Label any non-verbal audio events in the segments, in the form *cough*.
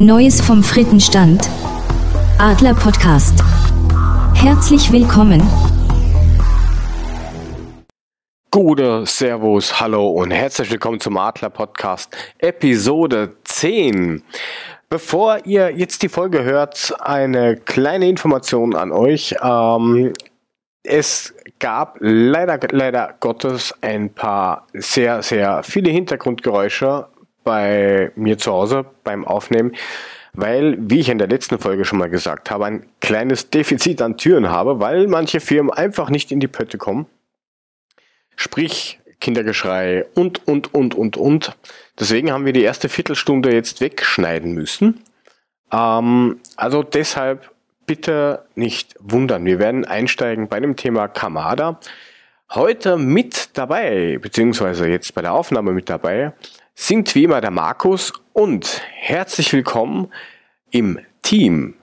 Neues vom Frittenstand. Adler Podcast. Herzlich willkommen. Gute, Servus, Hallo und herzlich willkommen zum Adler Podcast Episode 10. Bevor ihr jetzt die Folge hört, eine kleine Information an euch. Ähm, es gab leider, leider Gottes ein paar sehr, sehr viele Hintergrundgeräusche bei mir zu Hause beim Aufnehmen, weil, wie ich in der letzten Folge schon mal gesagt habe, ein kleines Defizit an Türen habe, weil manche Firmen einfach nicht in die Pötte kommen. Sprich, Kindergeschrei und, und, und, und, und. Deswegen haben wir die erste Viertelstunde jetzt wegschneiden müssen. Ähm, also deshalb bitte nicht wundern. Wir werden einsteigen bei dem Thema Kamada. Heute mit dabei, beziehungsweise jetzt bei der Aufnahme mit dabei, sind wie immer der Markus und herzlich willkommen im Team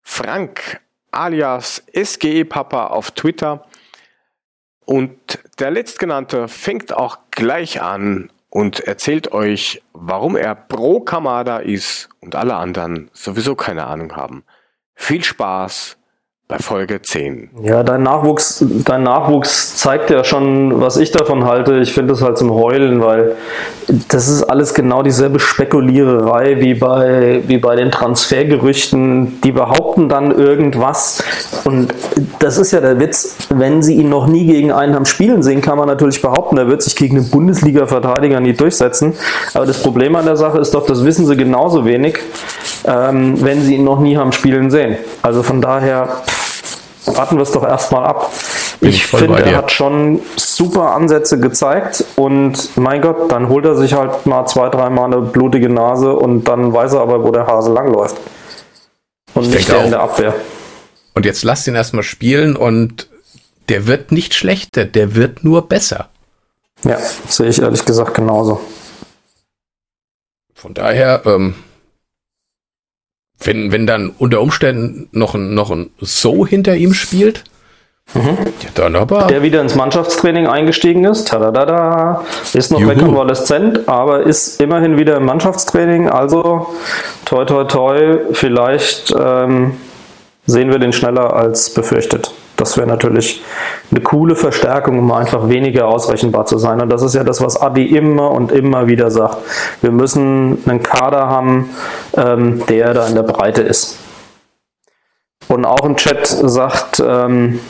Frank alias SGE Papa auf Twitter. Und der letztgenannte fängt auch gleich an und erzählt euch, warum er pro Kamada ist und alle anderen sowieso keine Ahnung haben. Viel Spaß bei Folge 10. Ja, dein Nachwuchs, dein Nachwuchs zeigt ja schon, was ich davon halte. Ich finde es halt zum Heulen, weil das ist alles genau dieselbe Spekuliererei wie bei, wie bei den Transfergerüchten. Die behaupten dann irgendwas. Und das ist ja der Witz. Wenn sie ihn noch nie gegen einen haben spielen sehen, kann man natürlich behaupten, er wird sich gegen einen Bundesliga-Verteidiger nie durchsetzen. Aber das Problem an der Sache ist doch, das wissen sie genauso wenig, ähm, wenn sie ihn noch nie haben spielen sehen. Also von daher warten wir es doch erstmal ab. Ich, finde, er hat schon super Ansätze gezeigt und mein Gott, dann holt er sich halt mal zwei, dreimal eine blutige Nase und dann weiß er aber, wo der Hase langläuft. Und ich nicht der auch. in der Abwehr. Und jetzt lasst ihn erstmal spielen und der wird nicht schlechter, der wird nur besser. Ja, sehe ich ehrlich gesagt genauso. Von daher, ähm, wenn, wenn dann unter Umständen noch ein, noch ein So hinter ihm spielt, Mhm. Ja, dann aber. Der wieder ins Mannschaftstraining eingestiegen ist. Tadadada. Ist noch Juhu. rekonvaleszent, aber ist immerhin wieder im Mannschaftstraining. Also, toi, toi, toi. Vielleicht ähm, sehen wir den schneller als befürchtet. Das wäre natürlich eine coole Verstärkung, um einfach weniger ausrechenbar zu sein. Und das ist ja das, was Adi immer und immer wieder sagt. Wir müssen einen Kader haben, ähm, der da in der Breite ist. Und auch im Chat sagt ähm,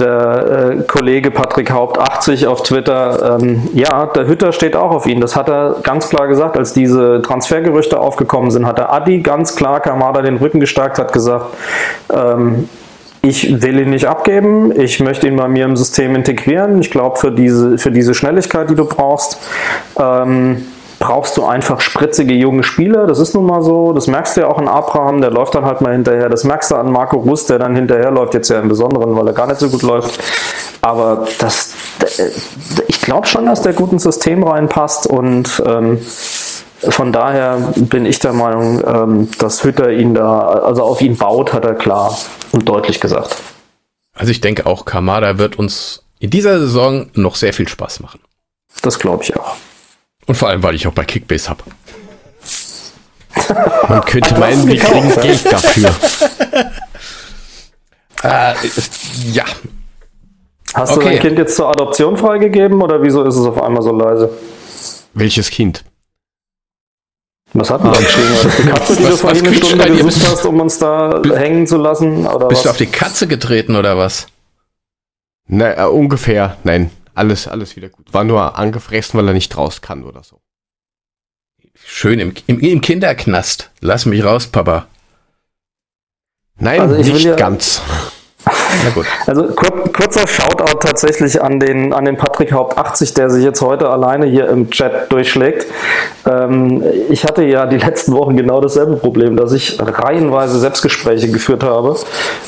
der äh, Kollege Patrick Haupt 80 auf Twitter, ähm, ja, der Hütter steht auch auf ihn. Das hat er ganz klar gesagt, als diese Transfergerüchte aufgekommen sind, hat der Adi ganz klar Kamada den Rücken gestärkt, hat gesagt, ähm, ich will ihn nicht abgeben, ich möchte ihn bei mir im System integrieren. Ich glaube, für diese, für diese Schnelligkeit, die du brauchst, ähm, brauchst du einfach spritzige junge Spieler. Das ist nun mal so. Das merkst du ja auch an Abraham, der läuft dann halt mal hinterher. Das merkst du an Marco Rust, der dann hinterher läuft, jetzt ja im Besonderen, weil er gar nicht so gut läuft. Aber das, ich glaube schon, dass der gut ins System reinpasst und ähm, von daher bin ich der Meinung, ähm, dass Hütter ihn da, also auf ihn baut, hat er klar und deutlich gesagt. Also ich denke auch, Kamada wird uns in dieser Saison noch sehr viel Spaß machen. Das glaube ich auch. Und vor allem, weil ich auch bei Kickbase habe. Man könnte *laughs* meinen, wir kriegen Geld dafür. *laughs* äh, ja. Hast okay. du dein Kind jetzt zur Adoption freigegeben oder wieso ist es auf einmal so leise? Welches Kind? Was hat man ah. geschrieben? *laughs* War das die Katze, die was, du vorhin eine Stunde gesucht hast, um uns da hängen zu lassen? Oder bist was? du auf die Katze getreten oder was? Na, äh, ungefähr, nein. Alles, alles wieder gut. War nur angefressen, weil er nicht raus kann oder so. Schön im, im, im Kinderknast. Lass mich raus, Papa. Nein, also nicht ja, ganz. Also kur kurzer Shoutout tatsächlich an den, an den Patrick Haupt 80, der sich jetzt heute alleine hier im Chat durchschlägt. Ähm, ich hatte ja die *laughs* letzten Wochen genau dasselbe Problem, dass ich reihenweise Selbstgespräche geführt habe,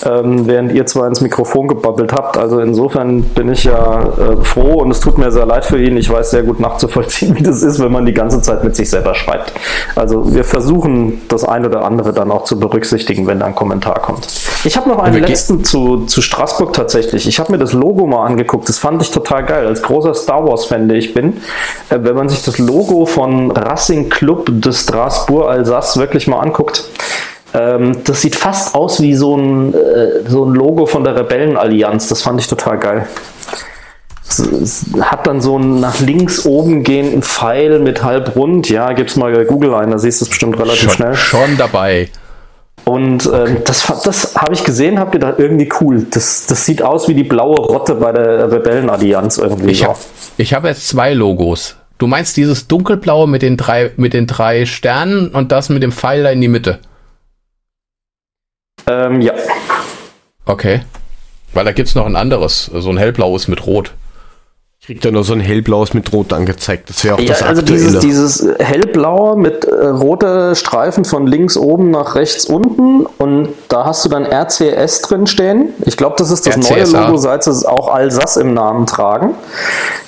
ähm, während ihr zwar ins Mikrofon gebabbelt habt. Also insofern bin ich ja äh, froh und es tut mir sehr leid für ihn. Ich weiß sehr gut nachzuvollziehen, *laughs* wie das ist, wenn man die ganze Zeit mit sich selber schreibt. Also wir versuchen das ein oder andere dann auch zu berücksichtigen, wenn da ein Kommentar kommt. Ich habe noch einen letzten zu zu Straßburg tatsächlich. Ich habe mir das Logo mal angeguckt. Das fand ich total geil. Als großer Star Wars-Fan, der ich bin, äh, wenn man sich das Logo von Racing Club de Strasbourg Alsace wirklich mal anguckt, ähm, das sieht fast aus wie so ein, äh, so ein Logo von der Rebellenallianz. Das fand ich total geil. Es, es hat dann so einen nach links oben gehenden Pfeil mit halb rund. Ja, gib's mal bei Google ein, da siehst du es bestimmt relativ schon, schnell. Schon dabei. Und ähm, das, das habe ich gesehen, habe gedacht, irgendwie cool. Das, das sieht aus wie die blaue Rotte bei der Rebellenallianz irgendwie. Ich habe hab jetzt zwei Logos. Du meinst dieses dunkelblaue mit den drei, mit den drei Sternen und das mit dem Pfeil da in die Mitte? Ähm, ja. Okay. Weil da gibt es noch ein anderes, so ein hellblaues mit Rot. Kriegt er nur so ein hellblaues mit Rot angezeigt. Das wäre auch ja, das also aktuelle. Dieses, dieses hellblaue mit äh, rote Streifen von links oben nach rechts unten und da hast du dann RCS drin stehen. Ich glaube, das ist das RCSA. neue Logo, seit sie es auch Alsace im Namen tragen.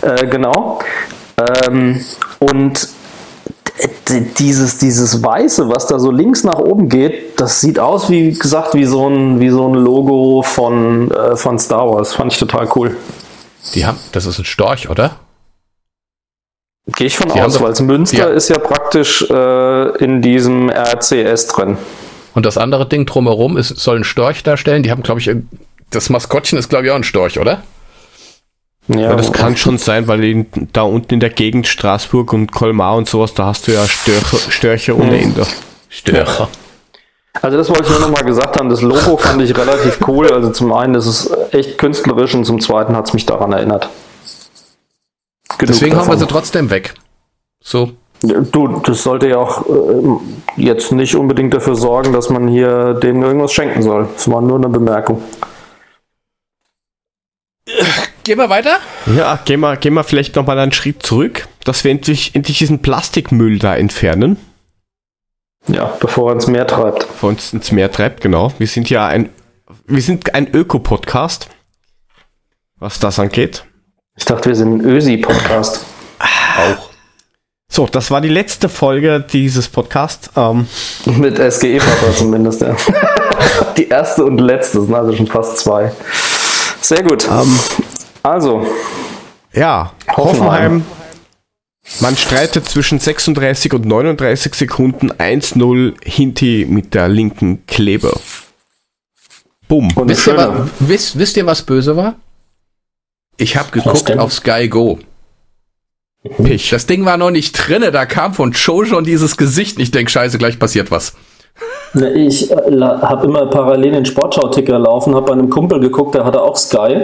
Äh, genau. Ähm, und dieses, dieses Weiße, was da so links nach oben geht, das sieht aus, wie gesagt, wie so ein, wie so ein Logo von, äh, von Star Wars. Fand ich total cool. Die haben, das ist ein Storch, oder? Gehe ich von die aus, weil es Münster ja. ist ja praktisch äh, in diesem RCS drin. Und das andere Ding drumherum ist, soll ein Storch darstellen. Die haben, glaube ich, das Maskottchen ist, glaube ich, auch ein Storch, oder? Ja, ja, das kann schon sein, weil in, da unten in der Gegend Straßburg und Colmar und sowas, da hast du ja Störche, Störche ohne Ende. Störche. Also das wollte ich nur noch mal gesagt haben. Das Logo fand ich relativ cool. Also zum einen ist es echt künstlerisch und zum zweiten hat es mich daran erinnert. Genug Deswegen davon. haben wir sie trotzdem weg. So. Du, das sollte ja auch äh, jetzt nicht unbedingt dafür sorgen, dass man hier denen irgendwas schenken soll. Das war nur eine Bemerkung. Gehen wir weiter? Ja, gehen wir, gehen wir vielleicht noch mal einen Schritt zurück, dass wir endlich, endlich diesen Plastikmüll da entfernen. Ja, bevor er ins Meer treibt. Bevor uns ins Meer treibt, genau. Wir sind ja ein, wir sind ein Öko-Podcast, was das angeht. Ich dachte, wir sind ein Ösi-Podcast. Auch. So, das war die letzte Folge dieses Podcasts. Ähm. *laughs* Mit SGE-Papa zumindest, ja. *laughs* die erste und letzte, sind also schon fast zwei. Sehr gut. Ähm, also. Ja, Hoffenheim. Hoffenheim man streitet zwischen 36 und 39 Sekunden 1-0 Hinti mit der linken Kleber. Bumm. Wisst ihr, wisst, wisst ihr, was böse war? Ich habe geguckt auf Sky Go. Pich. Das Ding war noch nicht drinne, da kam von Joe schon dieses Gesicht. Ich denk, scheiße, gleich passiert was. Ich äh, habe immer parallel den Sportschau-Ticker laufen, habe bei einem Kumpel geguckt, der hatte auch Sky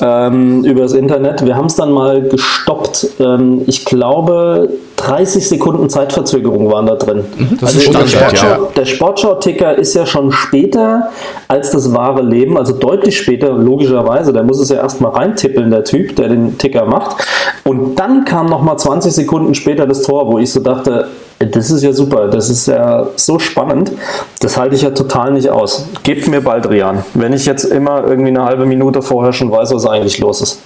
ähm, übers Internet. Wir haben es dann mal gestoppt. Ähm, ich glaube, 30 Sekunden Zeitverzögerung waren da drin. Mhm. Das also ist Standard, der Sportschau, ja. Der Sportschau-Ticker ist ja schon später als das wahre Leben, also deutlich später, logischerweise. Der muss es ja erstmal reintippeln, der Typ, der den Ticker macht. Und dann kam nochmal 20 Sekunden später das Tor, wo ich so dachte, das ist ja super, das ist ja so spannend. Das halte ich ja total nicht aus. Gebt mir bald Rian, wenn ich jetzt immer irgendwie eine halbe Minute vorher schon weiß, was eigentlich los ist.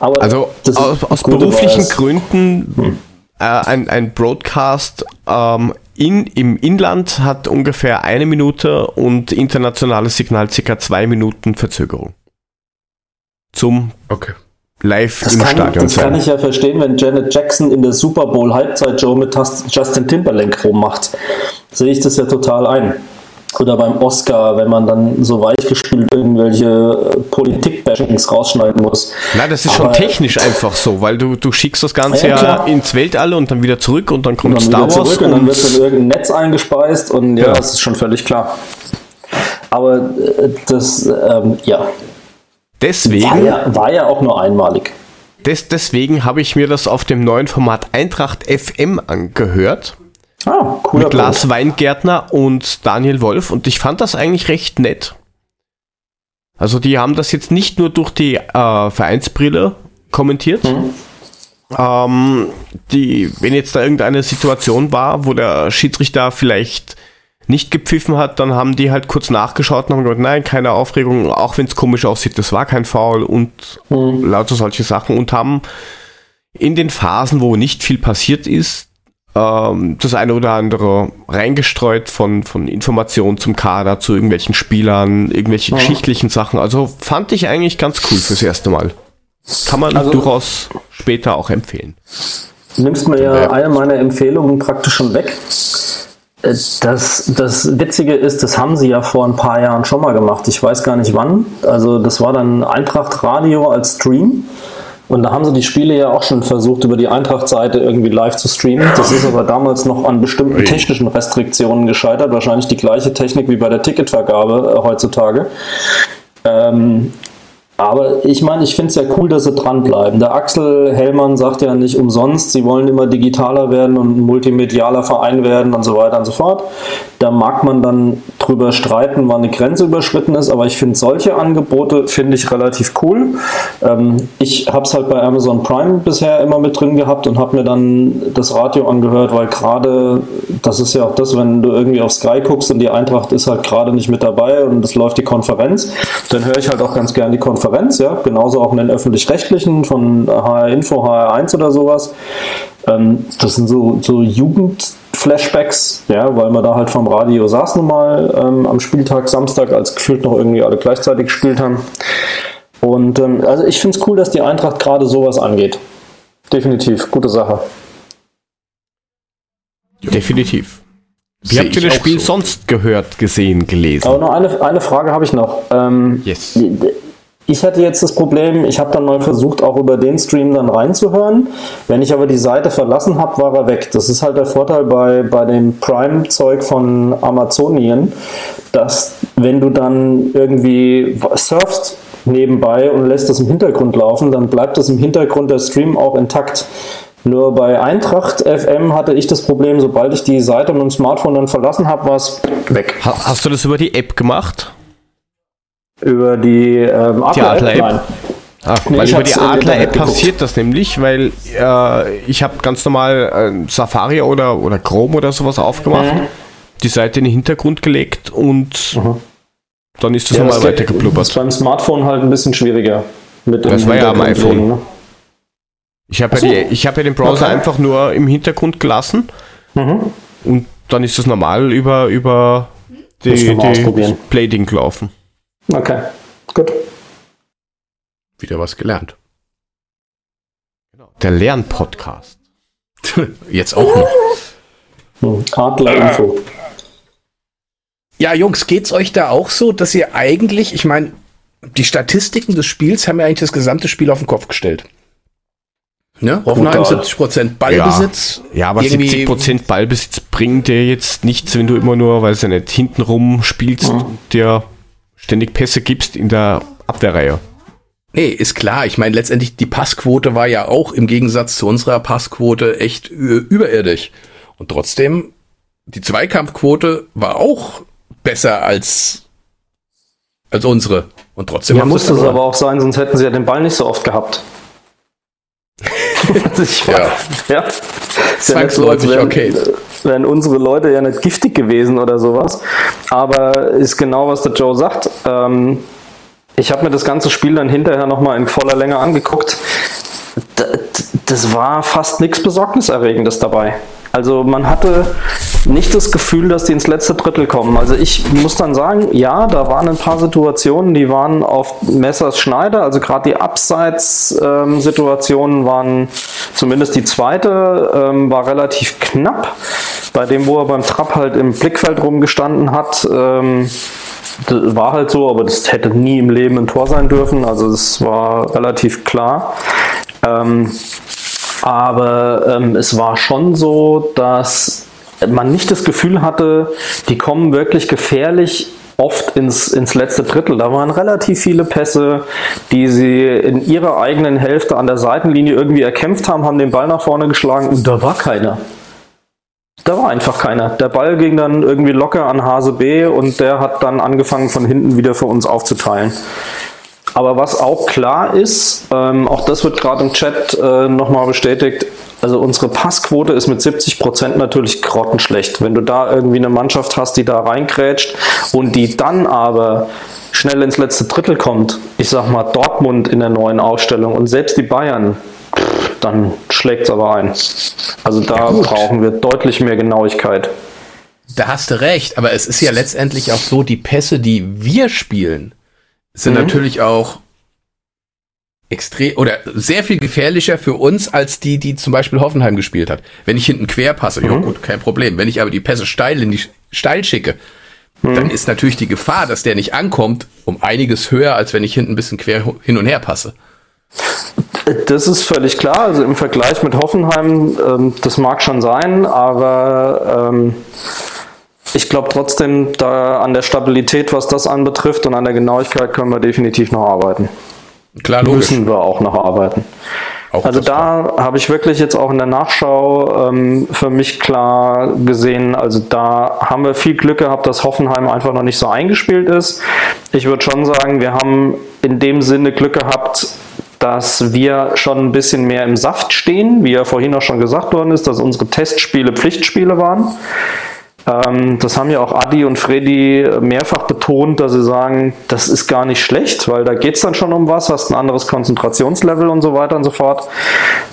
Aber also aus, aus beruflichen Gründen hm. äh, ein, ein Broadcast ähm, in, im Inland hat ungefähr eine Minute und internationales Signal circa zwei Minuten Verzögerung. Zum okay live das im kann, Stadion das sein. Das kann ich ja verstehen, wenn Janet Jackson in der Super Bowl Halbzeit-Show mit Justin Timberlake rummacht. Sehe ich das ja total ein. Oder beim Oscar, wenn man dann so weichgespült irgendwelche Politik-Bashings rausschneiden muss. Nein, das ist Aber, schon technisch einfach so, weil du, du schickst das Ganze ja, ja ins Weltall und dann wieder zurück und dann kommt und dann Star Wars. Und, und dann wird es in irgendein Netz eingespeist und ja, ja, das ist schon völlig klar. Aber äh, das, ähm, ja, Deswegen. War ja, war ja auch nur einmalig. Des, deswegen habe ich mir das auf dem neuen Format Eintracht FM angehört. Ah, cool. Mit Lars Weingärtner und Daniel Wolf und ich fand das eigentlich recht nett. Also die haben das jetzt nicht nur durch die äh, Vereinsbrille kommentiert. Mhm. Ähm, die, wenn jetzt da irgendeine Situation war, wo der Schiedsrichter vielleicht nicht gepfiffen hat, dann haben die halt kurz nachgeschaut und haben gesagt, nein, keine Aufregung, auch wenn es komisch aussieht, das war kein Foul und mhm. lauter solche Sachen und haben in den Phasen, wo nicht viel passiert ist, ähm, das eine oder andere reingestreut von, von Informationen zum Kader, zu irgendwelchen Spielern, irgendwelche ja. geschichtlichen Sachen. Also fand ich eigentlich ganz cool fürs erste Mal. Kann man also, durchaus später auch empfehlen. Nimmst mir ja eine meiner Empfehlungen praktisch schon weg. Das, das Witzige ist, das haben sie ja vor ein paar Jahren schon mal gemacht. Ich weiß gar nicht wann. Also das war dann Eintracht Radio als Stream. Und da haben sie die Spiele ja auch schon versucht, über die Eintracht-Seite irgendwie live zu streamen. Das ist aber damals noch an bestimmten technischen Restriktionen gescheitert. Wahrscheinlich die gleiche Technik wie bei der Ticketvergabe äh, heutzutage. Ähm, aber ich meine, ich finde es ja cool, dass sie dranbleiben. Der Axel Hellmann sagt ja nicht umsonst, sie wollen immer digitaler werden und ein multimedialer Verein werden und so weiter und so fort. Da mag man dann drüber streiten, wann eine Grenze überschritten ist, aber ich finde solche Angebote finde ich relativ cool. Ähm, ich habe es halt bei Amazon Prime bisher immer mit drin gehabt und habe mir dann das Radio angehört, weil gerade, das ist ja auch das, wenn du irgendwie auf Sky guckst und die Eintracht ist halt gerade nicht mit dabei und es läuft die Konferenz, dann höre ich halt auch ganz gern die Konferenz Konferenz, ja, genauso auch in den öffentlich-rechtlichen von HR Info, HR1 oder sowas. Ähm, das sind so, so Jugend-Flashbacks, ja, weil man da halt vom Radio saß nochmal ähm, am Spieltag Samstag, als gefühlt noch irgendwie alle gleichzeitig gespielt haben. Und ähm, also ich finde es cool, dass die Eintracht gerade sowas angeht. Definitiv, gute Sache. Definitiv. Wie habt ihr das Spiel so. sonst gehört, gesehen, gelesen? Aber noch eine, eine Frage habe ich noch. Ähm, yes. Ich hatte jetzt das Problem, ich habe dann mal versucht, auch über den Stream dann reinzuhören. Wenn ich aber die Seite verlassen habe, war er weg. Das ist halt der Vorteil bei, bei dem Prime-Zeug von Amazonien, dass wenn du dann irgendwie surfst nebenbei und lässt das im Hintergrund laufen, dann bleibt das im Hintergrund der Stream auch intakt. Nur bei Eintracht FM hatte ich das Problem, sobald ich die Seite mit dem Smartphone dann verlassen habe, war es weg. Hast du das über die App gemacht? Über die ähm, Adler-App? Ach, nee, weil über die Adler-App passiert das nämlich, weil äh, ich habe ganz normal äh, Safari oder, oder Chrome oder sowas aufgemacht, mhm. die Seite in den Hintergrund gelegt und mhm. dann ist das ja, nochmal weitergeblubbert. Das ist beim Smartphone halt ein bisschen schwieriger. Mit das war ja am iPhone. Ne? Ich habe ja, hab ja den Browser okay. einfach nur im Hintergrund gelassen mhm. und dann ist das normal über, über die, die Play-Ding gelaufen. Okay, gut. Wieder was gelernt. Genau. Der Lernpodcast. *laughs* Jetzt auch noch. Hm, Adler-Info. Ja, Jungs, geht's euch da auch so, dass ihr eigentlich, ich meine, die Statistiken des Spiels haben ja eigentlich das gesamte Spiel auf den Kopf gestellt. Ne? Hoffenheim 70% Ballbesitz. Ja, ja aber 70% Ballbesitz bringt dir jetzt nichts, wenn du immer nur, weil du nicht hintenrum spielst, mhm. der ständig Pässe gibst in der Abwehrreihe. Nee, ist klar. Ich meine, letztendlich die Passquote war ja auch im Gegensatz zu unserer Passquote echt überirdisch. Und trotzdem, die Zweikampfquote war auch besser als, als unsere. Und trotzdem ja, musste es aber auch sein, sonst hätten sie ja den Ball nicht so oft gehabt. *laughs* *laughs* ich war, ja. ja. Zwangsläufig, ja okay wären unsere Leute ja nicht giftig gewesen oder sowas. Aber ist genau, was der Joe sagt. Ähm, ich habe mir das ganze Spiel dann hinterher nochmal in voller Länge angeguckt. Das war fast nichts Besorgniserregendes dabei. Also man hatte nicht das Gefühl, dass die ins letzte Drittel kommen. Also ich muss dann sagen, ja, da waren ein paar Situationen, die waren auf Messers Schneider. Also gerade die Abseits-Situationen ähm, waren, zumindest die zweite, ähm, war relativ knapp. Bei dem, wo er beim Trap halt im Blickfeld rumgestanden hat, ähm, das war halt so, aber das hätte nie im Leben ein Tor sein dürfen. Also es war relativ klar. Ähm, aber ähm, es war schon so, dass man nicht das Gefühl hatte, die kommen wirklich gefährlich oft ins, ins letzte Drittel. Da waren relativ viele Pässe, die sie in ihrer eigenen Hälfte an der Seitenlinie irgendwie erkämpft haben, haben den Ball nach vorne geschlagen und da war keiner. Da war einfach keiner. Der Ball ging dann irgendwie locker an Hase B und der hat dann angefangen von hinten wieder für uns aufzuteilen. Aber was auch klar ist, ähm, auch das wird gerade im Chat äh, nochmal bestätigt, also unsere Passquote ist mit 70 Prozent natürlich grottenschlecht. Wenn du da irgendwie eine Mannschaft hast, die da reingrätscht und die dann aber schnell ins letzte Drittel kommt, ich sag mal Dortmund in der neuen Ausstellung und selbst die Bayern, dann schlägt es aber ein. Also da ja, brauchen wir deutlich mehr Genauigkeit. Da hast du recht, aber es ist ja letztendlich auch so, die Pässe, die wir spielen, sind mhm. natürlich auch extrem oder sehr viel gefährlicher für uns als die, die zum Beispiel Hoffenheim gespielt hat. Wenn ich hinten quer passe, mhm. ja gut, kein Problem. Wenn ich aber die Pässe steil in die steil schicke, mhm. dann ist natürlich die Gefahr, dass der nicht ankommt, um einiges höher, als wenn ich hinten ein bisschen quer hin und her passe. Das ist völlig klar. Also im Vergleich mit Hoffenheim, ähm, das mag schon sein, aber ähm, ich glaube trotzdem, da an der Stabilität, was das anbetrifft und an der Genauigkeit können wir definitiv noch arbeiten. Klar, logisch. Müssen wir auch noch arbeiten. Auch also da habe ich wirklich jetzt auch in der Nachschau ähm, für mich klar gesehen, also da haben wir viel Glück gehabt, dass Hoffenheim einfach noch nicht so eingespielt ist. Ich würde schon sagen, wir haben in dem Sinne Glück gehabt, dass wir schon ein bisschen mehr im Saft stehen, wie ja vorhin auch schon gesagt worden ist, dass unsere Testspiele Pflichtspiele waren. Ähm, das haben ja auch Adi und Freddy mehrfach betont, dass sie sagen, das ist gar nicht schlecht, weil da geht es dann schon um was, hast ein anderes Konzentrationslevel und so weiter und so fort.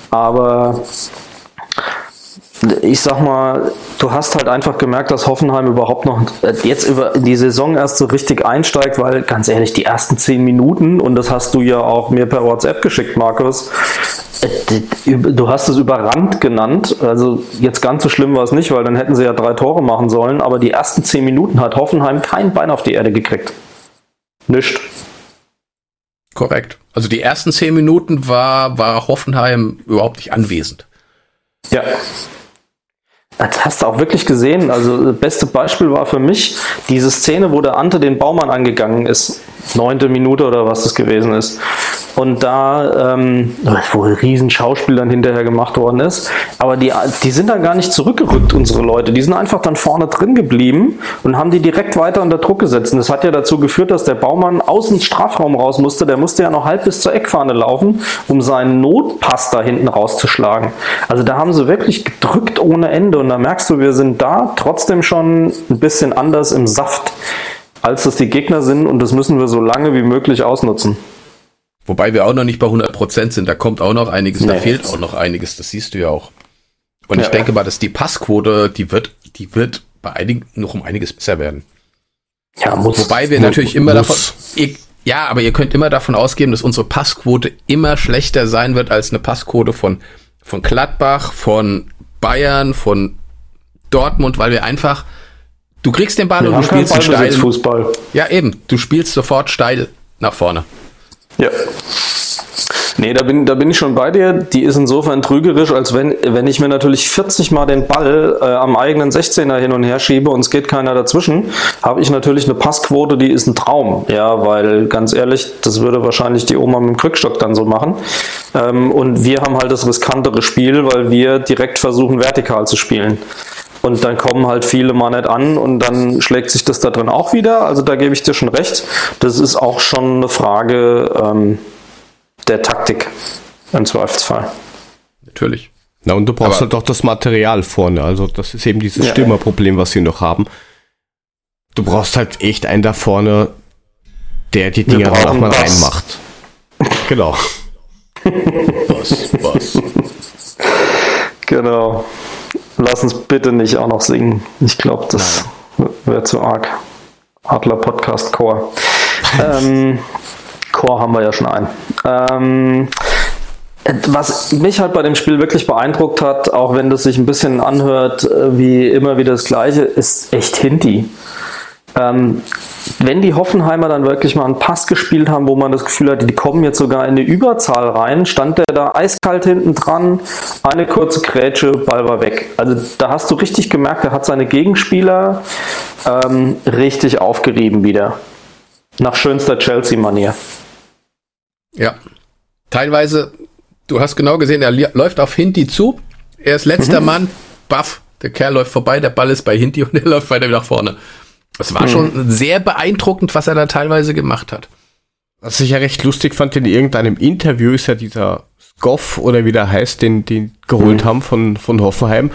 Aber ich sag mal, du hast halt einfach gemerkt, dass Hoffenheim überhaupt noch äh, jetzt über die Saison erst so richtig einsteigt, weil ganz ehrlich, die ersten zehn Minuten, und das hast du ja auch mir per WhatsApp geschickt, Markus, äh, du hast es überrannt genannt. Also jetzt ganz so schlimm war es nicht, weil dann hätten sie ja drei Tore machen sollen, aber die ersten zehn Minuten hat Hoffenheim kein Bein auf die Erde gekriegt. Nischt. Korrekt. Also die ersten zehn Minuten war, war Hoffenheim überhaupt nicht anwesend. Ja. Das hast du auch wirklich gesehen. Also das beste Beispiel war für mich diese Szene, wo der Ante den Baumann angegangen ist. Neunte Minute oder was das gewesen ist. Und da, ähm, wo riesen dann hinterher gemacht worden ist, aber die, die sind dann gar nicht zurückgerückt, unsere Leute. Die sind einfach dann vorne drin geblieben und haben die direkt weiter unter Druck gesetzt. Und das hat ja dazu geführt, dass der Baumann aus dem Strafraum raus musste. Der musste ja noch halb bis zur Eckfahne laufen, um seinen Notpass da hinten rauszuschlagen. Also da haben sie wirklich gedrückt ohne Ende. Und da merkst du, wir sind da trotzdem schon ein bisschen anders im Saft, als das die Gegner sind. Und das müssen wir so lange wie möglich ausnutzen. Wobei wir auch noch nicht bei 100% sind, da kommt auch noch einiges, nee. da fehlt auch noch einiges, das siehst du ja auch. Und ja, ich denke mal, dass die Passquote, die wird, die wird bei einigen noch um einiges besser werden. Ja, muss. Wobei wir natürlich immer muss. davon, ihr, ja, aber ihr könnt immer davon ausgehen, dass unsere Passquote immer schlechter sein wird als eine Passquote von, von Gladbach, von Bayern, von Dortmund, weil wir einfach, du kriegst den Ball wir und du spielst steil. Fußball. Ja, eben, du spielst sofort steil nach vorne. Ja. Nee, da bin, da bin ich schon bei dir. Die ist insofern trügerisch, als wenn, wenn ich mir natürlich 40 Mal den Ball äh, am eigenen 16er hin und her schiebe und es geht keiner dazwischen, habe ich natürlich eine Passquote, die ist ein Traum. Ja, weil ganz ehrlich, das würde wahrscheinlich die Oma mit dem Krückstock dann so machen. Ähm, und wir haben halt das riskantere Spiel, weil wir direkt versuchen, vertikal zu spielen. Und dann kommen halt viele mal nicht an und dann schlägt sich das da drin auch wieder. Also da gebe ich dir schon recht. Das ist auch schon eine Frage ähm, der Taktik im Zweifelsfall. Natürlich. Na und du brauchst Aber halt doch das Material vorne. Also das ist eben dieses ja, Stimmerproblem, was wir noch haben. Du brauchst halt echt einen da vorne, der die Dinger auch mal was. reinmacht. Genau. *laughs* was, was. Genau. Lass uns bitte nicht auch noch singen. Ich glaube, das wäre zu arg. Adler Podcast Chor. *laughs* ähm, Chor haben wir ja schon einen. Ähm, was mich halt bei dem Spiel wirklich beeindruckt hat, auch wenn das sich ein bisschen anhört äh, wie immer wieder das Gleiche, ist echt Hinti. Ähm, wenn die Hoffenheimer dann wirklich mal einen Pass gespielt haben, wo man das Gefühl hatte, die kommen jetzt sogar in eine Überzahl rein, stand der da eiskalt hinten dran, eine kurze Grätsche, Ball war weg. Also da hast du richtig gemerkt, er hat seine Gegenspieler ähm, richtig aufgerieben wieder. Nach schönster Chelsea-Manier. Ja. Teilweise, du hast genau gesehen, er läuft auf Hinti zu, er ist letzter mhm. Mann, baff, der Kerl läuft vorbei, der Ball ist bei Hinti *laughs* und er läuft weiter nach vorne. Es war hm. schon sehr beeindruckend, was er da teilweise gemacht hat. Was ich ja recht lustig fand, in irgendeinem Interview ist ja dieser Goff oder wie der heißt, den die geholt hm. haben von, von Hoffenheim.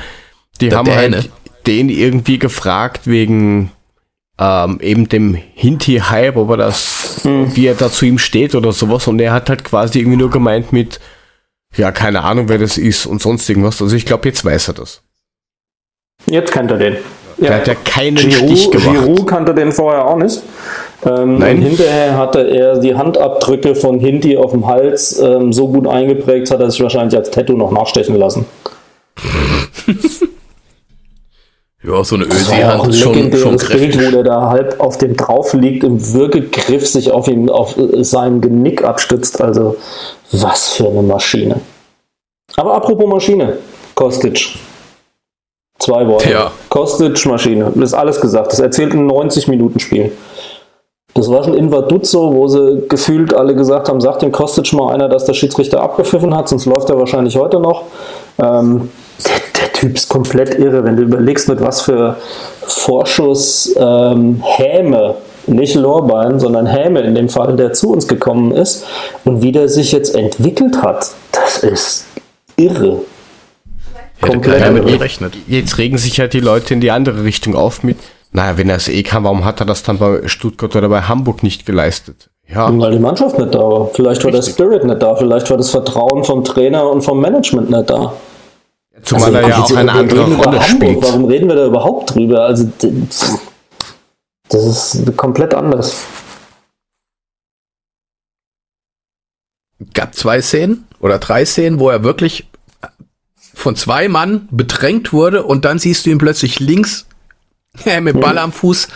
Die der haben Däne. halt den irgendwie gefragt wegen ähm, eben dem Hinti-Hype, ob er das, hm. wie er da zu ihm steht oder sowas. Und er hat halt quasi irgendwie nur gemeint mit, ja, keine Ahnung, wer das ist und sonst irgendwas. Also ich glaube, jetzt weiß er das. Jetzt kennt er den. Ja. Der hat ja keinen Giroud, Stich gemacht. Giroud kannte den vorher auch nicht. Ähm, Nein. hinterher hatte er die Handabdrücke von Hinti auf dem Hals ähm, so gut eingeprägt, hat er sich wahrscheinlich als Tattoo noch nachstechen lassen. *laughs* ja, so eine Ösi-Hand ist schon, schon Bild, wo der da halb auf dem drauf liegt, im Würgegriff sich auf ihm, auf seinem Genick abstützt. Also, was für eine Maschine. Aber apropos Maschine, Kostic. Zwei Worte. Ja. Kostic, Maschine. Das ist alles gesagt. Das erzählt ein 90-Minuten-Spiel. Das war schon in Vaduzzo, wo sie gefühlt alle gesagt haben, sagt dem Kostic mal einer, dass der Schiedsrichter abgepfiffen hat, sonst läuft er wahrscheinlich heute noch. Ähm, der, der, Typ ist komplett irre, wenn du überlegst, mit was für Vorschuss ähm, Häme, nicht Lorbein, sondern Häme in dem Fall, der zu uns gekommen ist und wie der sich jetzt entwickelt hat. Das ist irre. Komplett damit gerechnet. Jetzt regen sich halt die Leute in die andere Richtung auf mit, naja, wenn er es eh kann, warum hat er das dann bei Stuttgart oder bei Hamburg nicht geleistet? Ja. Weil die Mannschaft nicht da war. Vielleicht war Richtig. der Spirit nicht da. Vielleicht war das Vertrauen vom Trainer und vom Management nicht da. Zumal also, er ja auch eine andere Rolle spielt. Warum reden wir da überhaupt drüber? Also, das ist komplett anders. gab zwei Szenen oder drei Szenen, wo er wirklich von zwei Mann bedrängt wurde und dann siehst du ihn plötzlich links *laughs* mit Ball am Fuß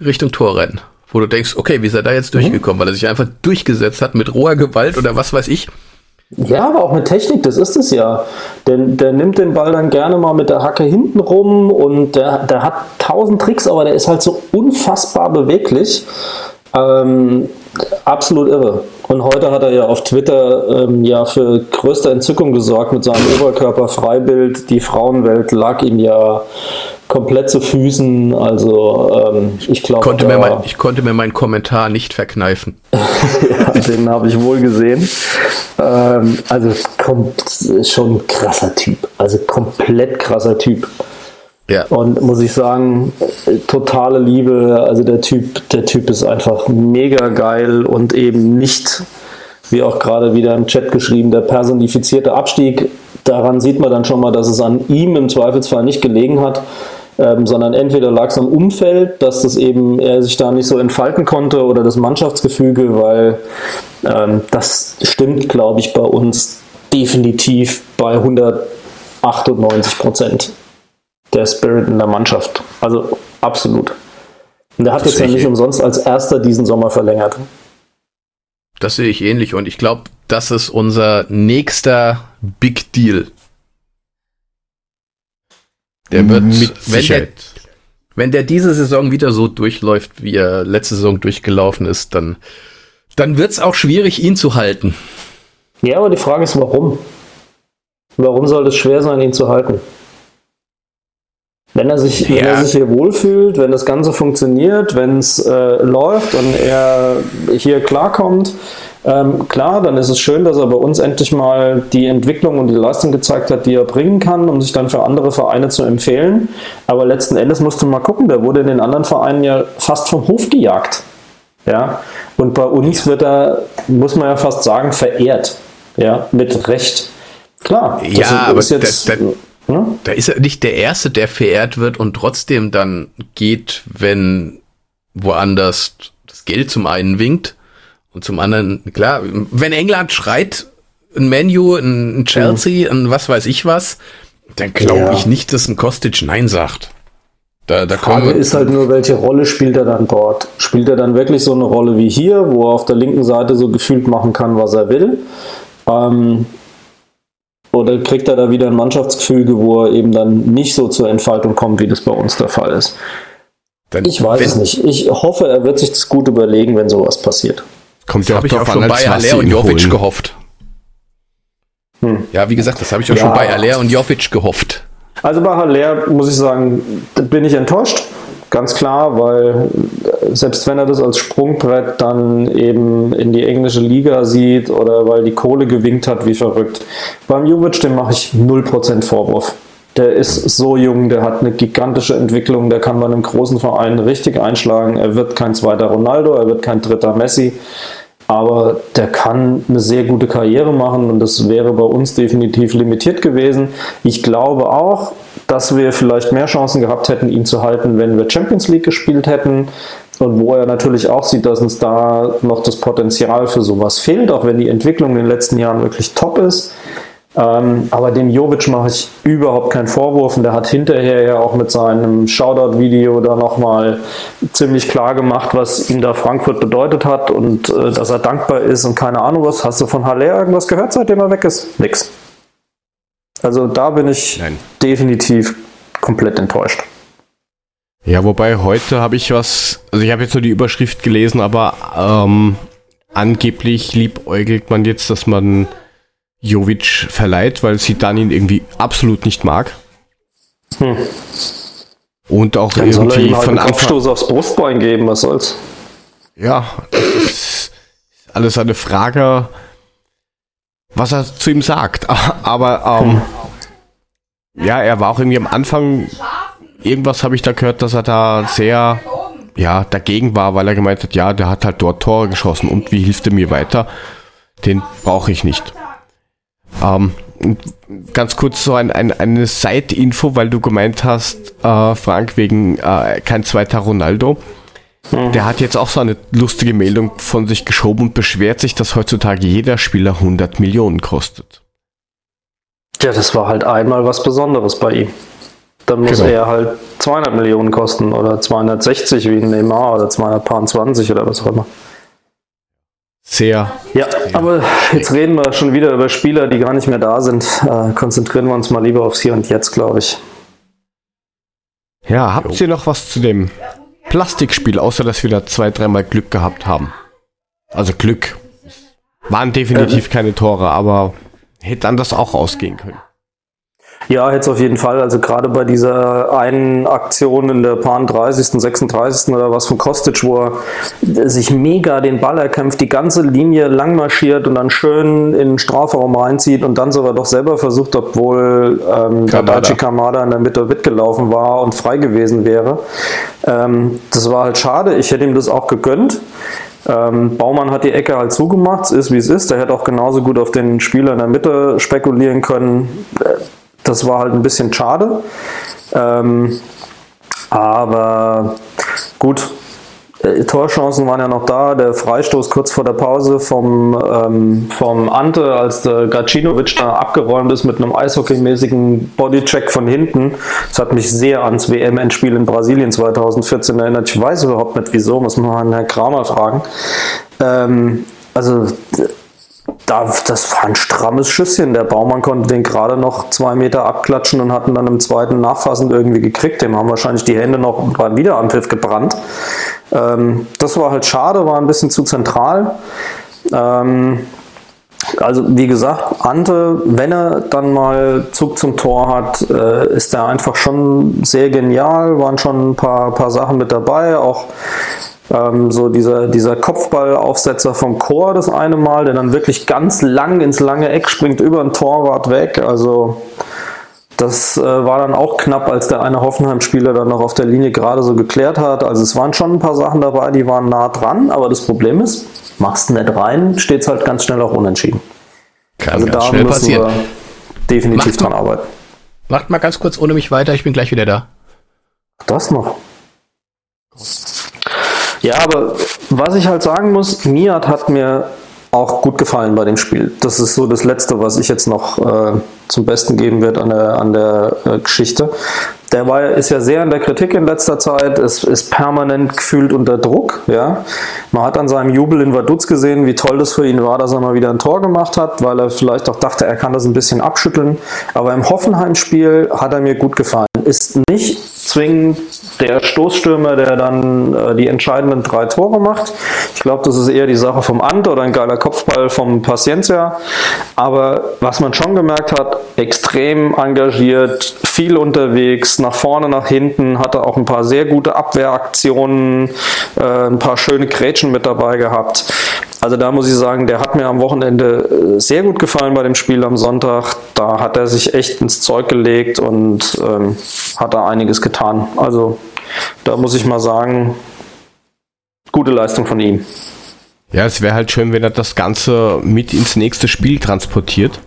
Richtung Tor rennen. Wo du denkst, okay, wie ist er da jetzt durchgekommen? Weil er sich einfach durchgesetzt hat mit roher Gewalt oder was weiß ich. Ja, aber auch mit Technik, das ist es ja. Denn der nimmt den Ball dann gerne mal mit der Hacke hinten rum und der, der hat tausend Tricks, aber der ist halt so unfassbar beweglich. Ähm, absolut irre. Und heute hat er ja auf Twitter ähm, ja für größte Entzückung gesorgt mit seinem Oberkörper-Freibild. Die Frauenwelt lag ihm ja komplett zu Füßen. Also ähm, ich glaube. Ich konnte mir meinen Kommentar nicht verkneifen. *laughs* ja, den habe ich wohl gesehen. Ähm, also kommt schon ein krasser Typ. Also komplett krasser Typ. Ja. Und muss ich sagen, totale Liebe. Also der Typ, der Typ ist einfach mega geil und eben nicht, wie auch gerade wieder im Chat geschrieben, der personifizierte Abstieg. Daran sieht man dann schon mal, dass es an ihm im Zweifelsfall nicht gelegen hat, ähm, sondern entweder lag es am Umfeld, dass das eben er sich da nicht so entfalten konnte oder das Mannschaftsgefüge, weil ähm, das stimmt, glaube ich, bei uns definitiv bei 198 Prozent der Spirit in der Mannschaft. Also absolut. Und der hat das jetzt ja nicht umsonst als erster diesen Sommer verlängert. Das sehe ich ähnlich und ich glaube, das ist unser nächster Big Deal. Der wird, Mit wenn der, wenn der diese Saison wieder so durchläuft, wie er letzte Saison durchgelaufen ist, dann, dann wird es auch schwierig, ihn zu halten. Ja, aber die Frage ist, warum? Warum soll es schwer sein, ihn zu halten? Wenn er sich, ja. wenn er sich hier wohlfühlt, wenn das Ganze funktioniert, wenn es äh, läuft und er hier klarkommt, ähm, klar, dann ist es schön, dass er bei uns endlich mal die Entwicklung und die Leistung gezeigt hat, die er bringen kann, um sich dann für andere Vereine zu empfehlen. Aber letzten Endes musst du mal gucken, der wurde in den anderen Vereinen ja fast vom Hof gejagt. Ja, und bei uns wird er, muss man ja fast sagen, verehrt. Ja, mit Recht. Klar. Ja, aber jetzt, das, das hm? Da ist er nicht der Erste, der verehrt wird und trotzdem dann geht, wenn woanders das Geld zum einen winkt und zum anderen, klar, wenn England schreit, ein Menu, ein Chelsea, ein was weiß ich was, dann glaube ja. ich nicht, dass ein Kostic Nein sagt. Da, da Frage ist halt nur, welche Rolle spielt er dann dort? Spielt er dann wirklich so eine Rolle wie hier, wo er auf der linken Seite so gefühlt machen kann, was er will? Ähm, oder kriegt er da wieder ein Mannschaftsgefüge, wo er eben dann nicht so zur Entfaltung kommt, wie das bei uns der Fall ist? Dann, ich weiß es nicht. Ich hoffe, er wird sich das gut überlegen, wenn sowas passiert. Kommt ja auch, ich auch schon bei Aller und Jovic gehofft. Hm. Ja, wie gesagt, das habe ich auch ja. schon bei Aller und Jovic gehofft. Also bei Haller muss ich sagen, bin ich enttäuscht. Ganz klar, weil selbst wenn er das als Sprungbrett dann eben in die englische Liga sieht oder weil die Kohle gewinkt hat, wie verrückt. Beim Juvic, dem mache ich 0% Vorwurf. Der ist so jung, der hat eine gigantische Entwicklung, der kann bei einem großen Verein richtig einschlagen. Er wird kein zweiter Ronaldo, er wird kein dritter Messi. aber der kann eine sehr gute Karriere machen und das wäre bei uns definitiv limitiert gewesen. Ich glaube auch, dass wir vielleicht mehr Chancen gehabt hätten, ihn zu halten, wenn wir Champions League gespielt hätten. Und wo er natürlich auch sieht, dass uns da noch das Potenzial für sowas fehlt, auch wenn die Entwicklung in den letzten Jahren wirklich top ist. Ähm, aber dem Jovic mache ich überhaupt keinen Vorwurf und der hat hinterher ja auch mit seinem Shoutout-Video da nochmal ziemlich klar gemacht, was ihm da Frankfurt bedeutet hat und äh, dass er dankbar ist und keine Ahnung was. Hast du von Haller irgendwas gehört, seitdem er weg ist? Nix. Also da bin ich Nein. definitiv komplett enttäuscht. Ja, wobei heute habe ich was, also ich habe jetzt nur die Überschrift gelesen, aber ähm, angeblich liebäugelt man jetzt, dass man Jovic verleiht, weil sie dann ihn irgendwie absolut nicht mag. Hm. Und auch dann irgendwie soll er ihm halt von einen Kopfstoß aufs Brustbein geben, was soll's? Ja, das ist alles eine Frage, was er zu ihm sagt. *laughs* Aber ähm, hm. ja, er war auch irgendwie am Anfang, irgendwas habe ich da gehört, dass er da sehr ja, dagegen war, weil er gemeint hat, ja, der hat halt dort Tore geschossen und wie hilft er mir weiter? Den brauche ich nicht. Ähm, ganz kurz so ein, ein, eine Side-Info, weil du gemeint hast, äh, Frank, wegen äh, kein zweiter Ronaldo. Mhm. Der hat jetzt auch so eine lustige Meldung von sich geschoben und beschwert sich, dass heutzutage jeder Spieler 100 Millionen kostet. Ja, das war halt einmal was Besonderes bei ihm. Dann muss genau. er halt 200 Millionen kosten oder 260 wie ein Neymar oder 220 oder was auch immer sehr. Ja, sehr aber jetzt reden wir schon wieder über Spieler, die gar nicht mehr da sind. Äh, konzentrieren wir uns mal lieber aufs Hier und Jetzt, glaube ich. Ja, habt ihr noch was zu dem Plastikspiel, außer dass wir da zwei, dreimal Glück gehabt haben? Also Glück. Waren definitiv ähm, keine Tore, aber hätte anders auch ausgehen können. Ja, jetzt auf jeden Fall. Also gerade bei dieser einen Aktion in der Paar 30., 36. oder was von Kostic, wo er sich mega den Ball erkämpft, die ganze Linie lang marschiert und dann schön in den Strafraum reinzieht und dann sogar doch selber versucht, obwohl ähm, der Daichi Kamada in der Mitte mitgelaufen war und frei gewesen wäre. Ähm, das war halt schade. Ich hätte ihm das auch gegönnt. Ähm, Baumann hat die Ecke halt zugemacht, es ist wie es ist. Der hätte auch genauso gut auf den Spieler in der Mitte spekulieren können. Das war halt ein bisschen schade. Ähm, aber gut, äh, Torchancen waren ja noch da. Der Freistoß kurz vor der Pause vom, ähm, vom Ante, als der Gacinovic da abgeräumt ist mit einem eishockeymäßigen Bodycheck von hinten. Das hat mich sehr ans WM-Endspiel in Brasilien 2014 erinnert. Ich weiß überhaupt nicht wieso, muss man Herrn Kramer fragen. Ähm, also da, das war ein strammes Schüsschen. Der Baumann konnte den gerade noch zwei Meter abklatschen und hatten dann im zweiten nachfassend irgendwie gekriegt. Dem haben wahrscheinlich die Hände noch beim Wiederanpfiff gebrannt. Ähm, das war halt schade, war ein bisschen zu zentral. Ähm, also wie gesagt, Ante, wenn er dann mal Zug zum Tor hat, äh, ist er einfach schon sehr genial, waren schon ein paar, paar Sachen mit dabei, auch ähm, so dieser, dieser Kopfballaufsetzer vom Chor das eine Mal, der dann wirklich ganz lang ins lange Eck springt, über ein Torwart weg. Also das äh, war dann auch knapp, als der eine Hoffenheim-Spieler dann noch auf der Linie gerade so geklärt hat. Also es waren schon ein paar Sachen dabei, die waren nah dran, aber das Problem ist, machst du nicht rein, steht es halt ganz schnell auch unentschieden. Kann also da müssen passieren. wir definitiv macht dran arbeiten. Macht mal ganz kurz ohne mich weiter, ich bin gleich wieder da. Das noch. Ja, aber was ich halt sagen muss, Miat hat mir auch gut gefallen bei dem Spiel. Das ist so das Letzte, was ich jetzt noch äh, zum Besten geben werde an der, an der äh, Geschichte. Der war, ist ja sehr in der Kritik in letzter Zeit, ist, ist permanent gefühlt unter Druck. Ja? Man hat an seinem Jubel in Vaduz gesehen, wie toll das für ihn war, dass er mal wieder ein Tor gemacht hat, weil er vielleicht auch dachte, er kann das ein bisschen abschütteln. Aber im Hoffenheim-Spiel hat er mir gut gefallen. Ist nicht zwingend der Stoßstürmer, der dann äh, die entscheidenden drei Tore macht. Ich glaube, das ist eher die Sache vom Ant oder ein geiler Kopfball vom Paciencia. Aber was man schon gemerkt hat, extrem engagiert, viel unterwegs, nach vorne, nach hinten, hatte auch ein paar sehr gute Abwehraktionen, äh, ein paar schöne Grätschen mit dabei gehabt. Also da muss ich sagen, der hat mir am Wochenende äh, sehr gut gefallen bei dem Spiel am Sonntag. Da hat er sich echt ins Zeug gelegt und ähm, hat da einiges getan. Also da muss ich mal sagen, gute Leistung von ihm. Ja, es wäre halt schön, wenn er das Ganze mit ins nächste Spiel transportiert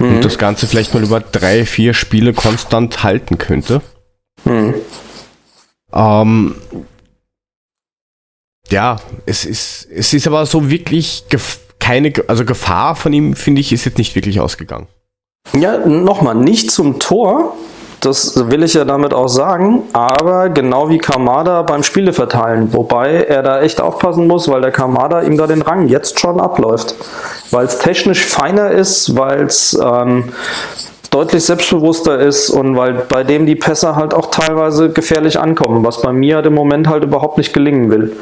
mhm. und das Ganze vielleicht mal über drei, vier Spiele konstant halten könnte. Mhm. Ähm, ja, es ist, es ist aber so wirklich keine, also Gefahr von ihm, finde ich, ist jetzt nicht wirklich ausgegangen. Ja, nochmal, nicht zum Tor, das will ich ja damit auch sagen, aber genau wie Kamada beim Spiele verteilen, wobei er da echt aufpassen muss, weil der Kamada ihm da den Rang jetzt schon abläuft. Weil es technisch feiner ist, weil es ähm, deutlich selbstbewusster ist und weil bei dem die Pässe halt auch teilweise gefährlich ankommen, was bei mir im Moment halt überhaupt nicht gelingen will.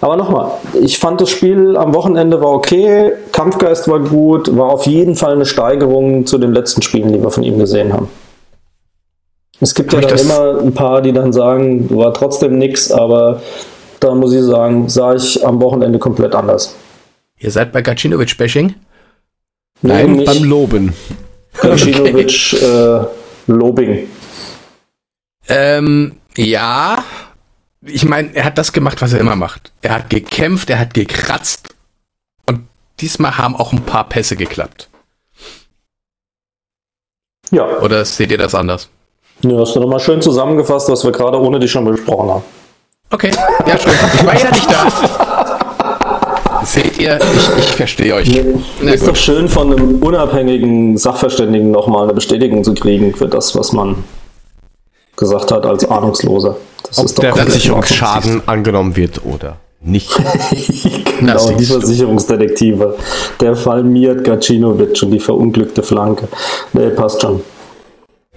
Aber nochmal, ich fand das Spiel am Wochenende war okay, Kampfgeist war gut, war auf jeden Fall eine Steigerung zu den letzten Spielen, die wir von ihm gesehen haben. Es gibt Hab ja dann immer ein paar, die dann sagen, war trotzdem nix, aber da muss ich sagen, sah ich am Wochenende komplett anders. Ihr seid bei Gacinovic-Bashing? Nein, beim Loben. Gacinovic okay. äh, Lobing. Ähm, ja, ich meine, er hat das gemacht, was er immer macht. Er hat gekämpft, er hat gekratzt. Und diesmal haben auch ein paar Pässe geklappt. Ja. Oder seht ihr das anders? Ja, hast du nochmal schön zusammengefasst, was wir gerade ohne dich schon besprochen haben. Okay, ja, schon. Ich war ja nicht da. Ihr, ich, ich verstehe euch. Nee, ist gut. doch schön, von einem unabhängigen Sachverständigen nochmal eine Bestätigung zu kriegen für das, was man gesagt hat als Ahnungsloser. Das Ob der Versicherungsschaden angenommen wird oder nicht. *laughs* genau, die Versicherungsdetektive. Der Fall Miat Gacinovic und die verunglückte Flanke. Nee, passt schon.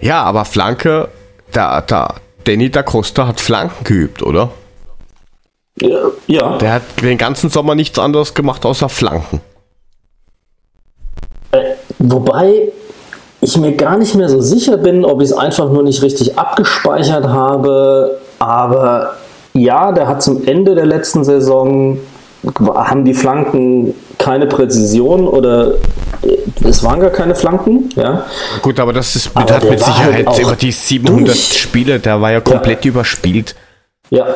Ja, aber Flanke, da, da, Danny da Costa hat Flanken geübt, oder? Ja, ja. Der hat den ganzen Sommer nichts anderes gemacht außer Flanken. Äh, wobei, ich mir gar nicht mehr so sicher bin, ob ich es einfach nur nicht richtig abgespeichert habe. Aber ja, der hat zum Ende der letzten Saison, haben die Flanken keine Präzision oder es waren gar keine Flanken. Ja. Gut, aber das ist aber hat mit Sicherheit halt über die 700 durch. Spiele, der war ja komplett ja. überspielt. Ja,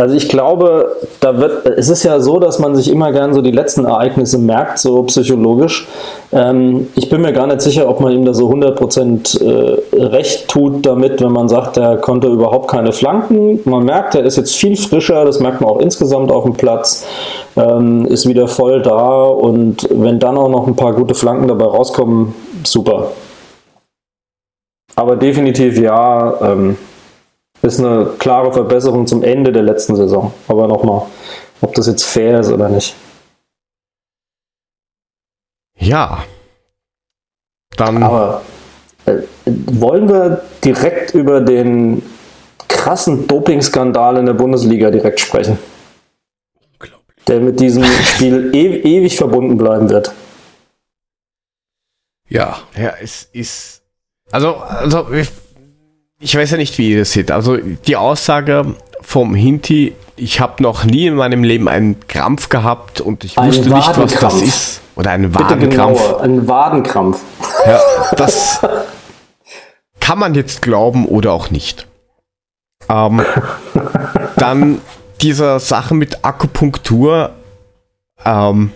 also ich glaube, da wird, es ist ja so, dass man sich immer gern so die letzten Ereignisse merkt, so psychologisch. Ähm, ich bin mir gar nicht sicher, ob man ihm da so 100% äh, recht tut damit, wenn man sagt, er konnte überhaupt keine Flanken. Man merkt, er ist jetzt viel frischer, das merkt man auch insgesamt auf dem Platz, ähm, ist wieder voll da und wenn dann auch noch ein paar gute Flanken dabei rauskommen, super. Aber definitiv ja, ähm, ist eine klare Verbesserung zum Ende der letzten Saison. Aber nochmal, ob das jetzt fair ist oder nicht. Ja. Dann. Aber äh, wollen wir direkt über den krassen Dopingskandal in der Bundesliga direkt sprechen? Der mit diesem Spiel *laughs* e ewig verbunden bleiben wird. Ja. Ja, es ist. Also, also ich weiß ja nicht, wie ihr das seht. Also die Aussage vom Hinti, ich habe noch nie in meinem Leben einen Krampf gehabt und ich wusste nicht, was das ist. Oder einen Wadenkrampf. Bitte ein Wadenkrampf. Ja, das *laughs* kann man jetzt glauben oder auch nicht. Ähm, dann diese Sache mit Akupunktur. Ähm,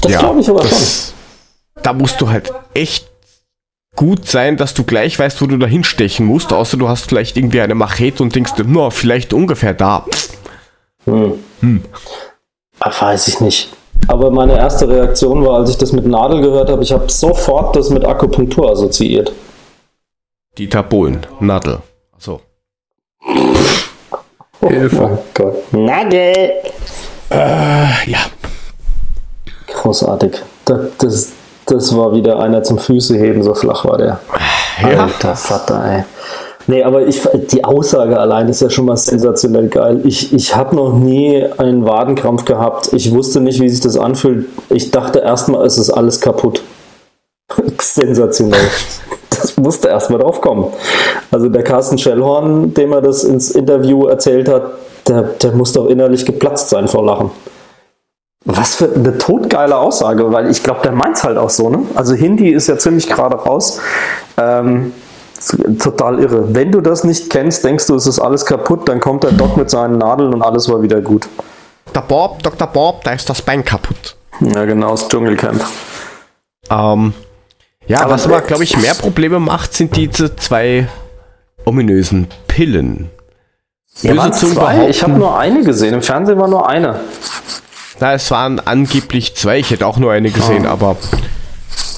das ja, glaube ich aber das, schon. Da musst du halt echt gut sein, dass du gleich weißt, wo du da hinstechen musst, außer du hast vielleicht irgendwie eine Machete und denkst, nur vielleicht ungefähr da. Hm. Hm. Ach, weiß ich nicht. Aber meine erste Reaktion war, als ich das mit Nadel gehört habe, ich habe sofort das mit Akupunktur assoziiert. Dieter Bohlen, Nadel. So. Hilfe. Oh Gott. Nadel! Äh, ja. Großartig. Das, das, das war wieder einer zum Füße heben, so flach war der. Ja. Alter Vater, ey. Nee, aber ich, die Aussage allein ist ja schon mal sensationell geil. Ich, ich habe noch nie einen Wadenkrampf gehabt. Ich wusste nicht, wie sich das anfühlt. Ich dachte erstmal, es ist alles kaputt. *laughs* sensationell. Das musste erstmal drauf kommen. Also der Carsten Schellhorn, dem er das ins Interview erzählt hat, der, der muss doch innerlich geplatzt sein vor Lachen. Was für eine totgeile Aussage, weil ich glaube, der meint es halt auch so. Ne? Also Hindi ist ja ziemlich gerade raus. Ähm, Total irre. Wenn du das nicht kennst, denkst du, es ist alles kaputt, dann kommt der Doc mit seinen Nadeln und alles war wieder gut. Dr. Bob, Dr. Bob, da ist das Bein kaputt. Ja, genau, das Dschungelcamp. Ähm, ja, aber was aber, glaube ich, mehr Probleme macht, sind diese zwei ominösen Pillen. Ja, waren zwei? Ich habe nur eine gesehen. Im Fernsehen war nur eine. Na, es waren angeblich zwei. Ich hätte auch nur eine gesehen, oh. aber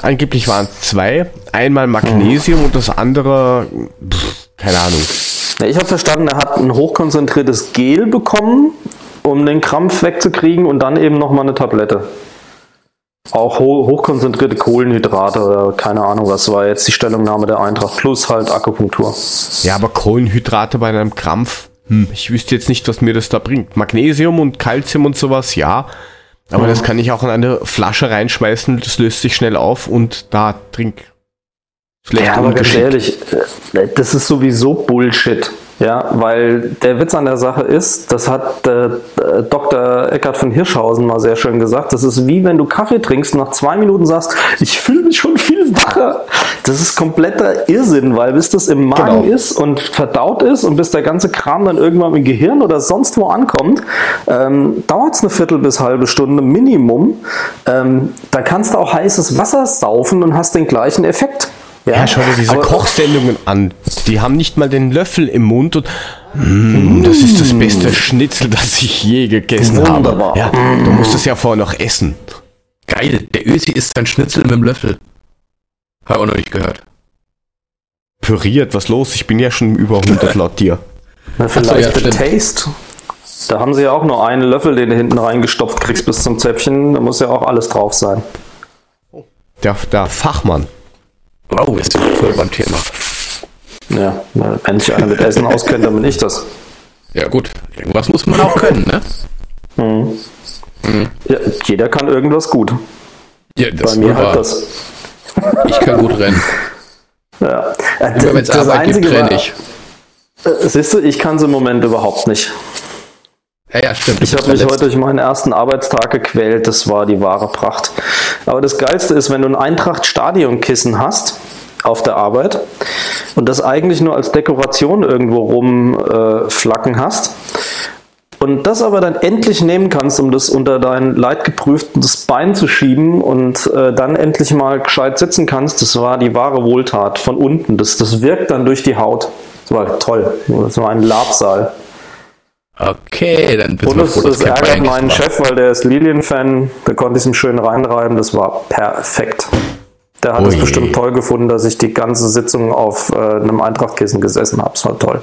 angeblich waren es zwei. Einmal Magnesium oh. und das andere, pff, keine Ahnung. Ich habe verstanden, er hat ein hochkonzentriertes Gel bekommen, um den Krampf wegzukriegen und dann eben nochmal eine Tablette. Auch ho hochkonzentrierte Kohlenhydrate oder keine Ahnung, was war jetzt die Stellungnahme der Eintracht, plus halt Akupunktur. Ja, aber Kohlenhydrate bei einem Krampf, hm, ich wüsste jetzt nicht, was mir das da bringt. Magnesium und Calcium und sowas, ja. Aber mhm. das kann ich auch in eine Flasche reinschmeißen, das löst sich schnell auf und da trink. Vielleicht ja, aber ganz ehrlich, äh, das ist sowieso Bullshit. Ja, weil der Witz an der Sache ist, das hat äh, Dr. Eckart von Hirschhausen mal sehr schön gesagt, das ist wie wenn du Kaffee trinkst und nach zwei Minuten sagst, ich fühle mich schon viel wacher. Das ist kompletter Irrsinn, weil bis das im Magen genau. ist und verdaut ist und bis der ganze Kram dann irgendwann im Gehirn oder sonst wo ankommt, ähm, dauert es eine Viertel bis halbe Stunde Minimum. Ähm, da kannst du auch heißes Wasser saufen und hast den gleichen Effekt. Ja, ja schau dir diese aber, Kochsendungen an. Die haben nicht mal den Löffel im Mund und mm, das ist das beste Schnitzel, das ich je gegessen Wunderbar. habe. Ja, du musst es ja vorher noch essen. Geil, der Ösi isst sein Schnitzel mit dem Löffel. Hab auch noch nicht gehört. Püriert, was los? Ich bin ja schon über 100 laut dir. Na, vielleicht so, ja, Taste. Da haben sie ja auch nur einen Löffel, den du hinten reingestopft kriegst bis zum Zäpfchen. Da muss ja auch alles drauf sein. Der, der Fachmann. Wow, ist ja voll beim Thema. Ja, wenn sich einer mit Essen auskennt, dann bin ich das. Ja gut, irgendwas muss man auch können, ne? Mhm. Mhm. Ja, jeder kann irgendwas gut. Ja, Bei mir halt das. Ich kann gut rennen. Ja. Äh, wenn es Arbeit gibt, renne ich. Äh, siehst du, ich kann es im Moment überhaupt nicht. Ja, ja, stimmt. Ich habe mich heute durch meinen ersten Arbeitstag gequält. Das war die wahre Pracht. Aber das Geilste ist, wenn du ein Eintracht-Stadionkissen hast auf der Arbeit und das eigentlich nur als Dekoration irgendwo rumflacken äh, hast und das aber dann endlich nehmen kannst, um das unter dein leidgeprüftes Bein zu schieben und äh, dann endlich mal gescheit sitzen kannst, das war die wahre Wohltat von unten. Das, das wirkt dann durch die Haut. Das war toll. Das war ein Labsaal. Okay, dann bist du das ärgert meinen Chef, weil der ist Lilien-Fan. Der konnte ich ihm schön reinreiben. Das war perfekt. Der hat es bestimmt toll gefunden, dass ich die ganze Sitzung auf äh, einem Eintrachtkissen gesessen habe. Das war toll.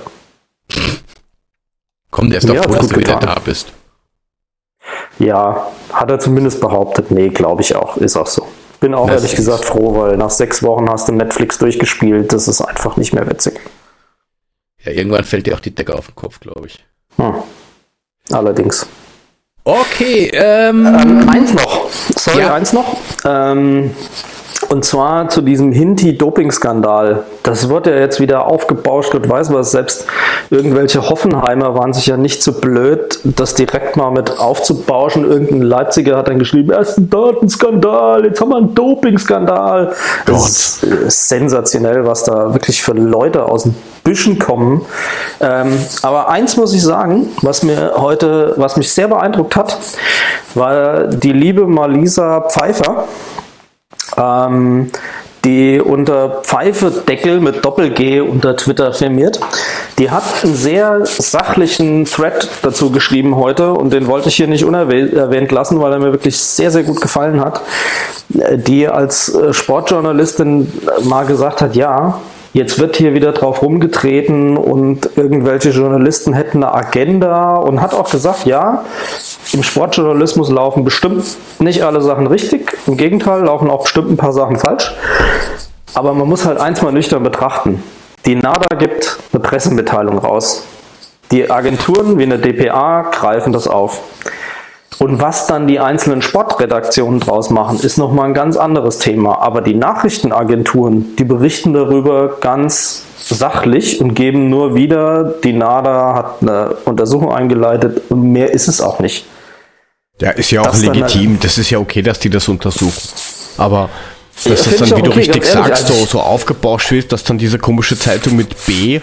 Komm, der ist doch ja, froh, dass du getan. wieder da bist. Ja, hat er zumindest behauptet. Nee, glaube ich auch. Ist auch so. Bin auch das ehrlich gesagt froh, weil nach sechs Wochen hast du Netflix durchgespielt. Das ist einfach nicht mehr witzig. Ja, irgendwann fällt dir auch die Decke auf den Kopf, glaube ich. Hm. Allerdings. Okay, ähm, ähm, eins noch. Sorry, ja. eins noch. Ähm, und zwar zu diesem Hinti-Doping-Skandal. Das wird ja jetzt wieder aufgebauscht und weiß was. Selbst irgendwelche Hoffenheimer waren sich ja nicht so blöd, das direkt mal mit aufzubauschen. Irgendein Leipziger hat dann geschrieben, erst ein Datenskandal, jetzt haben wir einen Doping-Skandal. Das ist sensationell, was da wirklich für Leute aus den Büschen kommen. Ähm, aber eins muss ich sagen, was mir heute, was mich sehr beeindruckt hat, war die liebe Malisa Pfeiffer ähm, die unter Pfeifedeckel mit Doppel-G unter Twitter firmiert. Die hat einen sehr sachlichen Thread dazu geschrieben heute und den wollte ich hier nicht unerwähnt lassen, weil er mir wirklich sehr, sehr gut gefallen hat. Die als äh, Sportjournalistin mal gesagt hat, ja, Jetzt wird hier wieder drauf rumgetreten und irgendwelche Journalisten hätten eine Agenda und hat auch gesagt, ja, im Sportjournalismus laufen bestimmt nicht alle Sachen richtig. Im Gegenteil, laufen auch bestimmt ein paar Sachen falsch. Aber man muss halt eins mal nüchtern betrachten. Die NADA gibt eine Pressemitteilung raus. Die Agenturen wie eine DPA greifen das auf. Und was dann die einzelnen Sportredaktionen draus machen, ist nochmal ein ganz anderes Thema. Aber die Nachrichtenagenturen, die berichten darüber ganz sachlich und geben nur wieder, die NADA hat eine Untersuchung eingeleitet und mehr ist es auch nicht. Ja, ist ja auch das legitim. Das ist ja okay, dass die das untersuchen. Aber Dass das dann, wie du okay, richtig sagst, so, so aufgebauscht wird, dass dann diese komische Zeitung mit B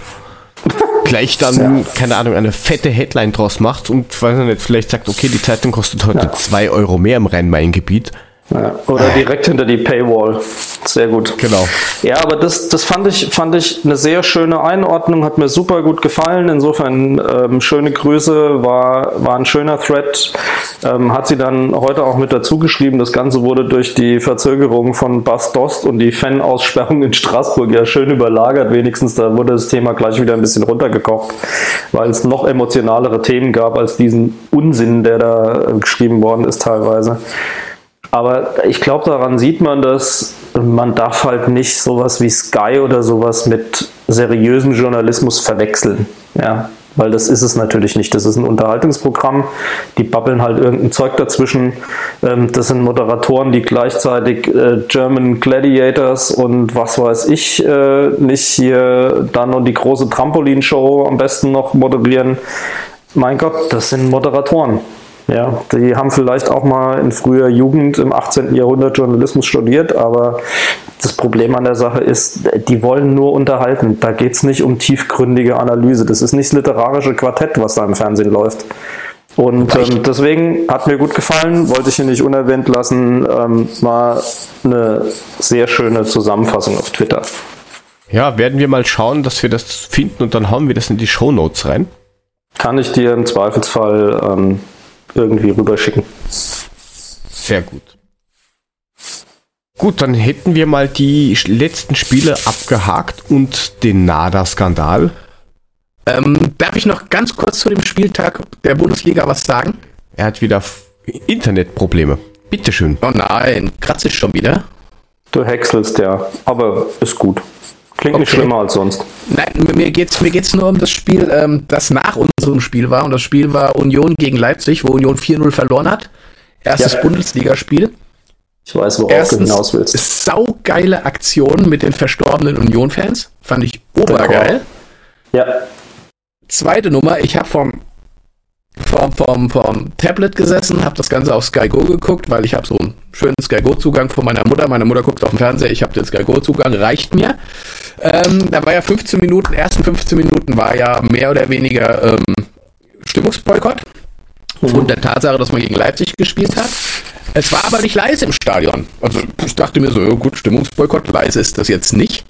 gleich dann, keine Ahnung, eine fette Headline draus macht und weiß nicht, vielleicht sagt, okay, die Zeitung kostet heute 2 ja. Euro mehr im Rhein-Main-Gebiet. Ja, oder direkt hinter die Paywall. Sehr gut. Genau. Ja, aber das, das fand, ich, fand ich eine sehr schöne Einordnung, hat mir super gut gefallen. Insofern ähm, schöne Grüße, war, war ein schöner Thread. Ähm, hat sie dann heute auch mit dazu geschrieben. Das Ganze wurde durch die Verzögerung von Bas Dost und die Fan-Aussperrung in Straßburg ja schön überlagert. Wenigstens da wurde das Thema gleich wieder ein bisschen runtergekocht, weil es noch emotionalere Themen gab als diesen Unsinn, der da geschrieben worden ist teilweise. Aber ich glaube, daran sieht man, dass man darf halt nicht sowas wie Sky oder sowas mit seriösem Journalismus verwechseln. Ja, weil das ist es natürlich nicht. Das ist ein Unterhaltungsprogramm, die babbeln halt irgendein Zeug dazwischen. Ähm, das sind Moderatoren, die gleichzeitig äh, German Gladiators und was weiß ich äh, nicht hier dann und die große Trampolinshow am besten noch moderieren. Mein Gott, das sind Moderatoren. Ja, die haben vielleicht auch mal in früher Jugend im 18. Jahrhundert Journalismus studiert, aber das Problem an der Sache ist, die wollen nur unterhalten. Da geht es nicht um tiefgründige Analyse. Das ist nicht das literarische Quartett, was da im Fernsehen läuft. Und ähm, deswegen hat mir gut gefallen, wollte ich hier nicht unerwähnt lassen. Ähm, war eine sehr schöne Zusammenfassung auf Twitter. Ja, werden wir mal schauen, dass wir das finden und dann hauen wir das in die Show Notes rein. Kann ich dir im Zweifelsfall ähm, irgendwie rüberschicken. Sehr gut. Gut, dann hätten wir mal die letzten Spiele abgehakt und den NADA-Skandal. Ähm, darf ich noch ganz kurz zu dem Spieltag der Bundesliga was sagen? Er hat wieder Internetprobleme. Bitteschön. Oh nein, kratzt sich schon wieder. Du häckselst ja, aber ist gut. Klingt okay. nicht schlimmer als sonst. Nein, mir geht es mir geht's nur um das Spiel, ähm, das nach unserem Spiel war. Und das Spiel war Union gegen Leipzig, wo Union 4-0 verloren hat. Erstes ja. Bundesligaspiel. Ich weiß, worauf Erstens, du hinaus willst. Saugeile Aktion mit den verstorbenen Union-Fans. Fand ich obergeil. Ja. Zweite Nummer, ich habe vom vorm, vorm, vorm Tablet gesessen, habe das Ganze auf Sky Go geguckt, weil ich habe so einen schönen Sky Go Zugang von meiner Mutter. Meine Mutter guckt auf dem Fernseher, ich habe den Sky Go Zugang, reicht mir. Ähm, da war ja 15 Minuten, ersten 15 Minuten war ja mehr oder weniger ähm, Stimmungsboykott. Aufgrund mhm. der Tatsache, dass man gegen Leipzig gespielt hat. Es war aber nicht leise im Stadion. Also ich dachte mir so, ja, gut, Stimmungsboykott, leise ist das jetzt nicht.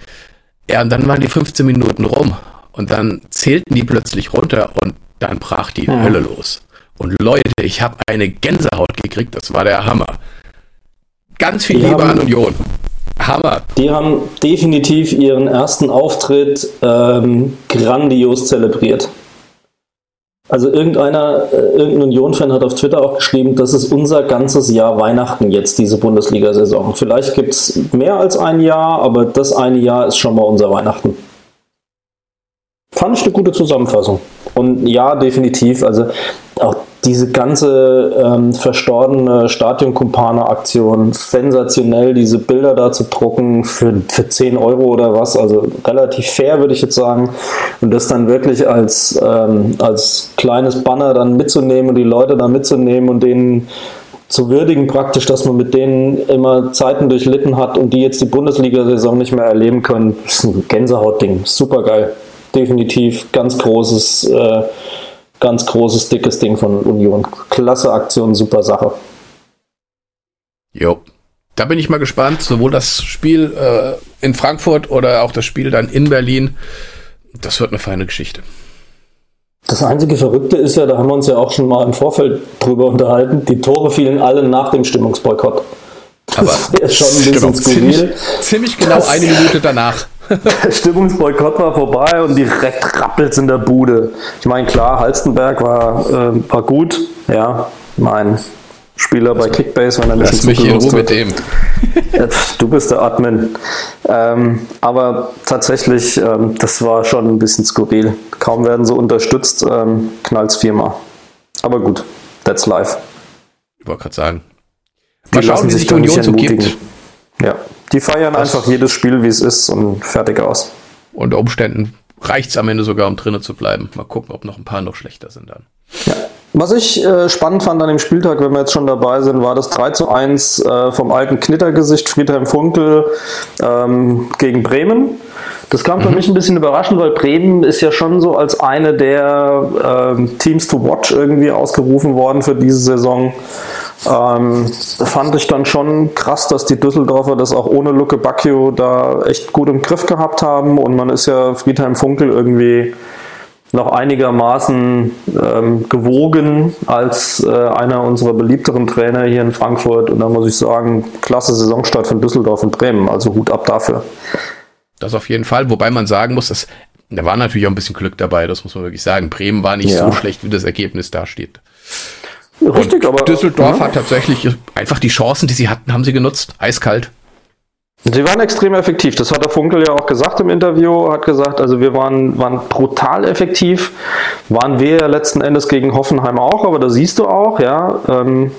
Ja, und dann waren die 15 Minuten rum. Und dann zählten die plötzlich runter und dann brach die ja. Hölle los. Und Leute, ich habe eine Gänsehaut gekriegt, das war der Hammer. Ganz viel die Liebe haben, an Union. Hammer. Die haben definitiv ihren ersten Auftritt ähm, grandios zelebriert. Also irgendeiner, äh, irgendein Union-Fan hat auf Twitter auch geschrieben, das ist unser ganzes Jahr Weihnachten jetzt, diese Bundesliga-Saison. Vielleicht gibt es mehr als ein Jahr, aber das eine Jahr ist schon mal unser Weihnachten. Fand ich eine gute Zusammenfassung. Und ja, definitiv. Also auch diese ganze ähm, verstorbene Stadionkumpane-Aktion, sensationell, diese Bilder da zu drucken für, für 10 Euro oder was, also relativ fair, würde ich jetzt sagen. Und das dann wirklich als, ähm, als kleines Banner dann mitzunehmen und die Leute da mitzunehmen und denen zu würdigen praktisch, dass man mit denen immer Zeiten durchlitten hat und die jetzt die Bundesliga-Saison nicht mehr erleben können. Das ist ein Gänsehautding, super geil. Definitiv ganz großes äh, ganz großes, dickes Ding von Union. Klasse Aktion, super Sache. Jo. Da bin ich mal gespannt, sowohl das Spiel äh, in Frankfurt oder auch das Spiel dann in Berlin. Das wird eine feine Geschichte. Das einzige Verrückte ist ja, da haben wir uns ja auch schon mal im Vorfeld drüber unterhalten, die Tore fielen alle nach dem Stimmungsboykott. Aber ist schon ein bisschen skurril. Ziemlich, ziemlich genau das, eine Minute danach. Der *laughs* Stimmungsboykott war vorbei und direkt rappelt in der Bude. Ich meine, klar, Halstenberg war, äh, war gut. Ja, mein Spieler bei Kickbase, wenn er mich mich in Ruhe mit dem. *laughs* du bist der Admin. Ähm, aber tatsächlich, ähm, das war schon ein bisschen skurril. Kaum werden sie unterstützt, ähm, knallt es viermal. Aber gut, that's life. Ich wollte gerade sagen. Mal schauen, wie sich die Union so gibt. Ja, die feiern das einfach jedes Spiel, wie es ist und fertig aus. Unter Umständen reicht es am Ende sogar, um drinnen zu bleiben. Mal gucken, ob noch ein paar noch schlechter sind dann. Ja, Was ich äh, spannend fand an dem Spieltag, wenn wir jetzt schon dabei sind, war das 3 zu 1 äh, vom alten Knittergesicht Friedhelm Funkel ähm, gegen Bremen. Das kam für mhm. mich ein bisschen überraschend, weil Bremen ist ja schon so als eine der äh, Teams to watch irgendwie ausgerufen worden für diese Saison. Ähm, fand ich dann schon krass, dass die Düsseldorfer das auch ohne Lucke Bacchio da echt gut im Griff gehabt haben und man ist ja Friedhelm Funkel irgendwie noch einigermaßen ähm, gewogen als äh, einer unserer beliebteren Trainer hier in Frankfurt. Und da muss ich sagen, klasse Saisonstart von Düsseldorf und Bremen. Also Hut ab dafür. Das auf jeden Fall. Wobei man sagen muss, dass, da war natürlich auch ein bisschen Glück dabei. Das muss man wirklich sagen. Bremen war nicht ja. so schlecht, wie das Ergebnis da steht. Richtig, und aber. Düsseldorf ja. hat tatsächlich einfach die Chancen, die sie hatten, haben sie genutzt. Eiskalt. Sie waren extrem effektiv. Das hat der Funkel ja auch gesagt im Interview. Hat gesagt, also wir waren, waren brutal effektiv. Waren wir ja letzten Endes gegen Hoffenheim auch, aber da siehst du auch, ja, ähm,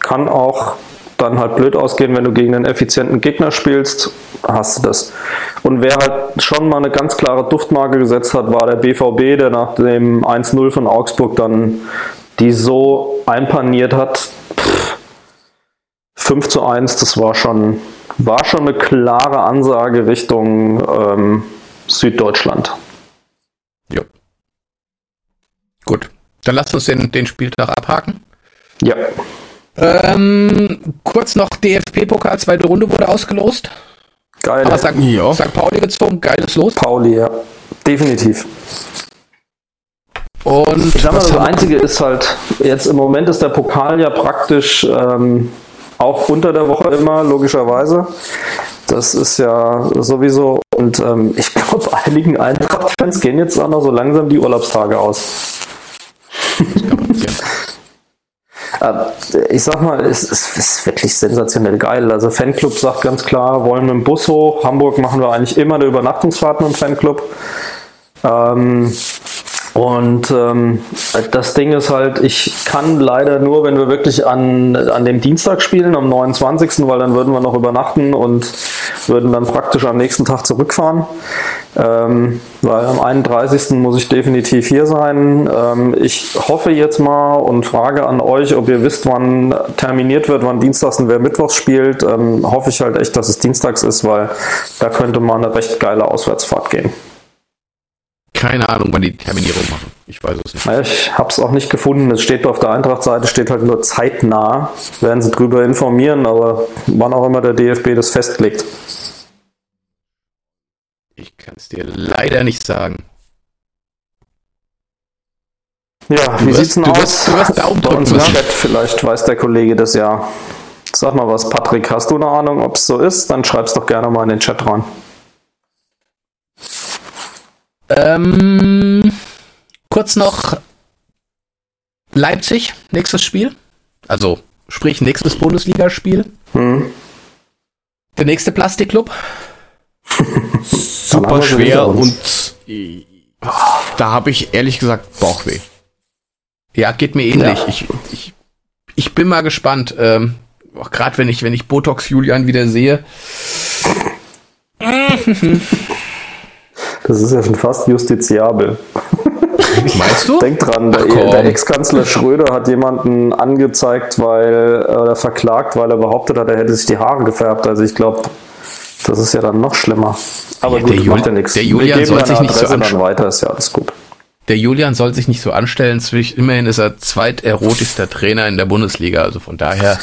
kann auch dann halt blöd ausgehen, wenn du gegen einen effizienten Gegner spielst, hast du das. Und wer halt schon mal eine ganz klare Duftmarke gesetzt hat, war der BVB, der nach dem 1-0 von Augsburg dann die so einpaniert hat. Pff, 5 zu 1, das war schon war schon eine klare Ansage Richtung ähm, Süddeutschland. Ja. Gut, dann lasst uns den, den Spieltag abhaken. Ja. Ähm, kurz noch DFB-Pokal, zweite Runde wurde ausgelost. Geil. Aber St. Ja. St. Pauli gezogen, geiles Los. Pauli, ja. Definitiv. Und ich sag mal, das Einzige ist halt, jetzt im Moment ist der Pokal ja praktisch ähm, auch unter der Woche immer, logischerweise. Das ist ja sowieso. Und ähm, *laughs* ich glaube, einigen Eintracht-Fans gehen jetzt auch noch so langsam die Urlaubstage aus. *laughs* Äh, ich sag mal, es, es, ist wirklich sensationell geil. Also Fanclub sagt ganz klar, wollen mit dem Bus hoch. Hamburg machen wir eigentlich immer eine Übernachtungsfahrt mit dem Fanclub. Ähm, und ähm, das Ding ist halt, ich kann leider nur, wenn wir wirklich an, an dem Dienstag spielen, am 29., weil dann würden wir noch übernachten und würden dann praktisch am nächsten Tag zurückfahren. Ähm, weil am 31. muss ich definitiv hier sein. Ähm, ich hoffe jetzt mal und frage an euch, ob ihr wisst, wann terminiert wird, wann Dienstags und wer Mittwochs spielt. Ähm, hoffe ich halt echt, dass es Dienstags ist, weil da könnte mal eine recht geile Auswärtsfahrt gehen keine Ahnung, wann die Terminierung machen. Ich weiß es nicht. Ich habe es auch nicht gefunden. Es steht auf der Eintracht-Seite, steht halt nur zeitnah. Werden sie drüber informieren, aber wann auch immer der DFB das festlegt. Ich kann es dir leider nicht sagen. Ja, du wie wirst, sieht's denn du aus? Wirst, du wirst Bei uns im Chat vielleicht weiß der Kollege das ja. Sag mal was, Patrick, hast du eine Ahnung, ob es so ist? Dann schreib's doch gerne mal in den Chat rein. Ähm, kurz noch Leipzig, nächstes Spiel. Also, sprich, nächstes Bundesligaspiel. Hm. Der nächste Plastikclub. *laughs* Super schwer und da habe ich ehrlich gesagt Bauchweh. Ja, geht mir ähnlich. Ja. Ich, ich, ich bin mal gespannt. Ähm, Gerade wenn ich, wenn ich Botox Julian wieder sehe. *laughs* Das ist ja schon fast justiziabel. *laughs* Meinst du? Denk dran, der, der Ex-Kanzler Schröder hat jemanden angezeigt, weil oder verklagt, weil er behauptet hat, er hätte sich die Haare gefärbt. Also ich glaube, das ist ja dann noch schlimmer. Aber ja, gut, der macht ja nichts. Der Julian soll sich nicht so anstellen. weiter, ist ja alles gut. Der Julian soll sich nicht so anstellen. Immerhin ist er zweiterotischster Trainer in der Bundesliga. Also von daher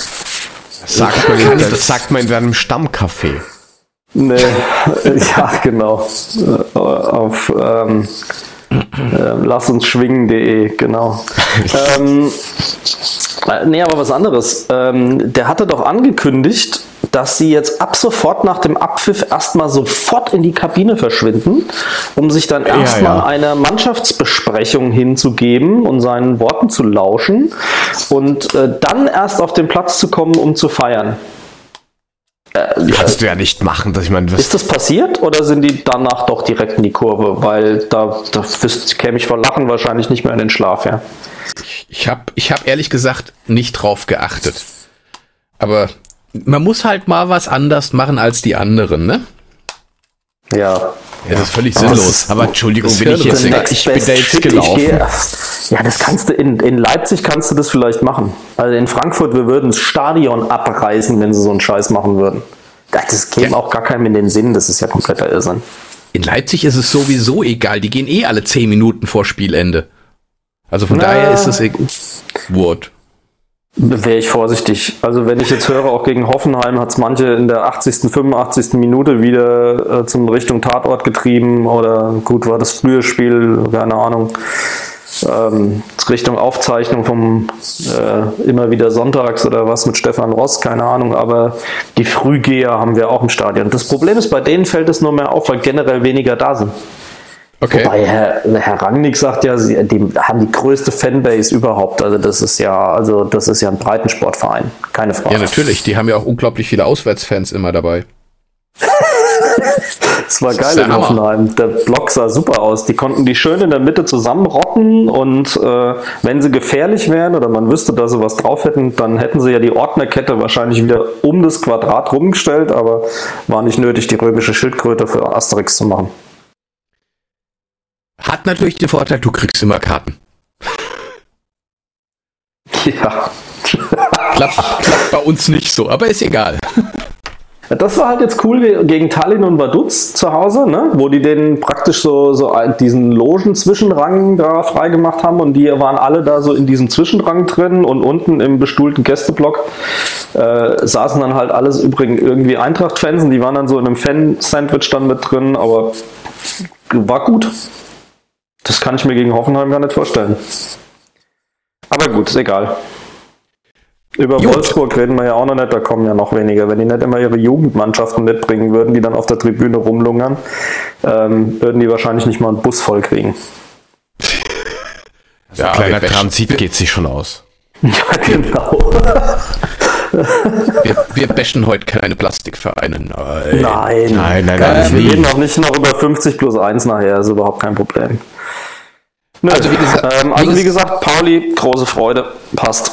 sagt man, das sagt man in seinem Stammcafé. Nee, *laughs* ja, genau. Äh, auf ähm, äh, lassungsschwingen.de, genau. ähm, äh, nee, aber was anderes. Ähm, der hatte doch angekündigt, dass sie jetzt ab sofort nach dem Abpfiff erstmal sofort in die Kabine verschwinden, um sich dann erstmal ja, ja. einer Mannschaftsbesprechung hinzugeben und seinen Worten zu lauschen und äh, dann erst auf den Platz zu kommen, um zu feiern. Äh, Kannst du ja nicht machen, dass ich meine. Ist das passiert oder sind die danach doch direkt in die Kurve? Weil da, da käme ich vor Lachen wahrscheinlich nicht mehr in den Schlaf, ja. Ich habe ich hab ehrlich gesagt nicht drauf geachtet. Aber man muss halt mal was anders machen als die anderen, ne? Ja. Ja, das ist völlig sinnlos. Aber Entschuldigung, bin ich jetzt, ich bin da jetzt gelaufen. Ja, das kannst du in, in Leipzig kannst du das vielleicht machen. Also in Frankfurt, wir würden das Stadion abreißen, wenn sie so einen Scheiß machen würden. Das käme ja. auch gar keinem in den Sinn, das ist ja kompletter Irrsinn. In Leipzig ist es sowieso egal, die gehen eh alle 10 Minuten vor Spielende. Also von Na, daher ist es egal. Wort. Wäre ich vorsichtig. Also wenn ich jetzt höre, auch gegen Hoffenheim hat es manche in der 80., 85. Minute wieder äh, zum Richtung Tatort getrieben oder gut war das frühe Spiel, keine Ahnung ähm, Richtung Aufzeichnung vom äh, immer wieder sonntags oder was mit Stefan Ross, keine Ahnung, aber die Frühgeher haben wir auch im Stadion. Das Problem ist, bei denen fällt es nur mehr auf, weil generell weniger da sind. Okay. Wobei Herr, Herr Rangnick sagt ja, sie die haben die größte Fanbase überhaupt. Also das ist ja, also das ist ja ein Breitensportverein, keine Frage. Ja, natürlich. Die haben ja auch unglaublich viele Auswärtsfans immer dabei. *laughs* das war geil in Hoffenheim. Der Block sah super aus. Die konnten die schön in der Mitte zusammenrotten und äh, wenn sie gefährlich wären oder man wüsste, dass sie was drauf hätten, dann hätten sie ja die Ordnerkette wahrscheinlich wieder um das Quadrat rumgestellt, aber war nicht nötig, die römische Schildkröte für Asterix zu machen. Hat natürlich den Vorteil, du kriegst immer Karten. Ja. klappt, klappt bei uns nicht so, aber ist egal. Das war halt jetzt cool gegen Tallinn und Vaduz zu Hause, ne? wo die den praktisch so, so diesen Logen-Zwischenrang da freigemacht haben und die waren alle da so in diesem Zwischenrang drin und unten im bestuhlten Gästeblock äh, saßen dann halt alles übrigens irgendwie Eintracht-Fans und die waren dann so in einem Fan-Sandwich dann mit drin, aber war gut. Das kann ich mir gegen Hoffenheim gar nicht vorstellen. Aber gut, ist egal. Über Gut. Wolfsburg reden wir ja auch noch nicht, da kommen ja noch weniger. Wenn die nicht immer ihre Jugendmannschaften mitbringen würden, die dann auf der Tribüne rumlungern, ähm, würden die wahrscheinlich nicht mal einen Bus voll kriegen. Also ja, ein kleiner Transit geht sich schon aus. Ja, genau. wir, wir bashen heute keine Plastikvereine. Nein, nein, nein. nein, nein wir reden auch nicht noch über 50 plus 1 nachher, ist überhaupt kein Problem. Nö. Also, wie gesagt, ähm, also wie gesagt, Pauli, große Freude, passt.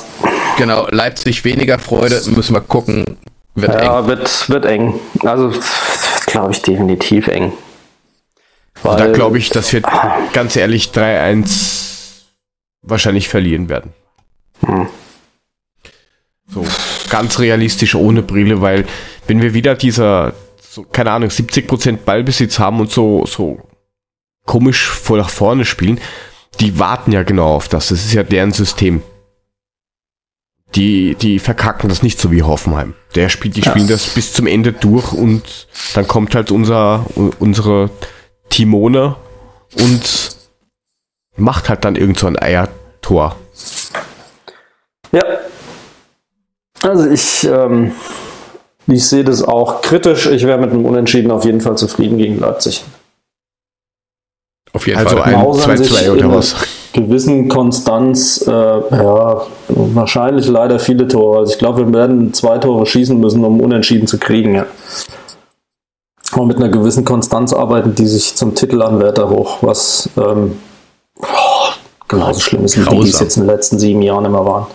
Genau, Leipzig weniger Freude, müssen wir gucken. Wird ja, eng. Wird, wird eng. Also, glaube ich, definitiv eng. Weil, da glaube ich, dass wir ganz ehrlich 3-1 wahrscheinlich verlieren werden. Hm. So, ganz realistisch ohne Brille, weil wenn wir wieder dieser, so, keine Ahnung, 70% Ballbesitz haben und so, so komisch vor nach vorne spielen, die warten ja genau auf das. Das ist ja deren System die, die verkacken das nicht so wie Hoffenheim. Der spielt, die ja. spielen das bis zum Ende durch und dann kommt halt unser, unsere Timone und macht halt dann irgend so ein Eiertor. Ja. Also ich, ähm, ich sehe das auch kritisch. Ich wäre mit einem Unentschieden auf jeden Fall zufrieden gegen Leipzig. Auf jeden also Fall. Also ein 2-2 oder was? Gewissen Konstanz, äh, ja, wahrscheinlich leider viele Tore. Also ich glaube, wir werden zwei Tore schießen müssen, um unentschieden zu kriegen. Ja. Und mit einer gewissen Konstanz arbeiten die sich zum Titelanwärter hoch, was ähm, oh, genauso schlimm ist, wie die es jetzt in den letzten sieben Jahren immer waren.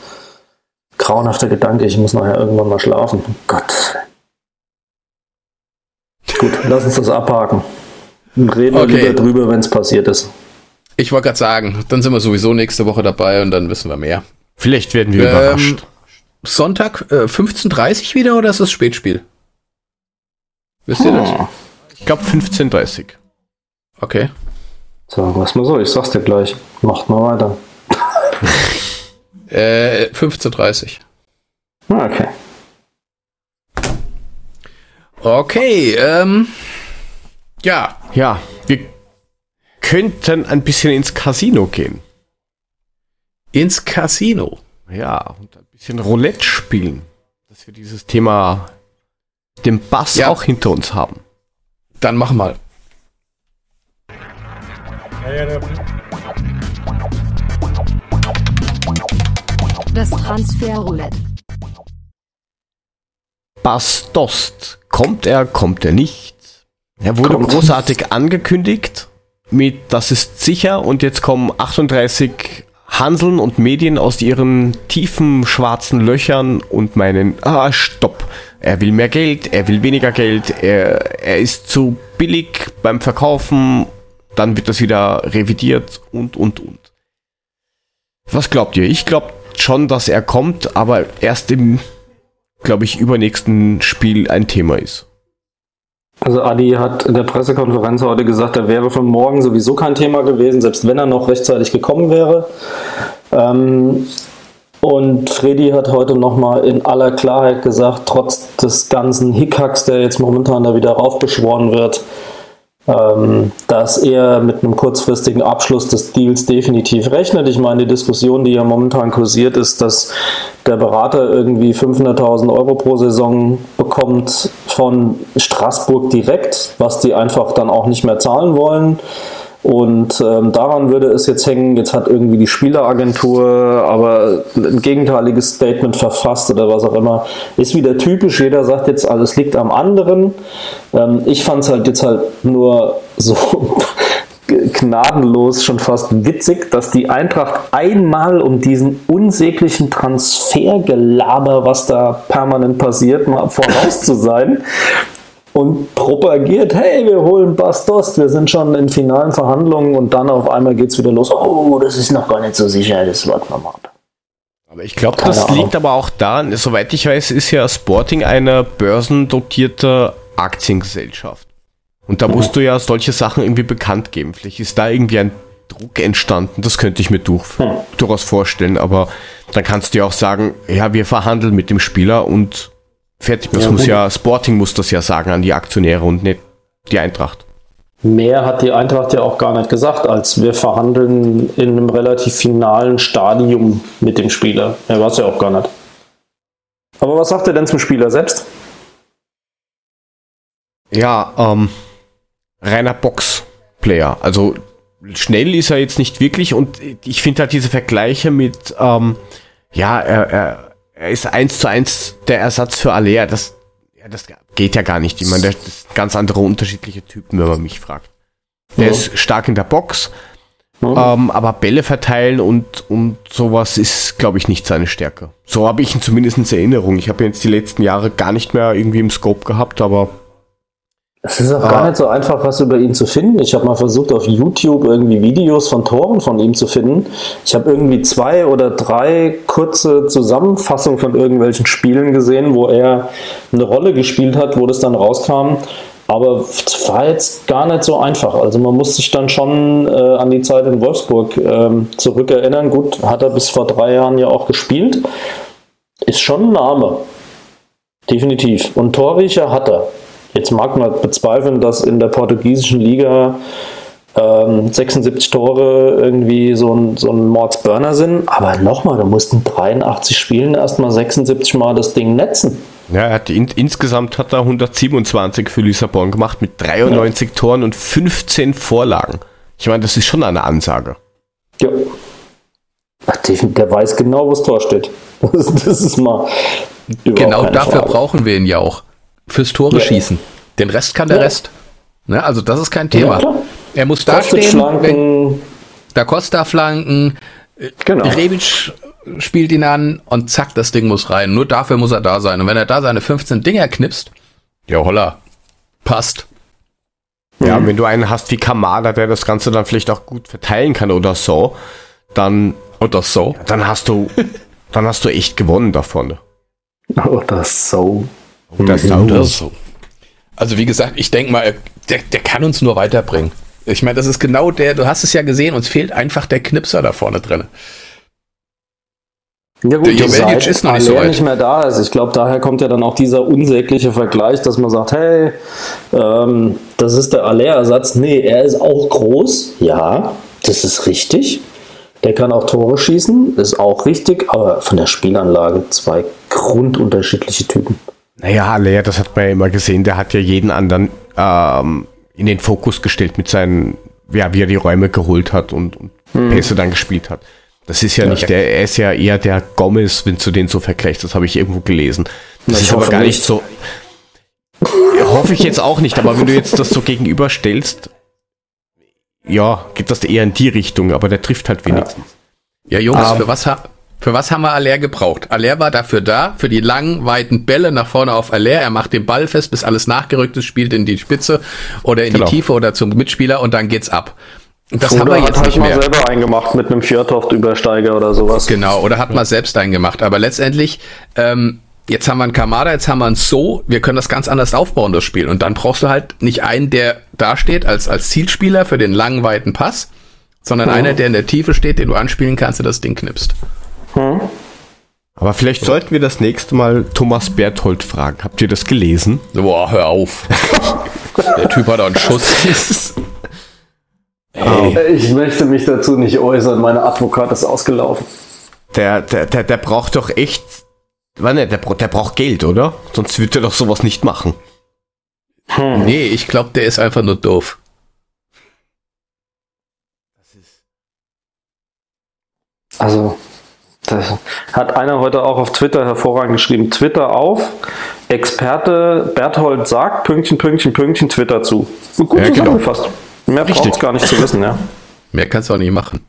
Grauenhafter Gedanke, ich muss nachher irgendwann mal schlafen. Oh Gott. Gut, lass uns das abhaken. Reden wir okay. lieber drüber, wenn es passiert ist. Ich wollte gerade sagen, dann sind wir sowieso nächste Woche dabei und dann wissen wir mehr. Vielleicht werden wir ähm, überrascht. Sonntag äh, 15.30 wieder oder ist das Spätspiel? Wisst ihr das? Ich glaube 15.30 Okay. So, was mal so, ich sag's dir gleich. Macht mal weiter. *laughs* äh, 15.30 ah, Okay. Okay, ähm. Ja. Ja, wir könnten ein bisschen ins Casino gehen. Ins Casino? Ja, und ein bisschen Roulette spielen. Dass wir dieses Thema, den Bass ja. auch hinter uns haben. Dann mach mal. Das Transferroulette. Bass Dost. Kommt er, kommt er nicht? Er wurde Kommt. großartig angekündigt mit Das ist sicher und jetzt kommen 38 Hanseln und Medien aus ihren tiefen schwarzen Löchern und meinen, ah, stopp. Er will mehr Geld, er will weniger Geld, er, er ist zu billig beim Verkaufen, dann wird das wieder revidiert und, und, und. Was glaubt ihr? Ich glaube schon, dass er kommt, aber erst im, glaube ich, übernächsten Spiel ein Thema ist. Also Adi hat in der Pressekonferenz heute gesagt, er wäre von morgen sowieso kein Thema gewesen, selbst wenn er noch rechtzeitig gekommen wäre. Ähm, und Freddy hat heute nochmal in aller Klarheit gesagt, trotz des ganzen Hickhacks, der jetzt momentan da wieder raufbeschworen wird, ähm, dass er mit einem kurzfristigen Abschluss des Deals definitiv rechnet. Ich meine, die Diskussion, die ja momentan kursiert, ist, dass der Berater irgendwie 500.000 Euro pro Saison bekommt von Straßburg direkt, was die einfach dann auch nicht mehr zahlen wollen. Und ähm, daran würde es jetzt hängen, jetzt hat irgendwie die Spieleragentur aber ein gegenteiliges Statement verfasst oder was auch immer. Ist wieder typisch, jeder sagt jetzt, alles liegt am anderen. Ähm, ich fand es halt jetzt halt nur *laughs* so gnadenlos, schon fast witzig, dass die Eintracht einmal um diesen unsäglichen Transfergelaber, was da permanent passiert, mal voraus zu sein und propagiert, hey, wir holen Bastos, wir sind schon in finalen Verhandlungen und dann auf einmal geht es wieder los. Oh, das ist noch gar nicht so sicher, das warten wir mal ab. Aber ich glaube, das Ahnung. liegt aber auch daran, soweit ich weiß, ist ja Sporting eine börsendotierte Aktiengesellschaft. Und da musst du ja solche Sachen irgendwie bekannt geben. Vielleicht ist da irgendwie ein Druck entstanden, das könnte ich mir durch, mhm. durchaus vorstellen, aber dann kannst du ja auch sagen, ja, wir verhandeln mit dem Spieler und Fertig. Das ja, muss ja, Sporting muss das ja sagen an die Aktionäre und nicht die Eintracht. Mehr hat die Eintracht ja auch gar nicht gesagt, als wir verhandeln in einem relativ finalen Stadium mit dem Spieler. Er war es ja auch gar nicht. Aber was sagt er denn zum Spieler selbst? Ja, ähm, reiner Box-Player. Also schnell ist er jetzt nicht wirklich und ich finde halt diese Vergleiche mit, ähm, ja, er, er er ist eins zu eins der Ersatz für Alea. Das, ja, das geht ja gar nicht. Ich meine, das ist ganz andere unterschiedliche Typen, wenn man mich fragt. Der ja. ist stark in der Box, ja. ähm, aber Bälle verteilen und, und sowas ist, glaube ich, nicht seine Stärke. So habe ich ihn zumindest in Erinnerung. Ich habe ihn jetzt die letzten Jahre gar nicht mehr irgendwie im Scope gehabt, aber es ist auch ah. gar nicht so einfach, was über ihn zu finden. Ich habe mal versucht, auf YouTube irgendwie Videos von Toren von ihm zu finden. Ich habe irgendwie zwei oder drei kurze Zusammenfassungen von irgendwelchen Spielen gesehen, wo er eine Rolle gespielt hat, wo das dann rauskam. Aber es war jetzt gar nicht so einfach. Also man muss sich dann schon äh, an die Zeit in Wolfsburg ähm, zurückerinnern. Gut, hat er bis vor drei Jahren ja auch gespielt. Ist schon ein Name. Definitiv. Und Torriecher hat er. Jetzt mag man bezweifeln, dass in der portugiesischen Liga ähm, 76 Tore irgendwie so ein, so ein Mordsburner sind. Aber nochmal, du musst in 83 Spielen erstmal 76 Mal das Ding netzen. Ja, er hat in, insgesamt hat er 127 für Lissabon gemacht mit 93 ja. Toren und 15 Vorlagen. Ich meine, das ist schon eine Ansage. Ja. Der weiß genau, wo das Tor steht. *laughs* Das ist mal. Genau dafür Frage. brauchen wir ihn ja auch fürs Tore ja. schießen. Den Rest kann der ja. Rest. Ne? Also das ist kein Thema. Ja, er muss da stehen. Wenn, da Costa flanken. Genau. Rebic spielt ihn an und zack, das Ding muss rein. Nur dafür muss er da sein. Und wenn er da seine 15 Dinger knipst, ja holla, passt. Ja, mhm. wenn du einen hast wie Kamada, der das Ganze dann vielleicht auch gut verteilen kann oder so, dann oder so, dann hast du, dann hast du echt gewonnen davon. Oder so. Oder. Oder so. Also wie gesagt, ich denke mal, der, der kann uns nur weiterbringen. Ich meine, das ist genau der, du hast es ja gesehen, uns fehlt einfach der Knipser da vorne drin. Ja gut, der Jovelic ist noch nicht so weit. nicht mehr da ist. Ich glaube, daher kommt ja dann auch dieser unsägliche Vergleich, dass man sagt, hey, ähm, das ist der Aller-Ersatz. Nee, er ist auch groß. Ja, das ist richtig. Der kann auch Tore schießen, ist auch richtig, aber von der Spielanlage zwei grundunterschiedliche Typen. Naja, Lea, das hat man ja immer gesehen, der hat ja jeden anderen ähm, in den Fokus gestellt mit seinen, ja, wie er die Räume geholt hat und, und hm. Pässe dann gespielt hat. Das ist ja, ja nicht der, er ist ja eher der Gomez, wenn du den so vergleichst, das habe ich irgendwo gelesen. Das, das ist aber gar nicht so. hoffe ich jetzt auch nicht, aber wenn du jetzt das so gegenüberstellst, ja, geht das eher in die Richtung, aber der trifft halt wenigstens. Ja, Jungs, um, ähm, für was, für was haben wir Aller gebraucht? Aller war dafür da, für die langen, weiten Bälle nach vorne auf Aller. Er macht den Ball fest, bis alles nachgerückt ist, spielt in die Spitze oder in genau. die Tiefe oder zum Mitspieler und dann geht's ab. Das oder haben wir jetzt hat halt nicht mal selber eingemacht mit einem Fjordhoft-Übersteiger oder sowas. Genau, oder hat man selbst eingemacht. Aber letztendlich, ähm, jetzt haben wir einen Kamada, jetzt haben wir einen So, wir können das ganz anders aufbauen, das Spiel. Und dann brauchst du halt nicht einen, der da steht als, als Zielspieler für den langen, weiten Pass, sondern mhm. einer, der in der Tiefe steht, den du anspielen kannst und das Ding knippst. Mhm. Aber vielleicht sollten wir das nächste Mal Thomas Berthold fragen. Habt ihr das gelesen? Boah, hör auf. der Typ hat einen Schuss. *laughs* Hey. Ich möchte mich dazu nicht äußern, meine Advokat ist ausgelaufen. Der, der, der, der braucht doch echt. Warte, der, der braucht Geld, oder? Sonst würde er doch sowas nicht machen. Hm. Nee, ich glaube, der ist einfach nur doof. Also, das hat einer heute auch auf Twitter hervorragend geschrieben. Twitter auf, Experte Berthold sagt, Pünktchen, Pünktchen, Pünktchen, Twitter zu. Gut ja, genau. zusammengefasst. Genau. Mehr braucht es gar nicht zu wissen, ja. *laughs* Mehr kannst du auch nicht machen.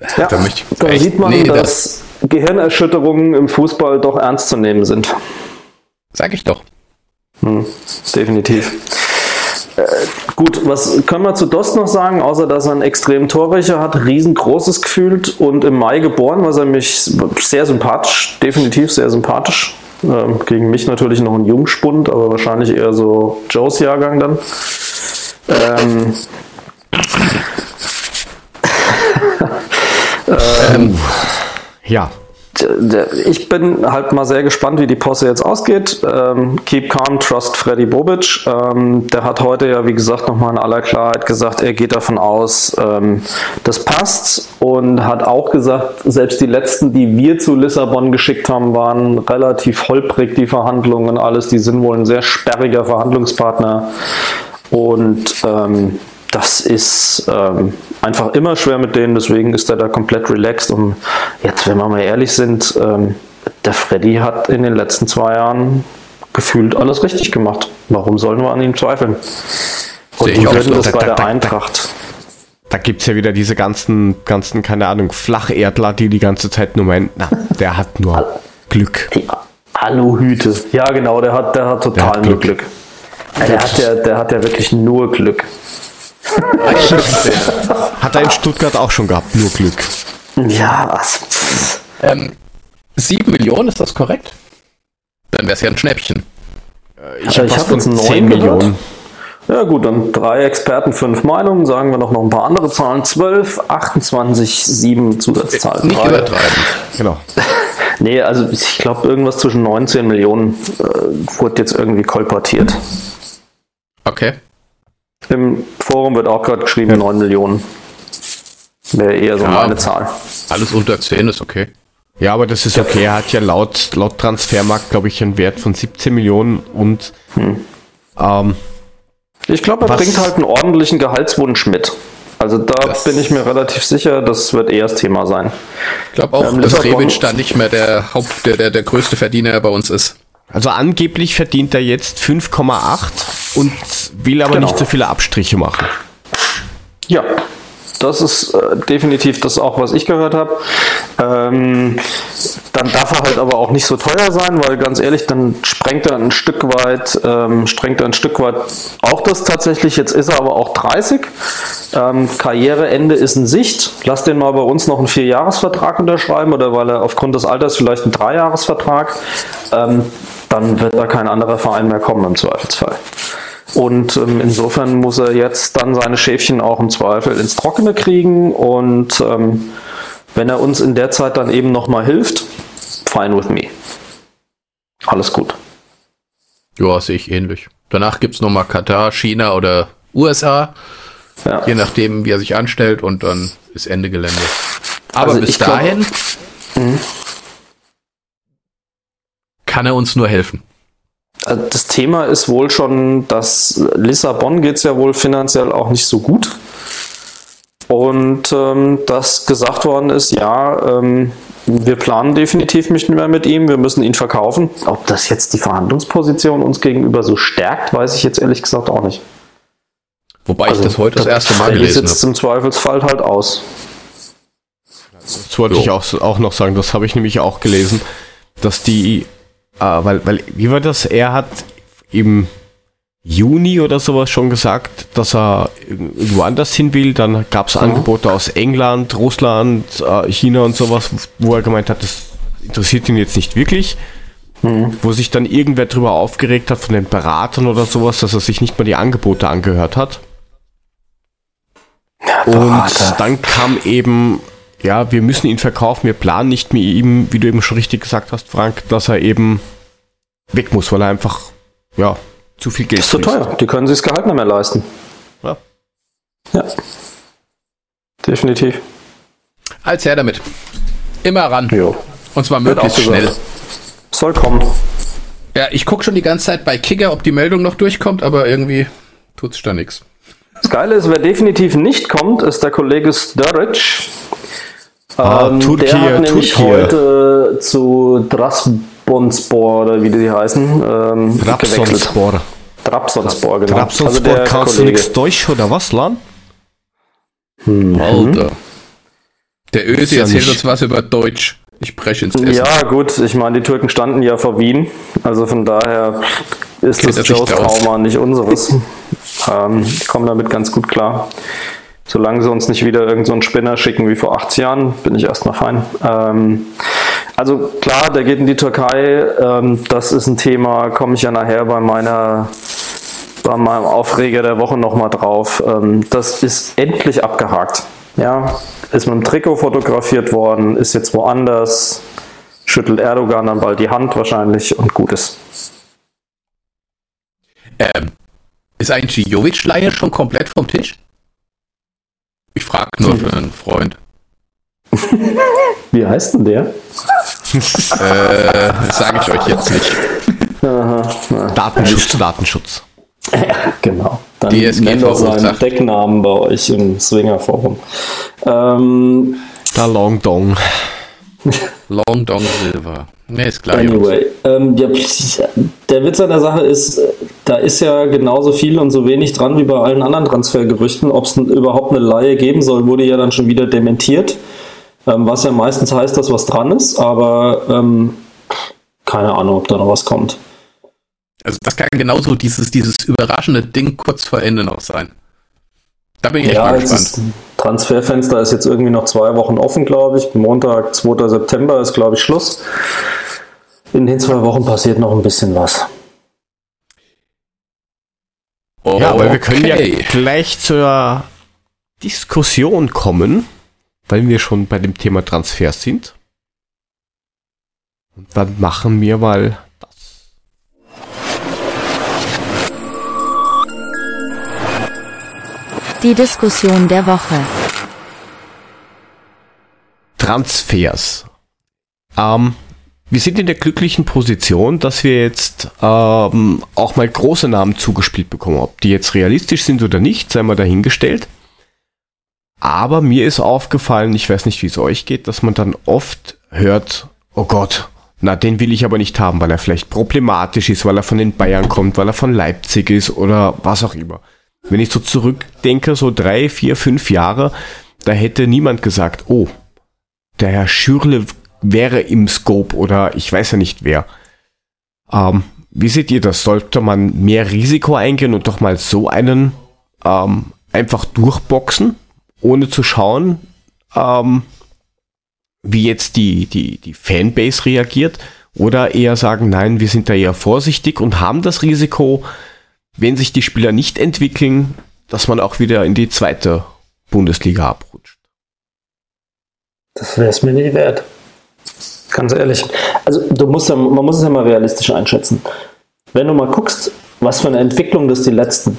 Ja, da, da echt, sieht man, nee, dass das Gehirnerschütterungen im Fußball doch ernst zu nehmen sind. Sag ich doch. Hm, definitiv. Äh, gut, was können wir zu Dost noch sagen, außer dass er einen extremen Torwächer hat, riesengroßes gefühlt und im Mai geboren, was er mich sehr sympathisch, definitiv sehr sympathisch. Ähm, gegen mich natürlich noch ein Jungspund, aber wahrscheinlich eher so Joes Jahrgang dann. Ähm, ähm, ja. Ich bin halt mal sehr gespannt, wie die Posse jetzt ausgeht. Ähm, keep calm, trust Freddy Bobic. Ähm, der hat heute ja, wie gesagt, nochmal in aller Klarheit gesagt, er geht davon aus, ähm, das passt und hat auch gesagt, selbst die letzten, die wir zu Lissabon geschickt haben, waren relativ holprig, die Verhandlungen und alles. Die sind wohl ein sehr sperriger Verhandlungspartner. Und ähm, das ist ähm, einfach immer schwer mit denen, deswegen ist er da komplett relaxed. Und jetzt, wenn wir mal ehrlich sind, ähm, der Freddy hat in den letzten zwei Jahren gefühlt alles richtig gemacht. Warum sollen wir an ihm zweifeln? Und die würden das bei der Eintracht. Da gibt es ja wieder diese ganzen, ganzen, keine Ahnung, Flacherdler, die die ganze Zeit nur meinen, na, der hat nur Glück. Die Aluhüte. Ja, genau, der hat, der hat total der hat nur Glück. Glück. Der hat ja, der hat ja wirklich nur Glück. *laughs* Hat er in Stuttgart auch schon gehabt, nur Glück. Ja, also, ähm, 7 Millionen, ist das korrekt? Dann wäre es ja ein Schnäppchen. Äh, ich habe hab jetzt 9 Millionen. Ja gut, dann drei Experten, fünf Meinungen. Sagen wir noch, noch ein paar andere Zahlen. 12, 28, 7 Zusatzzahl. Nicht übertreiben. Genau. *laughs* nee, also ich glaube irgendwas zwischen 19 Millionen äh, wurde jetzt irgendwie kolportiert. Okay. Im Forum wird auch gerade geschrieben, ja. 9 Millionen. Wäre eher so ja, meine Zahl. Alles unter 10 ist okay. Ja, aber das ist okay. Er hat ja laut, laut Transfermarkt, glaube ich, einen Wert von 17 Millionen und hm. ähm, ich glaube, er was? bringt halt einen ordentlichen Gehaltswunsch mit. Also da das bin ich mir relativ sicher, das wird eher das Thema sein. Ich glaube auch, ähm, dass Rebic da nicht mehr der Haupt, der, der, der größte Verdiener bei uns ist. Also angeblich verdient er jetzt 5,8 und will aber genau. nicht so viele Abstriche machen. Ja, das ist äh, definitiv das auch, was ich gehört habe. Ähm, dann darf er halt aber auch nicht so teuer sein, weil ganz ehrlich, dann sprengt er ein Stück weit, ähm, sprengt er ein Stück weit auch das tatsächlich. Jetzt ist er aber auch 30. Ähm, Karriereende ist in Sicht. Lass den mal bei uns noch einen Vierjahresvertrag unterschreiben oder weil er aufgrund des Alters vielleicht einen Dreijahresvertrag. Ähm, dann wird da kein anderer Verein mehr kommen im Zweifelsfall. Und ähm, insofern muss er jetzt dann seine Schäfchen auch im Zweifel ins Trockene kriegen. Und ähm, wenn er uns in der Zeit dann eben nochmal hilft, fine with me. Alles gut. Ja, sehe ich ähnlich. Danach gibt es nochmal Katar, China oder USA. Ja. Je nachdem, wie er sich anstellt und dann ist Ende Gelände. Aber also bis dahin glaub, mhm. Kann er uns nur helfen. Also das Thema ist wohl schon, dass Lissabon geht es ja wohl finanziell auch nicht so gut. Und ähm, dass gesagt worden ist, ja, ähm, wir planen definitiv nicht mehr mit ihm, wir müssen ihn verkaufen. Ob das jetzt die Verhandlungsposition uns gegenüber so stärkt, weiß ich jetzt ehrlich gesagt auch nicht. Wobei also, ich das heute das, das erste Mal gelesen habe. sitzt im Zweifelsfall halt aus. Das wollte so. ich auch, auch noch sagen, das habe ich nämlich auch gelesen, dass die äh, weil, weil, wie war das? Er hat eben Juni oder sowas schon gesagt, dass er irgendwo anders hin will. Dann gab es Angebote aus England, Russland, äh, China und sowas, wo er gemeint hat, das interessiert ihn jetzt nicht wirklich. Mhm. Wo sich dann irgendwer darüber aufgeregt hat von den Beratern oder sowas, dass er sich nicht mal die Angebote angehört hat. Ja, und dann kam eben, ja, wir müssen ihn verkaufen, wir planen nicht mit ihm, wie du eben schon richtig gesagt hast, Frank, dass er eben weg muss, weil er einfach, ja, zu viel Geld ist. Das ist zu teuer, die können sich das Gehalt nicht mehr leisten. Ja. Ja. Definitiv. Als her damit. Immer ran. Jo. Und zwar möglichst schnell. Soll kommen. Ja, ich gucke schon die ganze Zeit bei Kicker, ob die Meldung noch durchkommt, aber irgendwie tut es da nichts. Das Geile ist, wer definitiv nicht kommt, ist der Kollege Sturridge. Ah, ähm, Turkiye, der hat nämlich heute zu Trabzonspor oder wie die heißen, ähm, Trabzonspor. Trabzonspor, genau. Trabzonspor, also kannst Kollege. du nichts Deutsch oder was, Lan? Mhm. Alter. Der Ösi erzählt uns was über Deutsch. Ich breche ins Essen. Ja, gut, ich meine, die Türken standen ja vor Wien. Also von daher ist Geht das Joes Trauma nicht unseres. ähm, kommen damit ganz gut klar. Solange sie uns nicht wieder irgendeinen so Spinner schicken wie vor 80 Jahren, bin ich erstmal fein. Ähm, also klar, der geht in die Türkei. Ähm, das ist ein Thema, komme ich ja nachher bei meiner bei meinem Aufreger der Woche nochmal drauf. Ähm, das ist endlich abgehakt. Ja, ist mit dem Trikot fotografiert worden, ist jetzt woanders, schüttelt Erdogan dann bald die Hand wahrscheinlich und gut ist. Ähm, ist eigentlich Jovic-Leihe schon komplett vom Tisch? Ich frage nur für einen Freund. *laughs* Wie heißt denn der? *laughs* äh, sage ich euch jetzt nicht. Aha, Datenschutz, Datenschutz. *laughs* Ja, genau. Dann nennt doch seinen Decknamen bei euch im Swinger-Forum. Ähm, da Long Dong. Long Dong Silver. Nee, ist klar. Anyway, ähm, der, der Witz an der Sache ist, da ist ja genauso viel und so wenig dran wie bei allen anderen Transfergerüchten. Ob es überhaupt eine Laie geben soll, wurde ja dann schon wieder dementiert. Ähm, was ja meistens heißt, dass was dran ist, aber ähm, keine Ahnung, ob da noch was kommt. Also das kann genauso dieses, dieses überraschende Ding kurz vor Ende noch sein. Da bin ich ja, echt mal gespannt. Transferfenster ist jetzt irgendwie noch zwei Wochen offen, glaube ich. Montag, 2. September ist, glaube ich, Schluss. In den zwei Wochen passiert noch ein bisschen was. Oh, ja, aber okay. wir können ja gleich zur Diskussion kommen, weil wir schon bei dem Thema Transfer sind. Und dann machen wir mal Die Diskussion der Woche. Transfers. Ähm, wir sind in der glücklichen Position, dass wir jetzt ähm, auch mal große Namen zugespielt bekommen. Ob die jetzt realistisch sind oder nicht, sei mal dahingestellt. Aber mir ist aufgefallen, ich weiß nicht, wie es euch geht, dass man dann oft hört, oh Gott, na, den will ich aber nicht haben, weil er vielleicht problematisch ist, weil er von den Bayern kommt, weil er von Leipzig ist oder was auch immer. Wenn ich so zurückdenke, so drei, vier, fünf Jahre, da hätte niemand gesagt, oh, der Herr Schürle wäre im Scope oder ich weiß ja nicht wer. Ähm, wie seht ihr das? Sollte man mehr Risiko eingehen und doch mal so einen ähm, einfach durchboxen, ohne zu schauen, ähm, wie jetzt die, die, die Fanbase reagiert? Oder eher sagen, nein, wir sind da eher vorsichtig und haben das Risiko, wenn sich die Spieler nicht entwickeln, dass man auch wieder in die zweite Bundesliga abrutscht. Das wäre es mir nicht wert. Ganz ehrlich. Also du musst ja, man muss es ja mal realistisch einschätzen. Wenn du mal guckst, was für eine Entwicklung das die letzten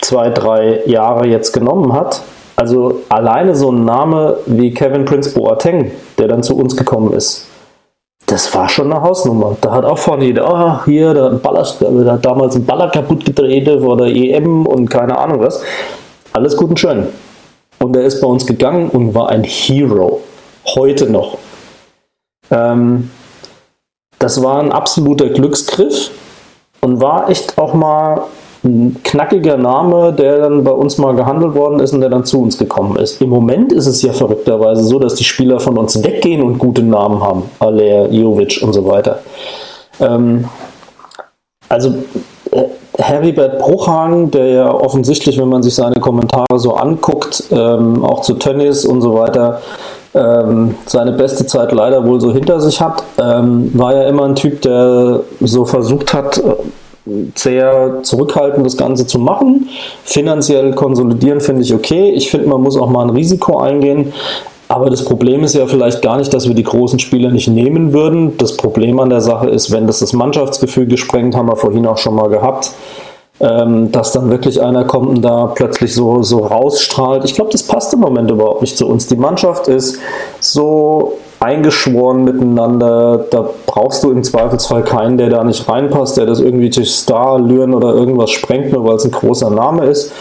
zwei, drei Jahre jetzt genommen hat, also alleine so ein Name wie Kevin Prince Boateng, der dann zu uns gekommen ist, das war schon eine Hausnummer. Da hat auch vorne jeder, oh, hier, der hat, Baller, der hat damals einen Baller kaputt gedreht vor der EM und keine Ahnung was. Alles gut und schön. Und er ist bei uns gegangen und war ein Hero. Heute noch. Ähm, das war ein absoluter Glücksgriff und war echt auch mal ein knackiger Name, der dann bei uns mal gehandelt worden ist und der dann zu uns gekommen ist. Im Moment ist es ja verrückterweise so, dass die Spieler von uns weggehen und gute Namen haben. Aller, Jovic und so weiter. Ähm, also äh, Heribert Bruchhagen, der ja offensichtlich, wenn man sich seine Kommentare so anguckt, ähm, auch zu Tennis und so weiter, ähm, seine beste Zeit leider wohl so hinter sich hat, ähm, war ja immer ein Typ, der so versucht hat, äh, sehr zurückhaltend das Ganze zu machen. Finanziell konsolidieren finde ich okay. Ich finde, man muss auch mal ein Risiko eingehen. Aber das Problem ist ja vielleicht gar nicht, dass wir die großen Spieler nicht nehmen würden. Das Problem an der Sache ist, wenn das das Mannschaftsgefüge sprengt, haben wir vorhin auch schon mal gehabt, ähm, dass dann wirklich einer kommt und da plötzlich so, so rausstrahlt. Ich glaube, das passt im Moment überhaupt nicht zu uns. Die Mannschaft ist so eingeschworen miteinander. Da brauchst du im Zweifelsfall keinen, der da nicht reinpasst, der das irgendwie durch Star-Lüren oder irgendwas sprengt, nur weil es ein großer Name ist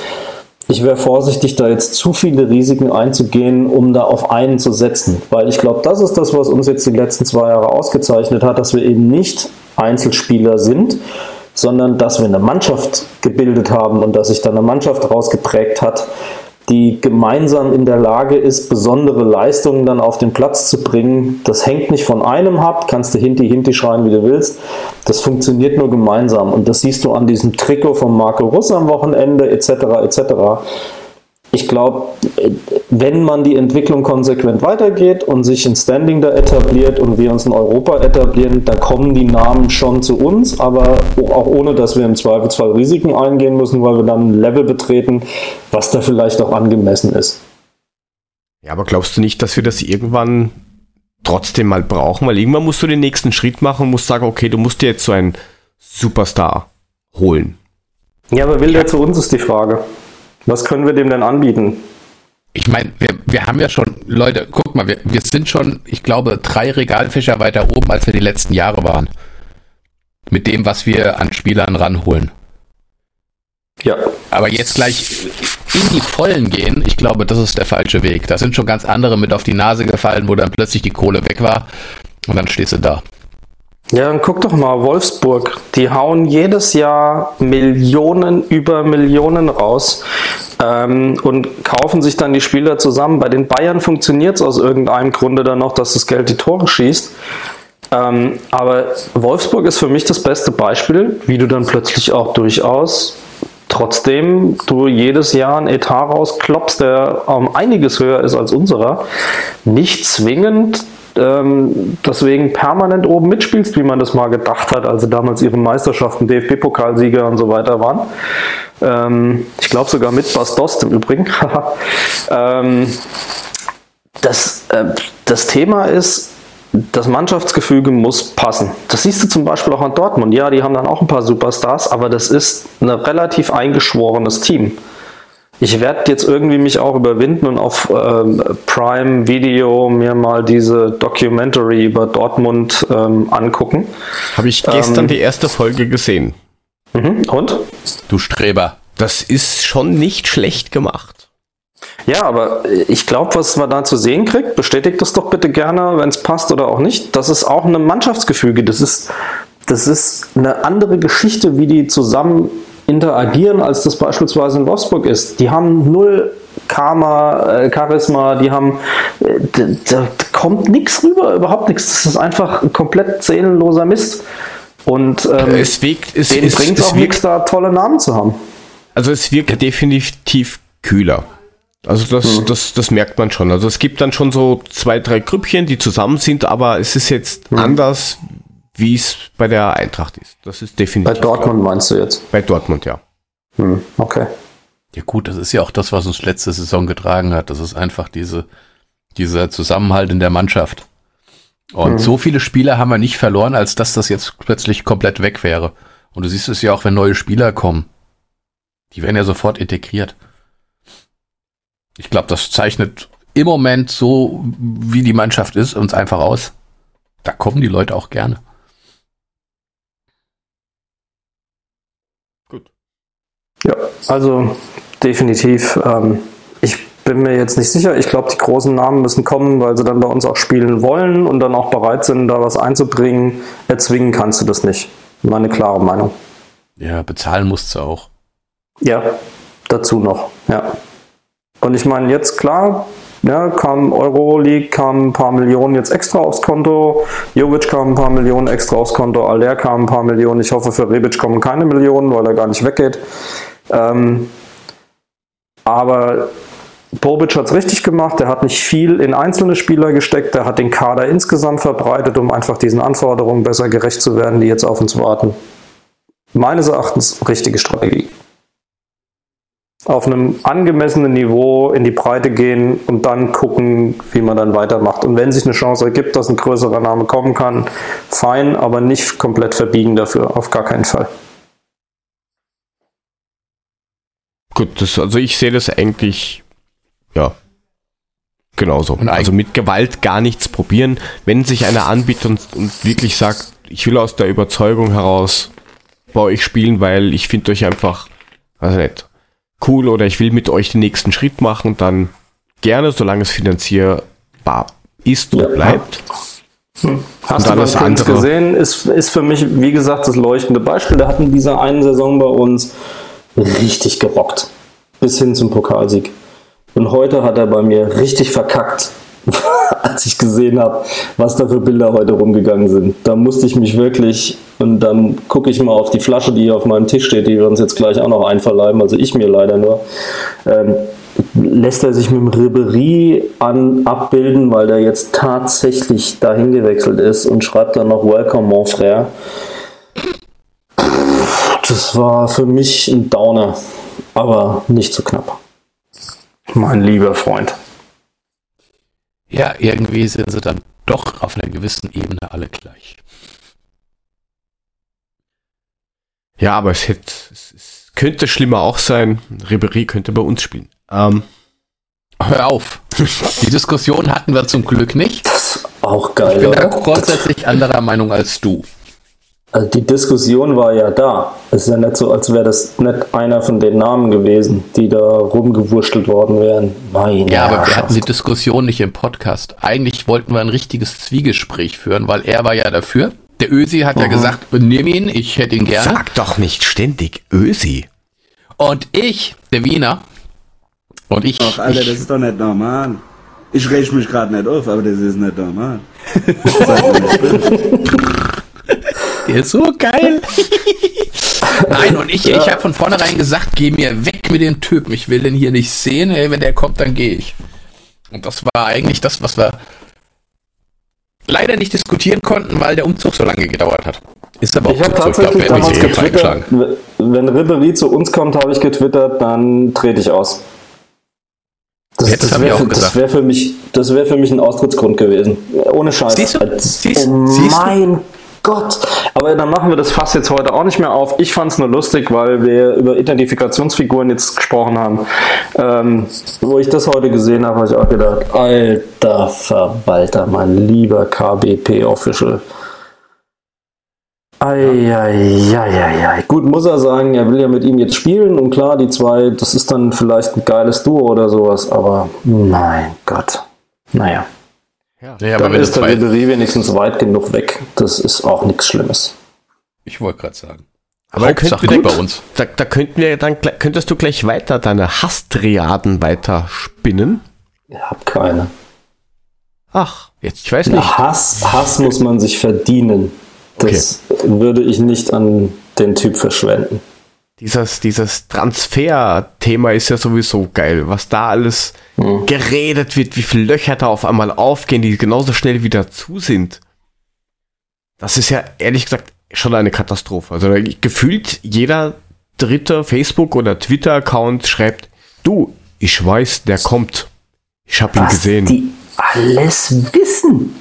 ich wäre vorsichtig, da jetzt zu viele Risiken einzugehen, um da auf einen zu setzen. Weil ich glaube, das ist das, was uns jetzt die letzten zwei Jahre ausgezeichnet hat, dass wir eben nicht Einzelspieler sind, sondern dass wir eine Mannschaft gebildet haben und dass sich da eine Mannschaft rausgeprägt hat, die gemeinsam in der Lage ist, besondere Leistungen dann auf den Platz zu bringen. Das hängt nicht von einem ab, kannst du hinti hinti schreien, wie du willst. Das funktioniert nur gemeinsam. Und das siehst du an diesem Trikot von Marco Russ am Wochenende, etc. etc ich glaube, wenn man die Entwicklung konsequent weitergeht und sich ein Standing da etabliert und wir uns in Europa etablieren, da kommen die Namen schon zu uns, aber auch ohne, dass wir im Zweifelsfall Risiken eingehen müssen, weil wir dann ein Level betreten, was da vielleicht auch angemessen ist. Ja, aber glaubst du nicht, dass wir das irgendwann trotzdem mal brauchen? Weil irgendwann musst du den nächsten Schritt machen und musst sagen, okay, du musst dir jetzt so einen Superstar holen. Ja, aber will der zu uns, ist die Frage. Was können wir dem denn anbieten? Ich meine, wir, wir haben ja schon, Leute, guck mal, wir, wir sind schon, ich glaube, drei Regalfischer weiter oben, als wir die letzten Jahre waren. Mit dem, was wir an Spielern ranholen. Ja. Aber jetzt gleich in die Vollen gehen, ich glaube, das ist der falsche Weg. Da sind schon ganz andere mit auf die Nase gefallen, wo dann plötzlich die Kohle weg war und dann stehst du da. Ja, dann guck doch mal, Wolfsburg, die hauen jedes Jahr Millionen über Millionen raus ähm, und kaufen sich dann die Spieler zusammen. Bei den Bayern funktioniert es aus irgendeinem Grunde dann noch, dass das Geld die Tore schießt. Ähm, aber Wolfsburg ist für mich das beste Beispiel, wie du dann plötzlich auch durchaus trotzdem du jedes Jahr ein Etat rausklopfst, der um einiges höher ist als unserer, nicht zwingend ähm, deswegen permanent oben mitspielst, wie man das mal gedacht hat, als sie damals ihre Meisterschaften, DFB-Pokalsieger und so weiter waren. Ähm, ich glaube sogar mit Bas Dost im Übrigen. *laughs* ähm, das, äh, das Thema ist, das Mannschaftsgefüge muss passen. Das siehst du zum Beispiel auch an Dortmund. Ja, die haben dann auch ein paar Superstars, aber das ist ein relativ eingeschworenes Team ich werde jetzt irgendwie mich auch überwinden und auf ähm, Prime Video mir mal diese Documentary über Dortmund ähm, angucken. Habe ich gestern ähm, die erste Folge gesehen. Mhm. Und? Du Streber. Das ist schon nicht schlecht gemacht. Ja, aber ich glaube, was man da zu sehen kriegt, bestätigt das doch bitte gerne, wenn es passt oder auch nicht. Das ist auch ein Mannschaftsgefüge. Das ist, das ist eine andere Geschichte, wie die zusammen interagieren, als das beispielsweise in Wolfsburg ist. Die haben null Karma, äh, Charisma, die haben, äh, da, kommt nichts rüber, überhaupt nichts. Das ist einfach komplett seelenloser Mist. Und ähm, es wirkt, es, denen bringt es auch nichts, da tolle Namen zu haben. Also es wirkt definitiv kühler. Also das, mhm. das, das merkt man schon. Also es gibt dann schon so zwei, drei Grüppchen, die zusammen sind, aber es ist jetzt mhm. anders, wie es bei der Eintracht ist. Das ist definitiv. Bei Dortmund klar. meinst du jetzt? Bei Dortmund, ja. Hm, okay. Ja gut, das ist ja auch das, was uns letzte Saison getragen hat. Das ist einfach diese, dieser Zusammenhalt in der Mannschaft. Und hm. so viele Spieler haben wir nicht verloren, als dass das jetzt plötzlich komplett weg wäre. Und du siehst es ja auch, wenn neue Spieler kommen. Die werden ja sofort integriert. Ich glaube, das zeichnet im Moment so, wie die Mannschaft ist, uns einfach aus. Da kommen die Leute auch gerne. Ja, also definitiv. Ähm, ich bin mir jetzt nicht sicher. Ich glaube, die großen Namen müssen kommen, weil sie dann bei uns auch spielen wollen und dann auch bereit sind, da was einzubringen. Erzwingen kannst du das nicht. Meine klare Meinung. Ja, bezahlen musst du auch. Ja, dazu noch, ja. Und ich meine, jetzt klar, Ja, kam Euroleague, kam ein paar Millionen jetzt extra aufs Konto. Jovic kam ein paar Millionen extra aufs Konto. Aller kam ein paar Millionen. Ich hoffe, für Rebic kommen keine Millionen, weil er gar nicht weggeht. Ähm, aber Bobic hat es richtig gemacht. Er hat nicht viel in einzelne Spieler gesteckt. Er hat den Kader insgesamt verbreitet, um einfach diesen Anforderungen besser gerecht zu werden, die jetzt auf uns warten. Meines Erachtens richtige Strategie auf einem angemessenen Niveau in die Breite gehen und dann gucken, wie man dann weitermacht. Und wenn sich eine Chance ergibt, dass ein größerer Name kommen kann, fein, aber nicht komplett verbiegen dafür, auf gar keinen Fall. Gut, das, also ich sehe das eigentlich, ja, genauso. Und also mit Gewalt gar nichts probieren. Wenn sich einer anbietet und, und wirklich sagt, ich will aus der Überzeugung heraus bei euch spielen, weil ich finde euch einfach, weiß nicht, cool oder ich will mit euch den nächsten Schritt machen, dann gerne, solange es finanzierbar ist und ja. bleibt. Hm. Hast du das andere gesehen? Ist, ist für mich, wie gesagt, das leuchtende Beispiel. Der hat in dieser einen Saison bei uns richtig gerockt. Bis hin zum Pokalsieg. Und heute hat er bei mir richtig verkackt. *laughs* als ich gesehen habe, was da für Bilder heute rumgegangen sind. Da musste ich mich wirklich, und dann gucke ich mal auf die Flasche, die hier auf meinem Tisch steht, die wir uns jetzt gleich auch noch einverleiben, also ich mir leider nur. Ähm, lässt er sich mit dem Ribery an, abbilden, weil der jetzt tatsächlich dahin gewechselt ist und schreibt dann noch Welcome, mon frère. Das war für mich ein Downer, aber nicht zu so knapp. Mein lieber Freund ja, irgendwie sind sie dann doch auf einer gewissen Ebene alle gleich. Ja, aber es, hätte, es, es könnte schlimmer auch sein. Ribery könnte bei uns spielen. Ähm. Hör auf. Die Diskussion hatten wir zum Glück nicht. Das ist auch geil. Ich bin da grundsätzlich anderer Meinung als du. Also die Diskussion war ja da. Es ist ja nicht so, als wäre das nicht einer von den Namen gewesen, die da rumgewurschtelt worden wären. Meine ja, aber wir hatten die Diskussion nicht im Podcast. Eigentlich wollten wir ein richtiges Zwiegespräch führen, weil er war ja dafür. Der Ösi hat mhm. ja gesagt, nimm ihn, ich hätte ihn gerne. Sag doch nicht ständig Ösi. Und ich, der Wiener, und ich. Ach, Alter, ich, das ist doch nicht normal. Ich reg mich gerade nicht auf, aber das ist nicht normal. *laughs* Der ist so geil. Nein, und ich, ja. ich habe von vornherein gesagt, geh mir weg mit dem Typen. Ich will den hier nicht sehen. Hey, wenn der kommt, dann gehe ich. Und das war eigentlich das, was wir leider nicht diskutieren konnten, weil der Umzug so lange gedauert hat. Ist aber auch ich habe tatsächlich glaub, damals getwittert, wenn Ribery zu uns kommt, habe ich getwittert, dann trete ich aus. Das, das wäre für, wär für, mich, wär für mich ein Austrittsgrund gewesen. Ohne Scheiß. Siehst du? Siehst, oh mein du? Gott. Aber dann machen wir das Fass jetzt heute auch nicht mehr auf. Ich fand es nur lustig, weil wir über Identifikationsfiguren jetzt gesprochen haben. Ähm, wo ich das heute gesehen habe, habe ich auch gedacht, alter Verwalter, mein lieber KBP-Official. Eieieiei. Gut, muss er sagen, er will ja mit ihm jetzt spielen und klar, die zwei, das ist dann vielleicht ein geiles Duo oder sowas, aber mein Gott. Naja. Ja, ja aber wenn ist der Ribery wenigstens weit genug weg. Das ist auch nichts Schlimmes. Ich wollte gerade sagen. Aber Hauptsache gut, bei uns. Da, da, könnten wir dann könntest du gleich weiter deine Hasstriaden weiter spinnen. Ich hab keine. Ach, jetzt ich weiß Na, nicht. Hass, Hass muss man sich verdienen. Das okay. würde ich nicht an den Typ verschwenden dieses, dieses Transfer-Thema ist ja sowieso geil, was da alles mhm. geredet wird, wie viele Löcher da auf einmal aufgehen, die genauso schnell wieder zu sind. Das ist ja ehrlich gesagt schon eine Katastrophe. Also gefühlt jeder dritte Facebook- oder Twitter-Account schreibt, du, ich weiß, der kommt. Ich habe ihn gesehen. Die alles wissen.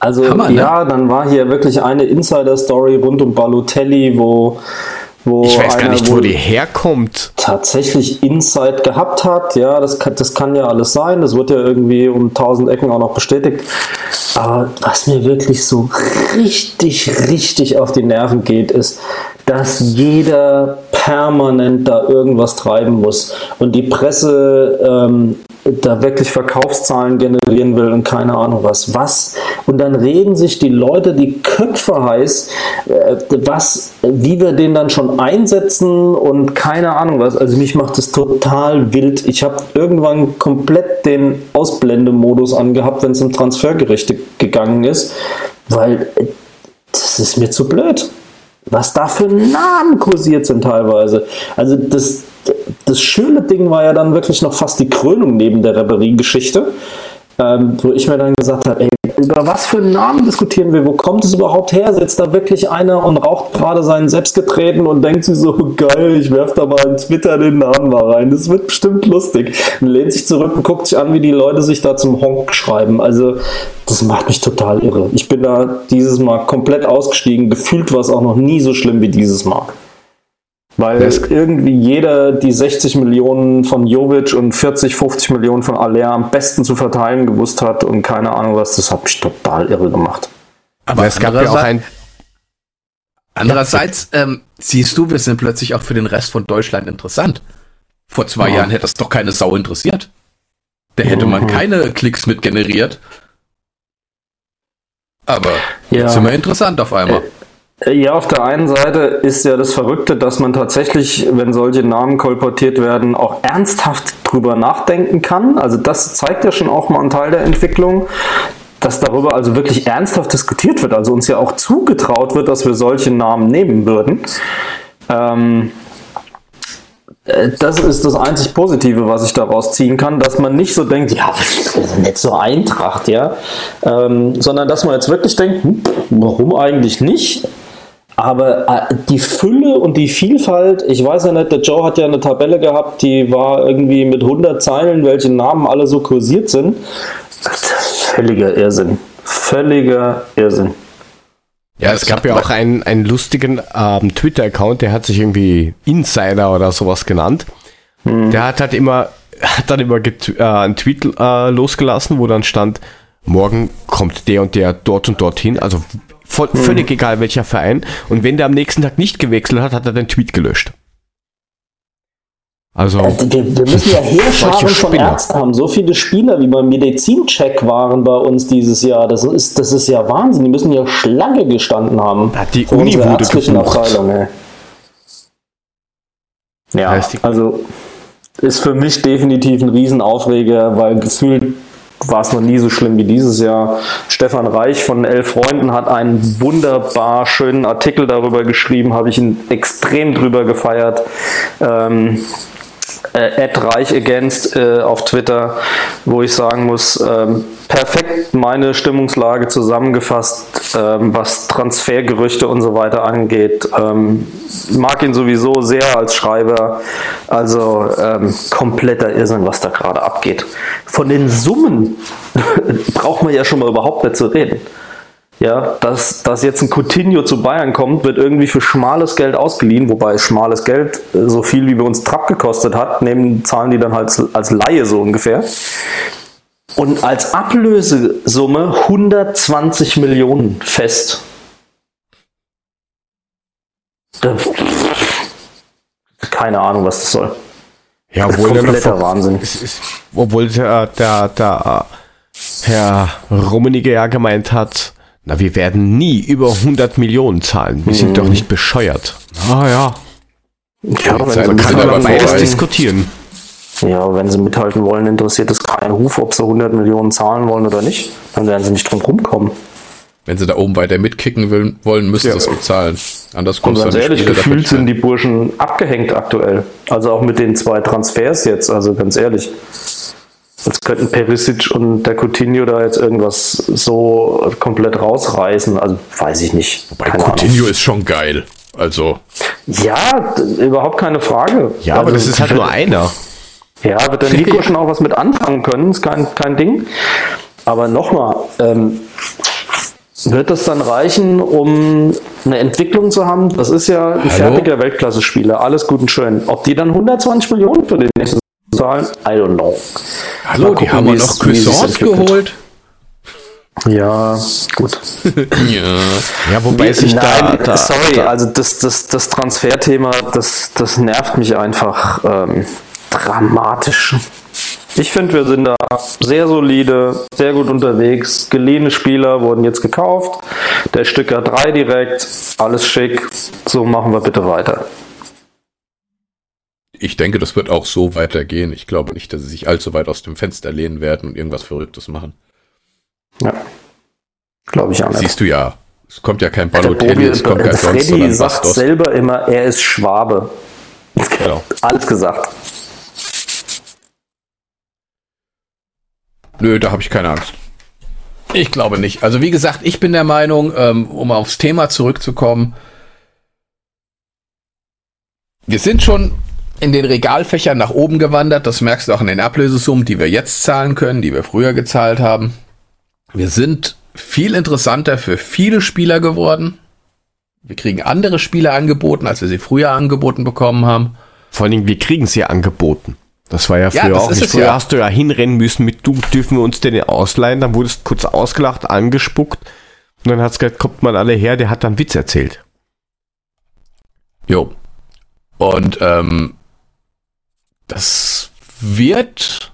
Also Hammer, ne? ja, dann war hier wirklich eine Insider-Story rund um Balotelli, wo wo ich weiß gar nicht, wo die herkommt. Tatsächlich Insight gehabt hat. Ja, das kann, das kann ja alles sein. Das wird ja irgendwie um tausend Ecken auch noch bestätigt. Aber was mir wirklich so richtig, richtig auf die Nerven geht, ist, dass jeder permanent da irgendwas treiben muss und die Presse ähm, da wirklich Verkaufszahlen generieren will und keine Ahnung was. Was und dann reden sich die Leute die Köpfe heiß, äh, was, wie wir den dann schon einsetzen und keine Ahnung was. Also mich macht das total wild. Ich habe irgendwann komplett den Ausblendemodus angehabt, wenn es um Transfergerichte gegangen ist, weil äh, das ist mir zu blöd. Was da für Namen kursiert sind teilweise. Also das, das schöne Ding war ja dann wirklich noch fast die Krönung neben der Reverie-Geschichte ähm, wo ich mir dann gesagt habe, ey, über was für einen Namen diskutieren wir? Wo kommt es überhaupt her? Sitzt da wirklich einer und raucht gerade seinen Selbstgetreten und denkt sich so, *laughs* geil, ich werf da mal in Twitter den Namen mal rein. Das wird bestimmt lustig. Und lehnt sich zurück und guckt sich an, wie die Leute sich da zum Honk schreiben. Also, das macht mich total irre. Ich bin da dieses Mal komplett ausgestiegen. Gefühlt war es auch noch nie so schlimm wie dieses Mal. Weil das irgendwie jeder die 60 Millionen von Jovic und 40, 50 Millionen von Aller am besten zu verteilen gewusst hat und keine Ahnung was, das hat mich total irre gemacht. Aber es gab ja auch ein. Andererseits ähm, siehst du, wir sind plötzlich auch für den Rest von Deutschland interessant. Vor zwei ja. Jahren hätte das doch keine Sau interessiert. Da hätte man mhm. keine Klicks mit generiert. Aber ja. jetzt sind wir interessant auf einmal. Äh, ja, auf der einen Seite ist ja das Verrückte, dass man tatsächlich, wenn solche Namen kolportiert werden, auch ernsthaft drüber nachdenken kann. Also das zeigt ja schon auch mal einen Teil der Entwicklung, dass darüber also wirklich ernsthaft diskutiert wird. Also uns ja auch zugetraut wird, dass wir solche Namen nehmen würden. Ähm, äh, das ist das einzig Positive, was ich daraus ziehen kann, dass man nicht so denkt, ja, nicht so Eintracht, ja, ähm, sondern dass man jetzt wirklich denkt, hm, warum eigentlich nicht? Aber äh, die Fülle und die Vielfalt, ich weiß ja nicht, der Joe hat ja eine Tabelle gehabt, die war irgendwie mit 100 Zeilen, welche Namen alle so kursiert sind. Völliger Irrsinn. Völliger Irrsinn. Ja, es gab ja auch einen, einen lustigen ähm, Twitter-Account, der hat sich irgendwie Insider oder sowas genannt. Hm. Der hat halt immer, hat dann immer äh, einen Tweet äh, losgelassen, wo dann stand, morgen kommt der und der dort und dorthin, also Voll, hm. Völlig egal welcher Verein. Und wenn der am nächsten Tag nicht gewechselt hat, hat er den Tweet gelöscht. Also, also wir, wir, müssen ja Heerscharen von Ärzten haben. So viele Spieler, wie beim Medizincheck waren bei uns dieses Jahr. Das ist, das ist ja Wahnsinn. Die müssen ja Schlange gestanden haben. Hat die Uni wurde ärztlichen Abteilung, ey. Ja, also ist für mich definitiv ein Riesenaufreger, weil gefühlt war es noch nie so schlimm wie dieses Jahr. Stefan Reich von Elf Freunden hat einen wunderbar schönen Artikel darüber geschrieben, habe ich ihn extrem drüber gefeiert. Ähm, äh, Reich Against äh, auf Twitter, wo ich sagen muss, ähm, perfekt meine Stimmungslage zusammengefasst, ähm, was Transfergerüchte und so weiter angeht. Ähm, mag ihn sowieso sehr als Schreiber. Also ähm, kompletter Irrsinn, was da gerade abgeht. Von den Summen *laughs* braucht man ja schon mal überhaupt nicht zu reden. Ja, dass, dass jetzt ein Coutinho zu Bayern kommt, wird irgendwie für schmales Geld ausgeliehen, wobei schmales Geld äh, so viel wie bei uns Trapp gekostet hat, nehmen, zahlen die dann halt als Laie so ungefähr. Und als Ablösesumme 120 Millionen fest. Keine Ahnung, was das soll. Ja, obwohl kompletter der Wahnsinn. Ist, ist, obwohl der, der, der Herr Rummenigge ja gemeint hat, na, wir werden nie über 100 Millionen zahlen. Wir sind doch mhm. nicht bescheuert. Ah ja. Ja, wenn sie kann man beides diskutieren. Ja, wenn sie mithalten wollen, interessiert es keinen Ruf, ob sie 100 Millionen zahlen wollen oder nicht. Dann werden sie nicht drum rumkommen. Wenn sie da oben weiter mitkicken will, wollen, müssen ja. sie es bezahlen. Anders kommt Und ganz ehrlich, Spiele gefühlt sind die Burschen abgehängt aktuell. Also auch mit den zwei Transfers jetzt, also ganz ehrlich als könnten Perisic und der Coutinho da jetzt irgendwas so komplett rausreißen. Also weiß ich nicht. Bei Coutinho Ahnung. ist schon geil. Also. Ja, überhaupt keine Frage. Ja, also, aber das ist halt nur einer. Ja, wird der Nico schon auch was mit anfangen können, ist kein, kein Ding. Aber nochmal, ähm, wird das dann reichen, um eine Entwicklung zu haben? Das ist ja ein Hallo? fertiger Weltklasse-Spieler, alles gut und schön. Ob die dann 120 Millionen für den nächsten zahlen? I don't know. Hallo, gucken, die haben wir noch Cuisance geholt. Ja, gut. *laughs* ja. ja, wobei sich da, da, Sorry, da. also das, das, das Transferthema, das, das nervt mich einfach ähm, dramatisch. Ich finde, wir sind da sehr solide, sehr gut unterwegs. Geliehene Spieler wurden jetzt gekauft. Der Stücker 3 direkt, alles schick. So machen wir bitte weiter. Ich denke, das wird auch so weitergehen. Ich glaube nicht, dass sie sich allzu weit aus dem Fenster lehnen werden und irgendwas Verrücktes machen. Ja. Glaube ich auch nicht. Siehst du ja. Es kommt ja kein Balotelli, es kommt kein Freddy sondern sagt Bastos. selber immer, er ist Schwabe. Genau. *laughs* Alles gesagt. Nö, da habe ich keine Angst. Ich glaube nicht. Also wie gesagt, ich bin der Meinung, ähm, um aufs Thema zurückzukommen, wir sind schon in den Regalfächern nach oben gewandert. Das merkst du auch in den Ablösesummen, die wir jetzt zahlen können, die wir früher gezahlt haben. Wir sind viel interessanter für viele Spieler geworden. Wir kriegen andere Spieler angeboten, als wir sie früher angeboten bekommen haben. Vor allen Dingen, wir kriegen sie angeboten. Das war ja früher ja, auch nicht. Früher ja. hast du ja hinrennen müssen mit, du dürfen wir uns denn ausleihen. Dann wurdest kurz ausgelacht, angespuckt. Und dann hat's gesagt, kommt mal alle her, der hat dann Witz erzählt. Jo. Und ähm, das wird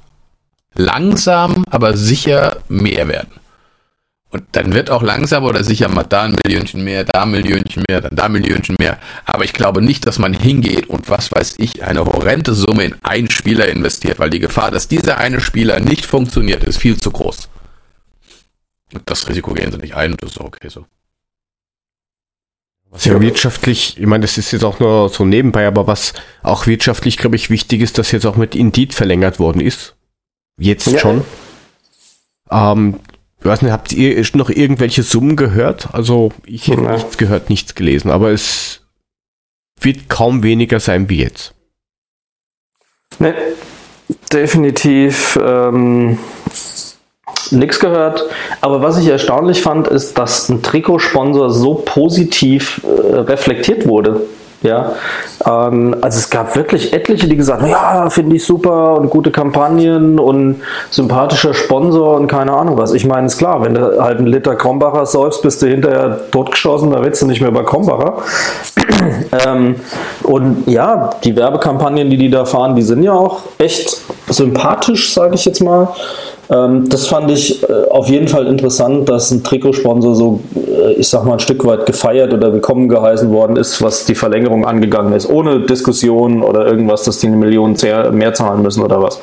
langsam, aber sicher mehr werden. Und dann wird auch langsam oder sicher mal da ein Millionchen mehr, da ein Millionchen mehr, dann da ein Millionchen mehr. Aber ich glaube nicht, dass man hingeht und was weiß ich, eine horrende Summe in einen Spieler investiert, weil die Gefahr, dass dieser eine Spieler nicht funktioniert, ist viel zu groß. Und das Risiko gehen sie nicht ein und das ist okay so. Was ja wirtschaftlich, ich meine, das ist jetzt auch nur so nebenbei, aber was auch wirtschaftlich, glaube ich, wichtig ist, dass jetzt auch mit Indeed verlängert worden ist. Jetzt ja. schon. Ähm, ich weiß nicht, habt ihr noch irgendwelche Summen gehört? Also ich hätte ja. nichts gehört, nichts gelesen, aber es wird kaum weniger sein wie jetzt. Nee, definitiv ähm, nichts gehört. Aber was ich erstaunlich fand, ist, dass ein Trikotsponsor so positiv äh, reflektiert wurde. Ja, ähm, also es gab wirklich etliche, die gesagt haben, ja, finde ich super und gute Kampagnen und sympathischer Sponsor und keine Ahnung was. Ich meine, ist klar, wenn du halt einen Liter Krombacher säufst, bist du hinterher totgeschossen, da willst du nicht mehr bei Krombacher. *clears throat* ähm, und ja, die Werbekampagnen, die die da fahren, die sind ja auch echt sympathisch, sage ich jetzt mal. Ähm, das fand ich äh, auf jeden Fall interessant, dass ein Trikotsponsor so, äh, ich sag mal, ein Stück weit gefeiert oder willkommen geheißen worden ist, was die Verlängerung angegangen ist, ohne Diskussion oder irgendwas, dass die eine Million mehr zahlen müssen oder was.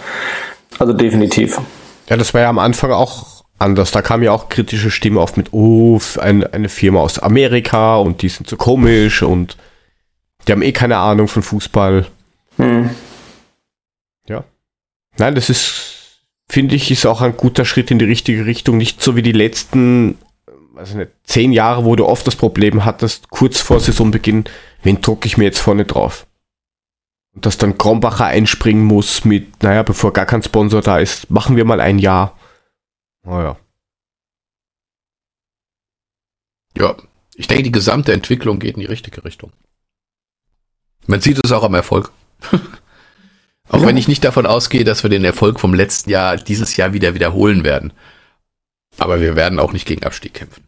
Also definitiv. Ja, das war ja am Anfang auch anders. Da kam ja auch kritische Stimmen auf mit, oh, eine, eine Firma aus Amerika und die sind so komisch und die haben eh keine Ahnung von Fußball. Hm. Ja. Nein, das ist finde ich, ist auch ein guter Schritt in die richtige Richtung. Nicht so wie die letzten, also nicht, zehn Jahre, wo du oft das Problem hattest, kurz vor Saisonbeginn, wen drucke ich mir jetzt vorne drauf? Und dass dann Krombacher einspringen muss mit, naja, bevor gar kein Sponsor da ist, machen wir mal ein Jahr. Naja. Ja, ich denke, die gesamte Entwicklung geht in die richtige Richtung. Man sieht es auch am Erfolg. *laughs* Auch ja. wenn ich nicht davon ausgehe, dass wir den Erfolg vom letzten Jahr dieses Jahr wieder wiederholen werden. Aber wir werden auch nicht gegen Abstieg kämpfen.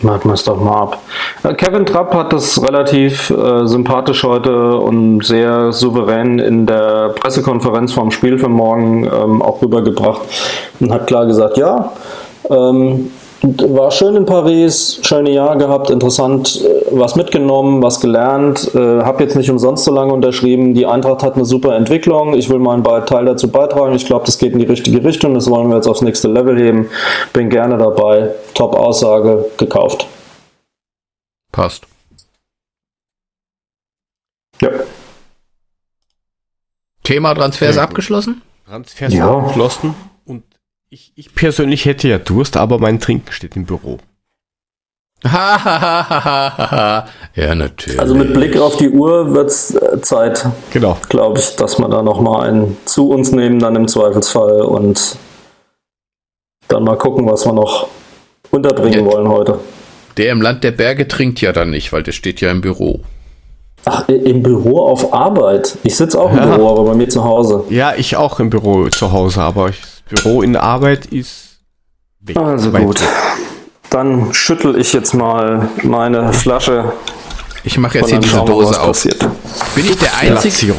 Warten wir es doch mal ab. Äh, Kevin Trapp hat das relativ äh, sympathisch heute und sehr souverän in der Pressekonferenz vom Spiel für morgen ähm, auch rübergebracht und hat klar gesagt, ja, ähm, war schön in Paris, schöne Jahr gehabt, interessant, äh, was mitgenommen, was gelernt. Äh, habe jetzt nicht umsonst so lange unterschrieben. Die Eintracht hat eine super Entwicklung. Ich will meinen Teil dazu beitragen. Ich glaube, das geht in die richtige Richtung. Das wollen wir jetzt aufs nächste Level heben. Bin gerne dabei. Top Aussage, gekauft. Passt. Ja. Thema Transfers ja. abgeschlossen? Transfers ja. abgeschlossen. Ich, ich persönlich hätte ja Durst, aber mein Trinken steht im Büro. *laughs* ja, natürlich. Also mit Blick auf die Uhr wird es äh, Zeit, genau. glaube ich, dass wir da nochmal einen zu uns nehmen, dann im Zweifelsfall und dann mal gucken, was wir noch unterbringen ja, wollen heute. Der im Land der Berge trinkt ja dann nicht, weil der steht ja im Büro. Ach, im Büro auf Arbeit. Ich sitze auch im ja. Büro, aber bei mir zu Hause. Ja, ich auch im Büro zu Hause, aber ich Büro in Arbeit ist weg. Also gut. Dann schüttel ich jetzt mal meine Flasche. Ich mache jetzt hier diese Dose auf. Passiert. Bin ich der Einzige?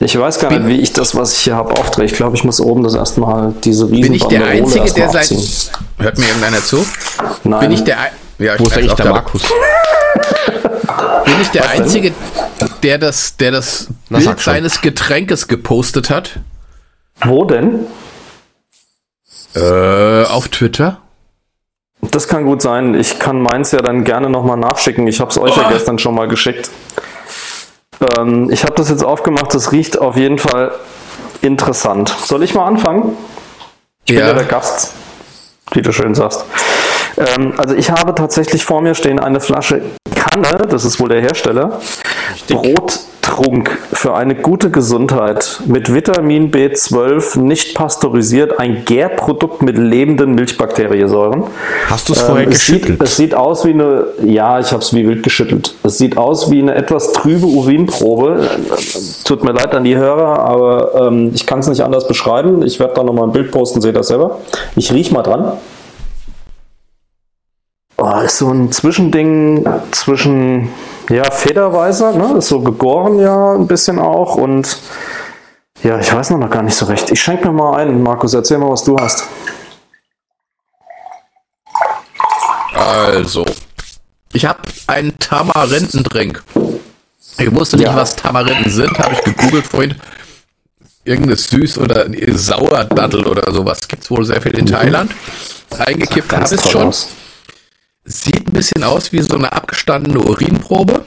Ich weiß gar nicht, wie ich das, was ich hier habe, aufdrehe. Ich glaube, ich muss oben das erstmal diese riesen Bin ich der Einzige, der seit... Hört mir irgendeiner zu? Nein. Bin ich der... Ja, Wo ist eigentlich der Markus? *laughs* Bin ich der was Einzige, denn? der das, der das Na, Bild seines Getränkes gepostet hat? Wo denn? Äh, auf Twitter. Das kann gut sein. Ich kann meins ja dann gerne nochmal nachschicken. Ich habe es euch oh. ja gestern schon mal geschickt. Ähm, ich habe das jetzt aufgemacht. Das riecht auf jeden Fall interessant. Soll ich mal anfangen? Ich ja. bin ja der Gast, wie du schön sagst. Ähm, also ich habe tatsächlich vor mir stehen eine Flasche Kanne, das ist wohl der Hersteller. Brottrunk für eine gute Gesundheit mit Vitamin B12, nicht pasteurisiert, ein Gärprodukt mit lebenden Milchbakteriesäuren. Hast du es vorher ähm, geschüttelt? Sieht, es sieht aus wie eine, ja, ich habe es wie wild geschüttelt. Es sieht aus wie eine etwas trübe Urinprobe. Tut mir leid an die Hörer, aber ähm, ich kann es nicht anders beschreiben. Ich werde da nochmal ein Bild posten, seht das selber. Ich rieche mal dran. Oh, ist so ein Zwischending zwischen, ja, Federweiser, ne? Ist so gegoren ja ein bisschen auch und ja, ich weiß noch gar nicht so recht. Ich schenke mir mal ein, Markus, erzähl mal, was du hast. Also, ich habe einen Tamarindendrink. Ich wusste nicht, ja. was Tamarinden sind, habe ich gegoogelt vorhin. Irgendeine Süß- oder Sauerdattel oder sowas gibt es wohl sehr viel in mhm. Thailand. Eingekippt habe ich schon. Aus. Sieht ein bisschen aus wie so eine abgestandene Urinprobe.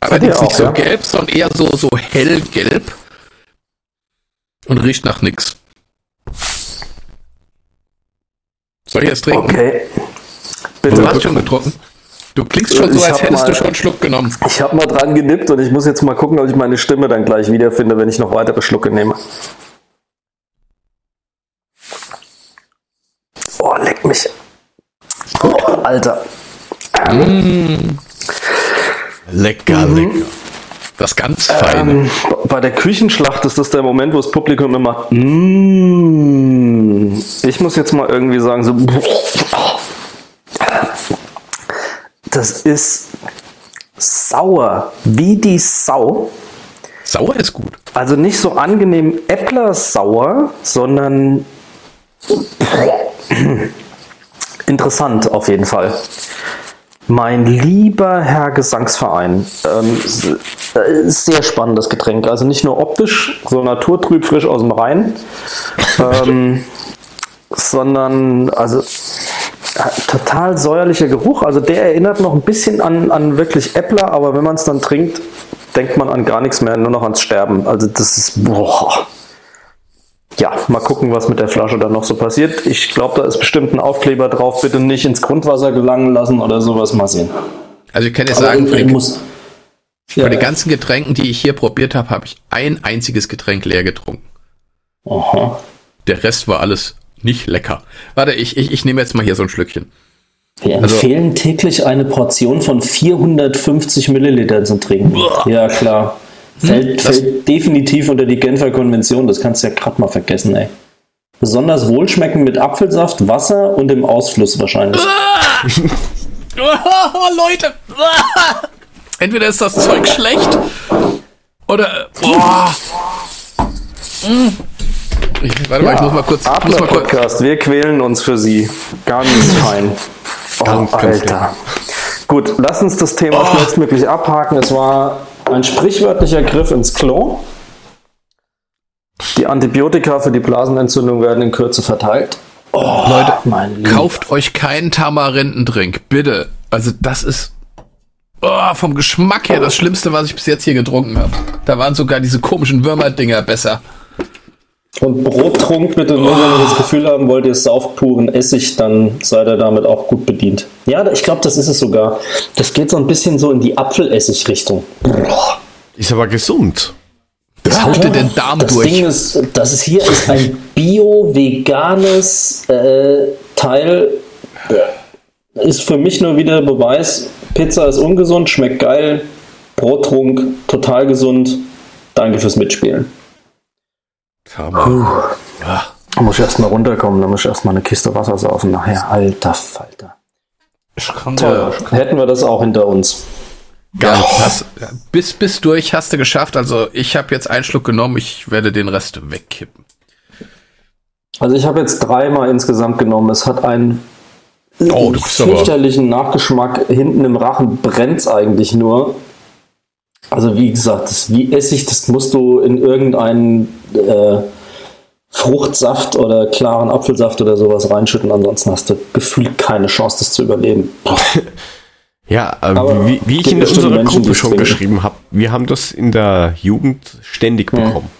Allerdings nicht so ja? gelb, sondern eher so, so hellgelb. Und riecht nach nichts. Soll ich jetzt trinken? Okay. Bitte. Du hast schon getrunken. Du klingst schon so, als hättest mal, du schon einen Schluck genommen. Ich habe mal dran genippt und ich muss jetzt mal gucken, ob ich meine Stimme dann gleich wiederfinde, wenn ich noch weitere Schlucke nehme. Oh, leck mich. Alter. Mm. Lecker, mhm. lecker. Das ganz feine. Ähm, bei der Küchenschlacht ist das der Moment, wo das Publikum immer. Mm. Ich muss jetzt mal irgendwie sagen, so. Das ist sauer, wie die Sau. Sauer ist gut. Also nicht so angenehm Äppler sauer, sondern interessant auf jeden Fall. Mein lieber Herr Gesangsverein, ähm, äh, sehr spannendes Getränk. Also nicht nur optisch, so naturtrüb frisch aus dem Rhein, ähm, *laughs* sondern also äh, total säuerlicher Geruch. Also der erinnert noch ein bisschen an, an wirklich Äppler, aber wenn man es dann trinkt, denkt man an gar nichts mehr, nur noch ans Sterben. Also das ist boah ja, mal gucken, was mit der Flasche dann noch so passiert. Ich glaube, da ist bestimmt ein Aufkleber drauf. Bitte nicht ins Grundwasser gelangen lassen oder sowas. Mal sehen. Also ich kann dir sagen, für, die, muss, für ja, die ganzen Getränken, die ich hier probiert habe, habe ich ein einziges Getränk leer getrunken. Aha. Der Rest war alles nicht lecker. Warte, ich, ich, ich nehme jetzt mal hier so ein Schlückchen. Wir also, empfehlen täglich eine Portion von 450 Millilitern zu trinken. Boah. Ja, klar. Fällt, hm, fällt definitiv unter die Genfer Konvention, das kannst du ja gerade mal vergessen, ey. Besonders wohlschmecken mit Apfelsaft, Wasser und dem Ausfluss wahrscheinlich. *laughs* oh, Leute! *laughs* Entweder ist das Zeug schlecht oder. Oh. Ich, warte ja, mal, ich muss mal kurz. Muss mal Podcast, wir quälen uns für Sie. Ganz *laughs* fein. Oh, Alter. Gut, lass uns das Thema oh. schnellstmöglich abhaken. Es war ein sprichwörtlicher Griff ins Klo. Die Antibiotika für die Blasenentzündung werden in Kürze verteilt. Oh, Leute, kauft euch keinen Tamarindendrink, bitte. Also das ist oh, vom Geschmack her das Schlimmste, was ich bis jetzt hier getrunken habe. Da waren sogar diese komischen Würmerdinger besser. Und Brottrunk bitte nur, wenn ihr das Gefühl haben wollt, ihr sauft puren Essig, dann seid ihr damit auch gut bedient. Ja, ich glaube, das ist es sogar. Das geht so ein bisschen so in die Apfelessig-Richtung. Ist aber gesund. Das ja, haut dir den Darm das durch. Ding ist, das ist hier ist ein bio-veganes äh, Teil. Ist für mich nur wieder Beweis, Pizza ist ungesund, schmeckt geil, Brottrunk total gesund. Danke fürs Mitspielen. Hammer. Ja. Da muss ich erstmal runterkommen, da muss ich erstmal eine Kiste Wasser saufen nachher. Alter Falter. Ich kann Toll. Hätten wir das auch hinter uns. Ganz. Ja. bis, bis durch hast du geschafft. Also ich habe jetzt einen Schluck genommen, ich werde den Rest wegkippen. Also ich habe jetzt dreimal insgesamt genommen. Es hat einen oh, fürchterlichen Nachgeschmack. Hinten im Rachen brennt es eigentlich nur. Also wie gesagt, das wie Essig, das musst du in irgendeinen äh, Fruchtsaft oder klaren Apfelsaft oder sowas reinschütten. Ansonsten hast du gefühlt keine Chance, das zu überleben. *laughs* Ja, äh, wie, wie ich in unserer Gruppe schon geschrieben habe, wir haben das in der Jugend ständig ja. bekommen.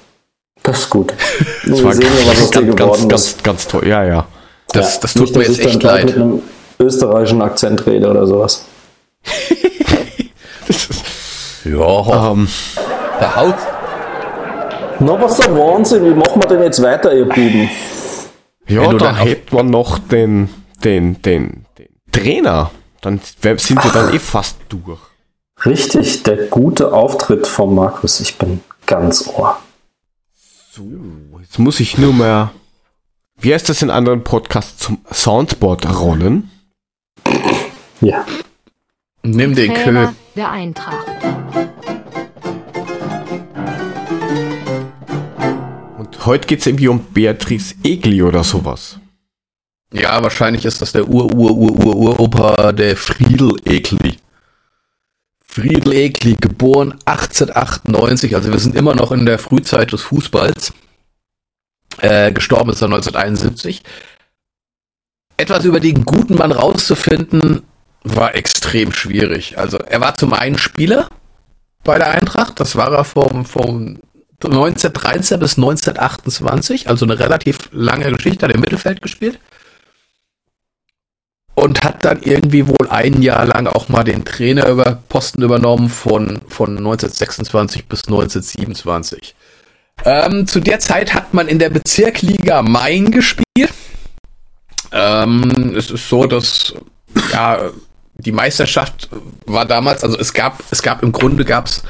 Das ist gut. *laughs* das war sehen, was ganz, ganz, ganz, ganz toll. Ja, ja. Das, ja, das tut nicht, mir jetzt echt leid. Mit einem österreichischen Akzent rede oder sowas. *laughs* ja. Ähm, der Haut. Na, was der Wahnsinn. Wie machen wir denn jetzt weiter, ihr Buben? Ja, da hebt man noch den, den, den, den Trainer. Dann sind wir dann eh fast durch. Richtig, der gute Auftritt von Markus. Ich bin ganz ohr. So, jetzt muss ich nur mehr. Wie heißt das in anderen Podcasts zum Soundboard rollen? Ja. Nimm den Kö. Der Eintracht. Und heute geht es irgendwie um Beatrice Egli oder sowas. Ja, wahrscheinlich ist das der Ur-Ur-Ur-Ur-Uropa der Friedel Egli. Friedel Egli, geboren 1898, also wir sind immer noch in der Frühzeit des Fußballs. Äh, gestorben ist er 1971. Etwas über den guten Mann rauszufinden, war extrem schwierig. Also er war zum einen Spieler bei der Eintracht, das war er vom, vom 1913 bis 1928, also eine relativ lange Geschichte, hat im Mittelfeld gespielt und hat dann irgendwie wohl ein Jahr lang auch mal den Trainer über Posten übernommen von, von 1926 bis 1927. Ähm, zu der Zeit hat man in der Bezirkliga Main gespielt. Ähm, es ist so, dass ja die Meisterschaft war damals, also es gab, es gab im Grunde gab es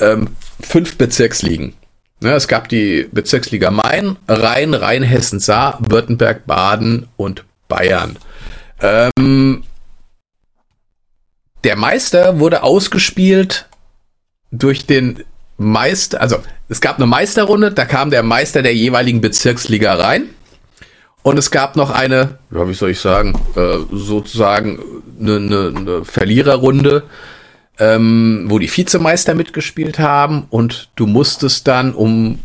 ähm, fünf Bezirksligen. Ne, es gab die Bezirksliga Main, Rhein, Rheinhessen, Saar, Württemberg, Baden und Bayern. Ähm, der Meister wurde ausgespielt durch den Meister, also es gab eine Meisterrunde, da kam der Meister der jeweiligen Bezirksliga rein. Und es gab noch eine, wie soll ich sagen, äh, sozusagen eine, eine, eine Verliererrunde, ähm, wo die Vizemeister mitgespielt haben. Und du musstest dann, um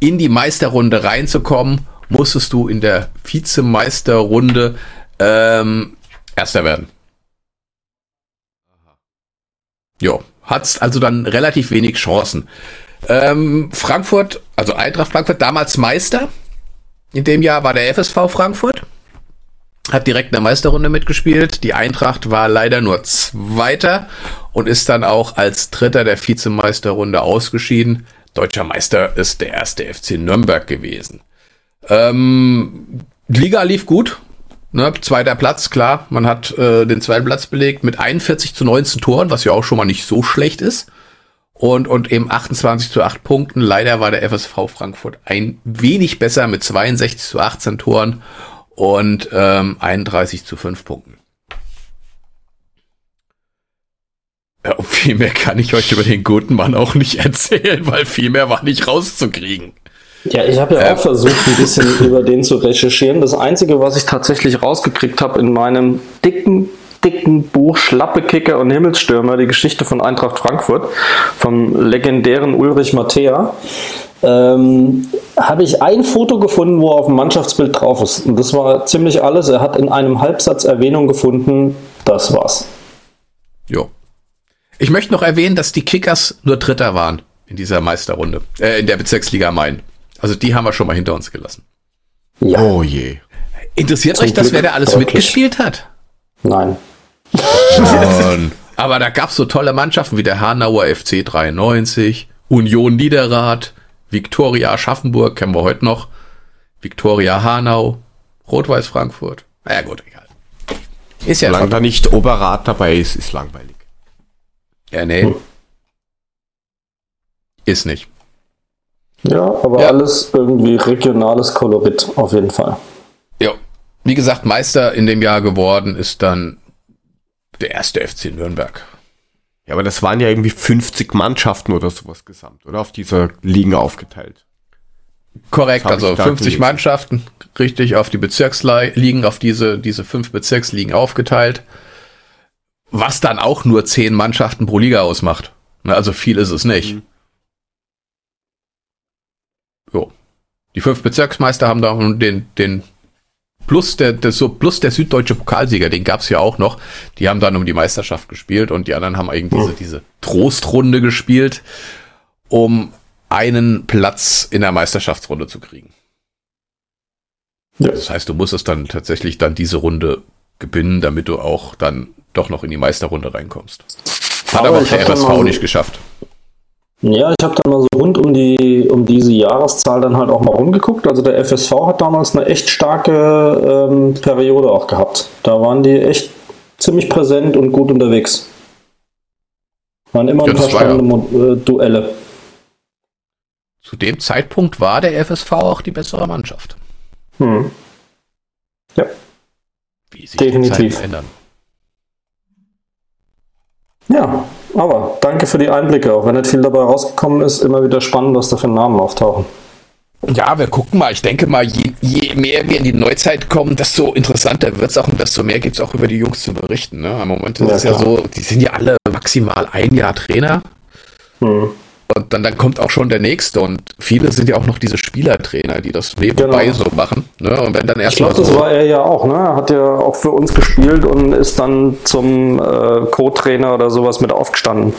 in die Meisterrunde reinzukommen, musstest du in der Vizemeisterrunde ähm, Erster werden. Jo, hat also dann relativ wenig Chancen. Ähm, Frankfurt, also Eintracht Frankfurt, damals Meister. In dem Jahr war der FSV Frankfurt. Hat direkt in der Meisterrunde mitgespielt. Die Eintracht war leider nur Zweiter und ist dann auch als Dritter der Vizemeisterrunde ausgeschieden. Deutscher Meister ist der erste FC Nürnberg gewesen. Ähm, Liga lief gut. Ne, zweiter Platz, klar. Man hat äh, den zweiten Platz belegt mit 41 zu 19 Toren, was ja auch schon mal nicht so schlecht ist. Und, und eben 28 zu 8 Punkten. Leider war der FSV Frankfurt ein wenig besser mit 62 zu 18 Toren und ähm, 31 zu 5 Punkten. Ja, viel mehr kann ich euch über den guten Mann auch nicht *laughs* erzählen, weil viel mehr war nicht rauszukriegen. Ja, ich habe ja äh, auch versucht, ein bisschen *laughs* über den zu recherchieren. Das Einzige, was ich tatsächlich rausgekriegt habe in meinem dicken, dicken Buch Schlappekicker und Himmelsstürmer, die Geschichte von Eintracht Frankfurt, vom legendären Ulrich Mattea, ähm, habe ich ein Foto gefunden, wo er auf dem Mannschaftsbild drauf ist. Und das war ziemlich alles. Er hat in einem Halbsatz Erwähnung gefunden. Das war's. Jo. Ich möchte noch erwähnen, dass die Kickers nur Dritter waren in dieser Meisterrunde, äh, in der Bezirksliga Main. Also die haben wir schon mal hinter uns gelassen. Ja. Oh je. Interessiert Zum euch das, wer da alles deutlich. mitgespielt hat? Nein. *laughs* Aber da gab es so tolle Mannschaften wie der Hanauer FC 93, Union Niederrad, Viktoria Aschaffenburg, kennen wir heute noch, Viktoria Hanau, Rot-Weiß Frankfurt. Naja gut, egal. Ist ja Solange da nicht Oberrat dabei ist, ist langweilig. Ja, nee. Hm. Ist nicht. Ja, aber ja. alles irgendwie regionales Kolorit auf jeden Fall. Ja, wie gesagt, Meister in dem Jahr geworden ist dann der erste FC Nürnberg. Ja, aber das waren ja irgendwie 50 Mannschaften oder sowas gesamt, oder? Auf dieser Liga aufgeteilt. Korrekt, also 50 gelesen. Mannschaften, richtig auf die Bezirksligen, auf diese, diese fünf Bezirksligen aufgeteilt. Was dann auch nur zehn Mannschaften pro Liga ausmacht. Also viel ist es nicht. Mhm. Jo. Die fünf Bezirksmeister haben da den, den plus der, der, so, plus der süddeutsche Pokalsieger, den gab's ja auch noch. Die haben dann um die Meisterschaft gespielt und die anderen haben irgendwie diese, diese Trostrunde gespielt, um einen Platz in der Meisterschaftsrunde zu kriegen. Ja. Das heißt, du musst es dann tatsächlich dann diese Runde gewinnen, damit du auch dann doch noch in die Meisterrunde reinkommst. Hat aber, aber der RSV nicht geschafft. Ja, ich habe dann mal so rund um die um diese Jahreszahl dann halt auch mal rumgeguckt. Also der FSV hat damals eine echt starke ähm, Periode auch gehabt. Da waren die echt ziemlich präsent und gut unterwegs. Waren immer ja, ein paar spannende ja. Äh, Duelle. Zu dem Zeitpunkt war der FSV auch die bessere Mannschaft. Hm. Ja. Wie sich Definitiv. die Zeiten ändern. Ja, aber danke für die Einblicke. Auch wenn nicht viel dabei rausgekommen ist, immer wieder spannend, was da für Namen auftauchen. Ja, wir gucken mal. Ich denke mal, je, je mehr wir in die Neuzeit kommen, desto interessanter wird es auch und desto mehr gibt es auch über die Jungs zu berichten. Ne? Im Moment ist ja, es ja so, die sind ja alle maximal ein Jahr Trainer. Hm. Und dann, dann kommt auch schon der nächste. Und viele sind ja auch noch diese Spielertrainer, die das nebenbei genau. so machen. Ne? Und wenn dann erst ich glaube, so das war er ja auch. Ne? Er hat ja auch für uns gespielt und ist dann zum äh, Co-Trainer oder sowas mit aufgestanden.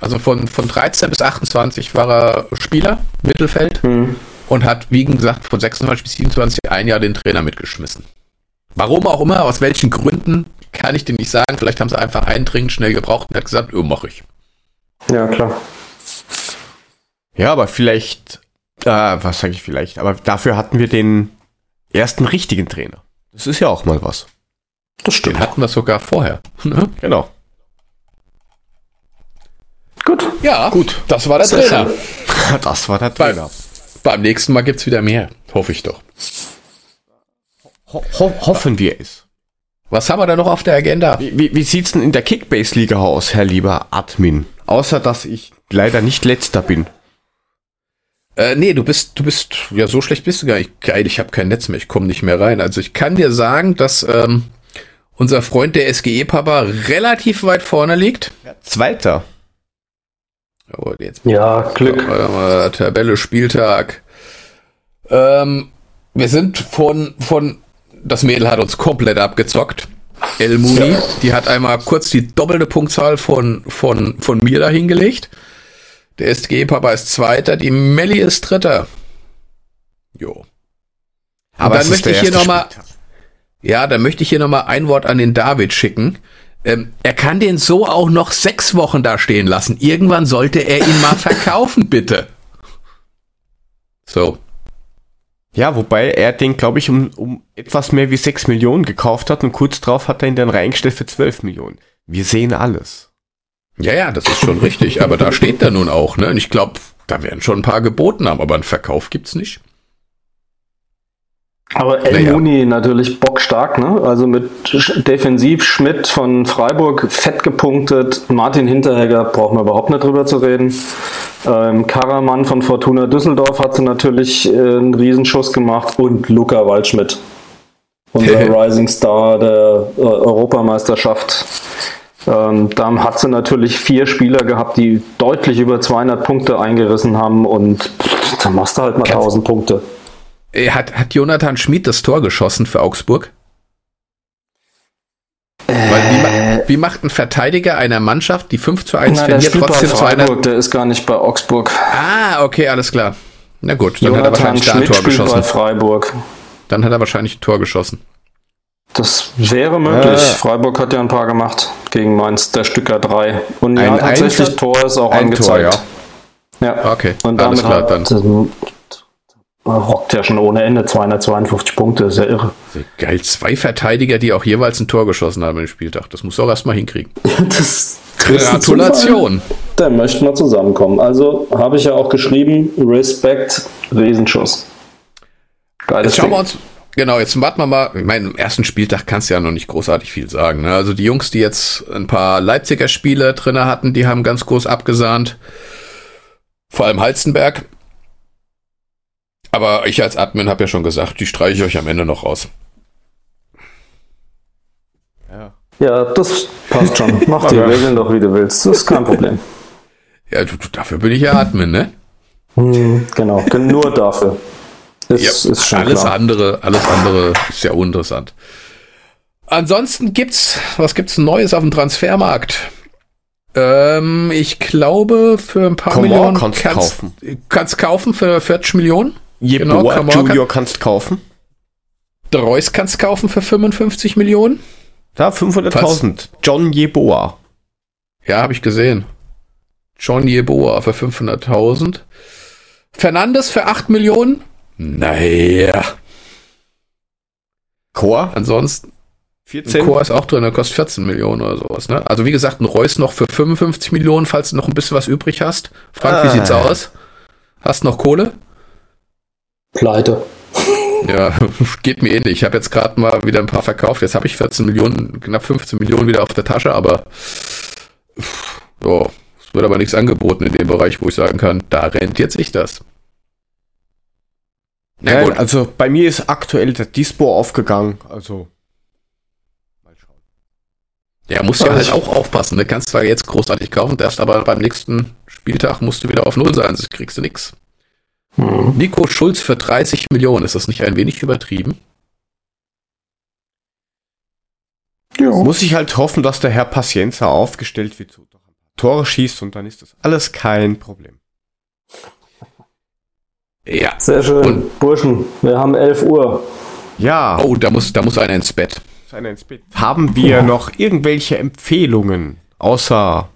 Also von, von 13 bis 28 war er Spieler, Mittelfeld. Hm. Und hat, wie gesagt, von 26 bis 27 ein Jahr den Trainer mitgeschmissen. Warum auch immer, aus welchen Gründen, kann ich dir nicht sagen. Vielleicht haben sie einfach eindringend schnell gebraucht und hat gesagt, oh, mach ich. Ja, klar. Ja, aber vielleicht, äh, was sage ich vielleicht, aber dafür hatten wir den ersten richtigen Trainer. Das ist ja auch mal was. Das stimmt. Den hatten wir sogar vorher. Ne? Genau. Gut. Ja, gut. Das war der Sehr Trainer. *laughs* Das war der Trainer. Bei, beim nächsten Mal gibt's wieder mehr. Hoffe ich doch. Ho ho hoffen wir es. Was haben wir da noch auf der Agenda? Wie, wie, wie sieht's denn in der Kickbase-Liga aus, Herr lieber Admin? Außer, dass ich leider nicht letzter bin. Äh, nee, du bist, du bist, ja, so schlecht bist du gar nicht. Geil, ich habe kein Netz mehr, ich komme nicht mehr rein. Also ich kann dir sagen, dass ähm, unser Freund der SGE-Papa relativ weit vorne liegt. Ja, Zweiter. Oh, jetzt ja, Glück. Mal, Tabelle, Spieltag. Ähm, wir sind von, von, das Mädel hat uns komplett abgezockt. El Muni, ja. die hat einmal kurz die doppelte Punktzahl von, von, von mir dahingelegt. Der SG-Papa ist Zweiter, die Melli ist Dritter. Jo. Aber dann möchte ich hier nochmal, ja, dann möchte ich hier nochmal ein Wort an den David schicken. Ähm, er kann den so auch noch sechs Wochen da stehen lassen. Irgendwann sollte er ihn mal verkaufen, *laughs* bitte. So. Ja, wobei er den, glaube ich, um, um etwas mehr wie sechs Millionen gekauft hat und kurz drauf hat er ihn dann reingestellt für zwölf Millionen. Wir sehen alles. Ja, ja, das ist schon richtig, aber da steht er nun auch, ne? Und ich glaube, da werden schon ein paar geboten haben, aber einen Verkauf gibt's nicht. Aber El naja. Muni natürlich bockstark, ne? Also mit Defensiv Schmidt von Freiburg fett gepunktet. Martin Hinterhegger brauchen wir überhaupt nicht drüber zu reden. Ähm, Karaman von Fortuna Düsseldorf hat sie natürlich äh, einen Riesenschuss gemacht und Luca Waldschmidt. Unser *laughs* Rising Star der äh, Europameisterschaft ähm, da hat sie natürlich vier Spieler gehabt, die deutlich über 200 Punkte eingerissen haben und da machst du halt mal 1000 Punkte. Äh, hat, hat Jonathan Schmid das Tor geschossen für Augsburg? Äh, wie, wie, macht ein Verteidiger einer Mannschaft, die 5 zu 1 na, verliert, trotzdem Freiburg, 200? Der ist gar nicht bei Augsburg. Ah, okay, alles klar. Na gut, dann Jonathan hat er wahrscheinlich Schmidt ein Tor geschossen. Bei Freiburg. Dann hat er wahrscheinlich ein Tor geschossen. Das wäre möglich. Äh, Freiburg hat ja ein paar gemacht gegen Mainz, der Stücker 3. Und ja, tatsächlich Einzel Tor ist auch angezeigt. Tor, ja. ja. Okay, und damit klar, hat, dann. rockt ja schon ohne Ende 252 Punkte, ist ja irre. Geil, zwei Verteidiger, die auch jeweils ein Tor geschossen haben im Spieltag. Das muss auch erstmal hinkriegen. *laughs* das Gratulation. Da möchten wir zusammenkommen. Also habe ich ja auch geschrieben, Respekt, Riesenschuss. Geiles Jetzt schauen wir uns Genau, jetzt warten wir mal. Ich meine, im ersten Spieltag kannst du ja noch nicht großartig viel sagen. Ne? Also die Jungs, die jetzt ein paar Leipziger Spiele drinne hatten, die haben ganz groß abgesahnt. Vor allem Halzenberg. Aber ich als Admin habe ja schon gesagt, die streiche ich euch am Ende noch raus. Ja, ja das passt schon. *laughs* Mach die Regeln doch, wie du willst. Das ist kein Problem. Ja, du, dafür bin ich ja Admin, ne? Hm, genau, nur dafür. Ist, ja, ist schon alles klar. andere, alles andere ist ja uninteressant. Ansonsten gibt's, was gibt's Neues auf dem Transfermarkt? Ähm, ich glaube, für ein paar Komor Millionen kannst, kaufen. Kannst kaufen für 40 Millionen. Jeboa genau, Junior kann, kannst kaufen. Der Reus kannst kaufen für 55 Millionen. Ja, 500.000. John Jeboa. Ja, habe ich gesehen. John Jeboa für 500.000. Fernandes für 8 Millionen. Naja. Chor? Ansonsten. 14? Chor ist auch drin, der kostet 14 Millionen oder sowas. Ne? Also wie gesagt, ein Reus noch für 55 Millionen, falls du noch ein bisschen was übrig hast. Frank, ah. wie sieht's aus? Hast noch Kohle? Pleite. Ja, *laughs* geht mir ähnlich. Ich habe jetzt gerade mal wieder ein paar verkauft. Jetzt habe ich 14 Millionen, knapp 15 Millionen wieder auf der Tasche, aber so, es wird aber nichts angeboten in dem Bereich, wo ich sagen kann, da rentiert sich das. Na gut. also bei mir ist aktuell der Dispo aufgegangen, also mal schauen. Ja, musst ja halt auch aufpassen. Du ne? kannst zwar jetzt großartig kaufen, darfst aber beim nächsten Spieltag musst du wieder auf Null sein, sonst kriegst du nichts. Hm. Nico Schulz für 30 Millionen, ist das nicht ein wenig übertrieben? Ja. Muss ich halt hoffen, dass der Herr Pacienza aufgestellt wird, Tore schießt und dann ist das alles kein Problem. Ja. Sehr schön. Und Burschen, wir haben 11 Uhr. Ja. Oh, da muss, da muss einer ins Bett. Einer ins Bett. Haben wir ja. noch irgendwelche Empfehlungen? Außer.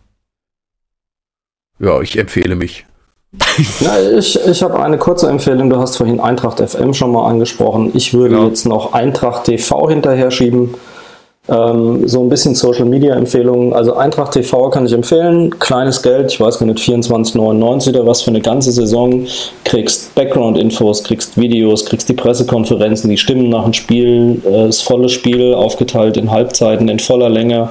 Ja, ich empfehle mich. *laughs* Ja, ich ich habe eine kurze Empfehlung. Du hast vorhin Eintracht FM schon mal angesprochen. Ich würde genau. jetzt noch Eintracht TV hinterher schieben. Ähm, so ein bisschen Social Media Empfehlungen. Also Eintracht TV kann ich empfehlen. Kleines Geld, ich weiß gar nicht, 24,99 oder was für eine ganze Saison. Kriegst Background-Infos, kriegst Videos, kriegst die Pressekonferenzen, die Stimmen nach dem Spiel, äh, das volle Spiel aufgeteilt in Halbzeiten, in voller Länge.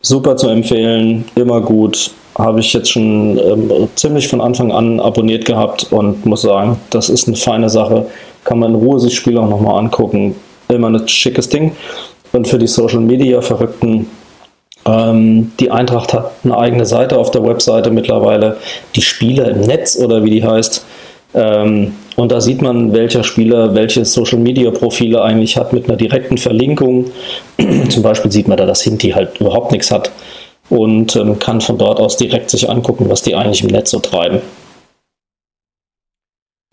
Super zu empfehlen, immer gut. Habe ich jetzt schon ähm, ziemlich von Anfang an abonniert gehabt und muss sagen, das ist eine feine Sache. Kann man in Ruhe sich Spiel auch nochmal angucken. Immer ein schickes Ding. Und für die Social Media Verrückten, ähm, die Eintracht hat eine eigene Seite auf der Webseite mittlerweile, die Spieler im Netz oder wie die heißt. Ähm, und da sieht man, welcher Spieler welche Social Media Profile eigentlich hat mit einer direkten Verlinkung. *clears throat* Zum Beispiel sieht man da, dass Hinti halt überhaupt nichts hat und ähm, kann von dort aus direkt sich angucken, was die eigentlich im Netz so treiben.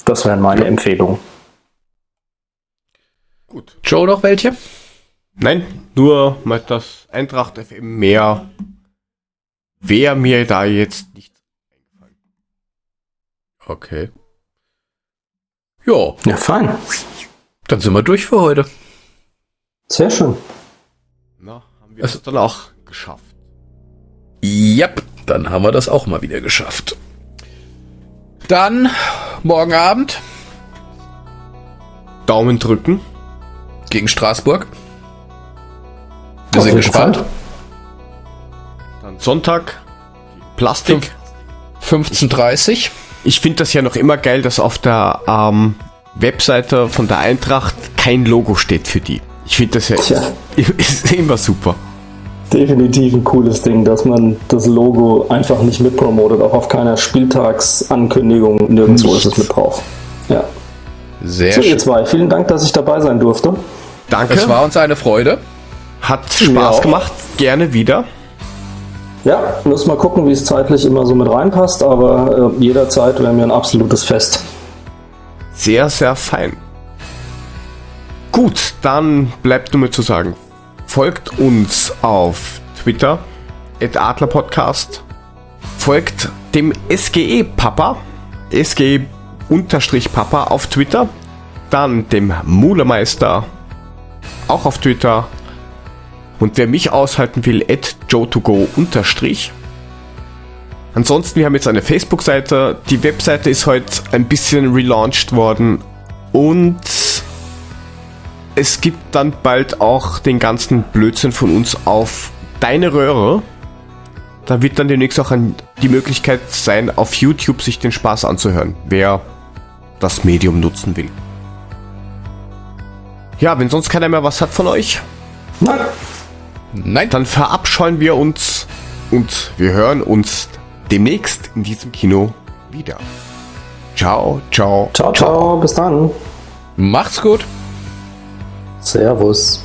Das wären meine Empfehlungen. Gut. Joe noch welche? Nein, nur mal das Eintracht FM mehr wäre mir da jetzt nicht eingefallen. Okay. Jo. Ja, fein. Dann sind wir durch für heute. Sehr schön. Na, haben wir es dann auch geschafft. Yep, dann haben wir das auch mal wieder geschafft. Dann morgen Abend. Daumen drücken. Gegen Straßburg. Wir sind gespannt. Dann Sonntag. Plastik. 15.30 Ich finde das ja noch immer geil, dass auf der ähm, Webseite von der Eintracht kein Logo steht für die. Ich finde das ja Tja. *laughs* ist immer super. Definitiv ein cooles Ding, dass man das Logo einfach nicht mitpromotet, auch auf keiner Spieltagsankündigung, nirgendwo ist es mit drauf. Ja. Sehr so, schön. ihr zwei, vielen Dank, dass ich dabei sein durfte. Danke. Es war uns eine Freude. Hat Spaß ja. gemacht. Gerne wieder. Ja, müssen mal gucken, wie es zeitlich immer so mit reinpasst, aber äh, jederzeit wäre mir ein absolutes Fest. Sehr, sehr fein. Gut, dann bleibt nur mir zu sagen, folgt uns auf Twitter, Adlerpodcast, folgt dem SGE Papa, SGE Papa auf Twitter, dann dem Mulemeister auch auf Twitter, und wer mich aushalten will, at joe2go unterstrich. Ansonsten, wir haben jetzt eine Facebook-Seite. Die Webseite ist heute ein bisschen relaunched worden. Und es gibt dann bald auch den ganzen Blödsinn von uns auf deine Röhre. Da wird dann demnächst auch die Möglichkeit sein, auf YouTube sich den Spaß anzuhören, wer das Medium nutzen will. Ja, wenn sonst keiner mehr was hat von euch. Nein. Nein. Dann verabscheuen wir uns und wir hören uns demnächst in diesem Kino wieder. Ciao, ciao. Ciao, ciao. ciao. Bis dann. Macht's gut. Servus.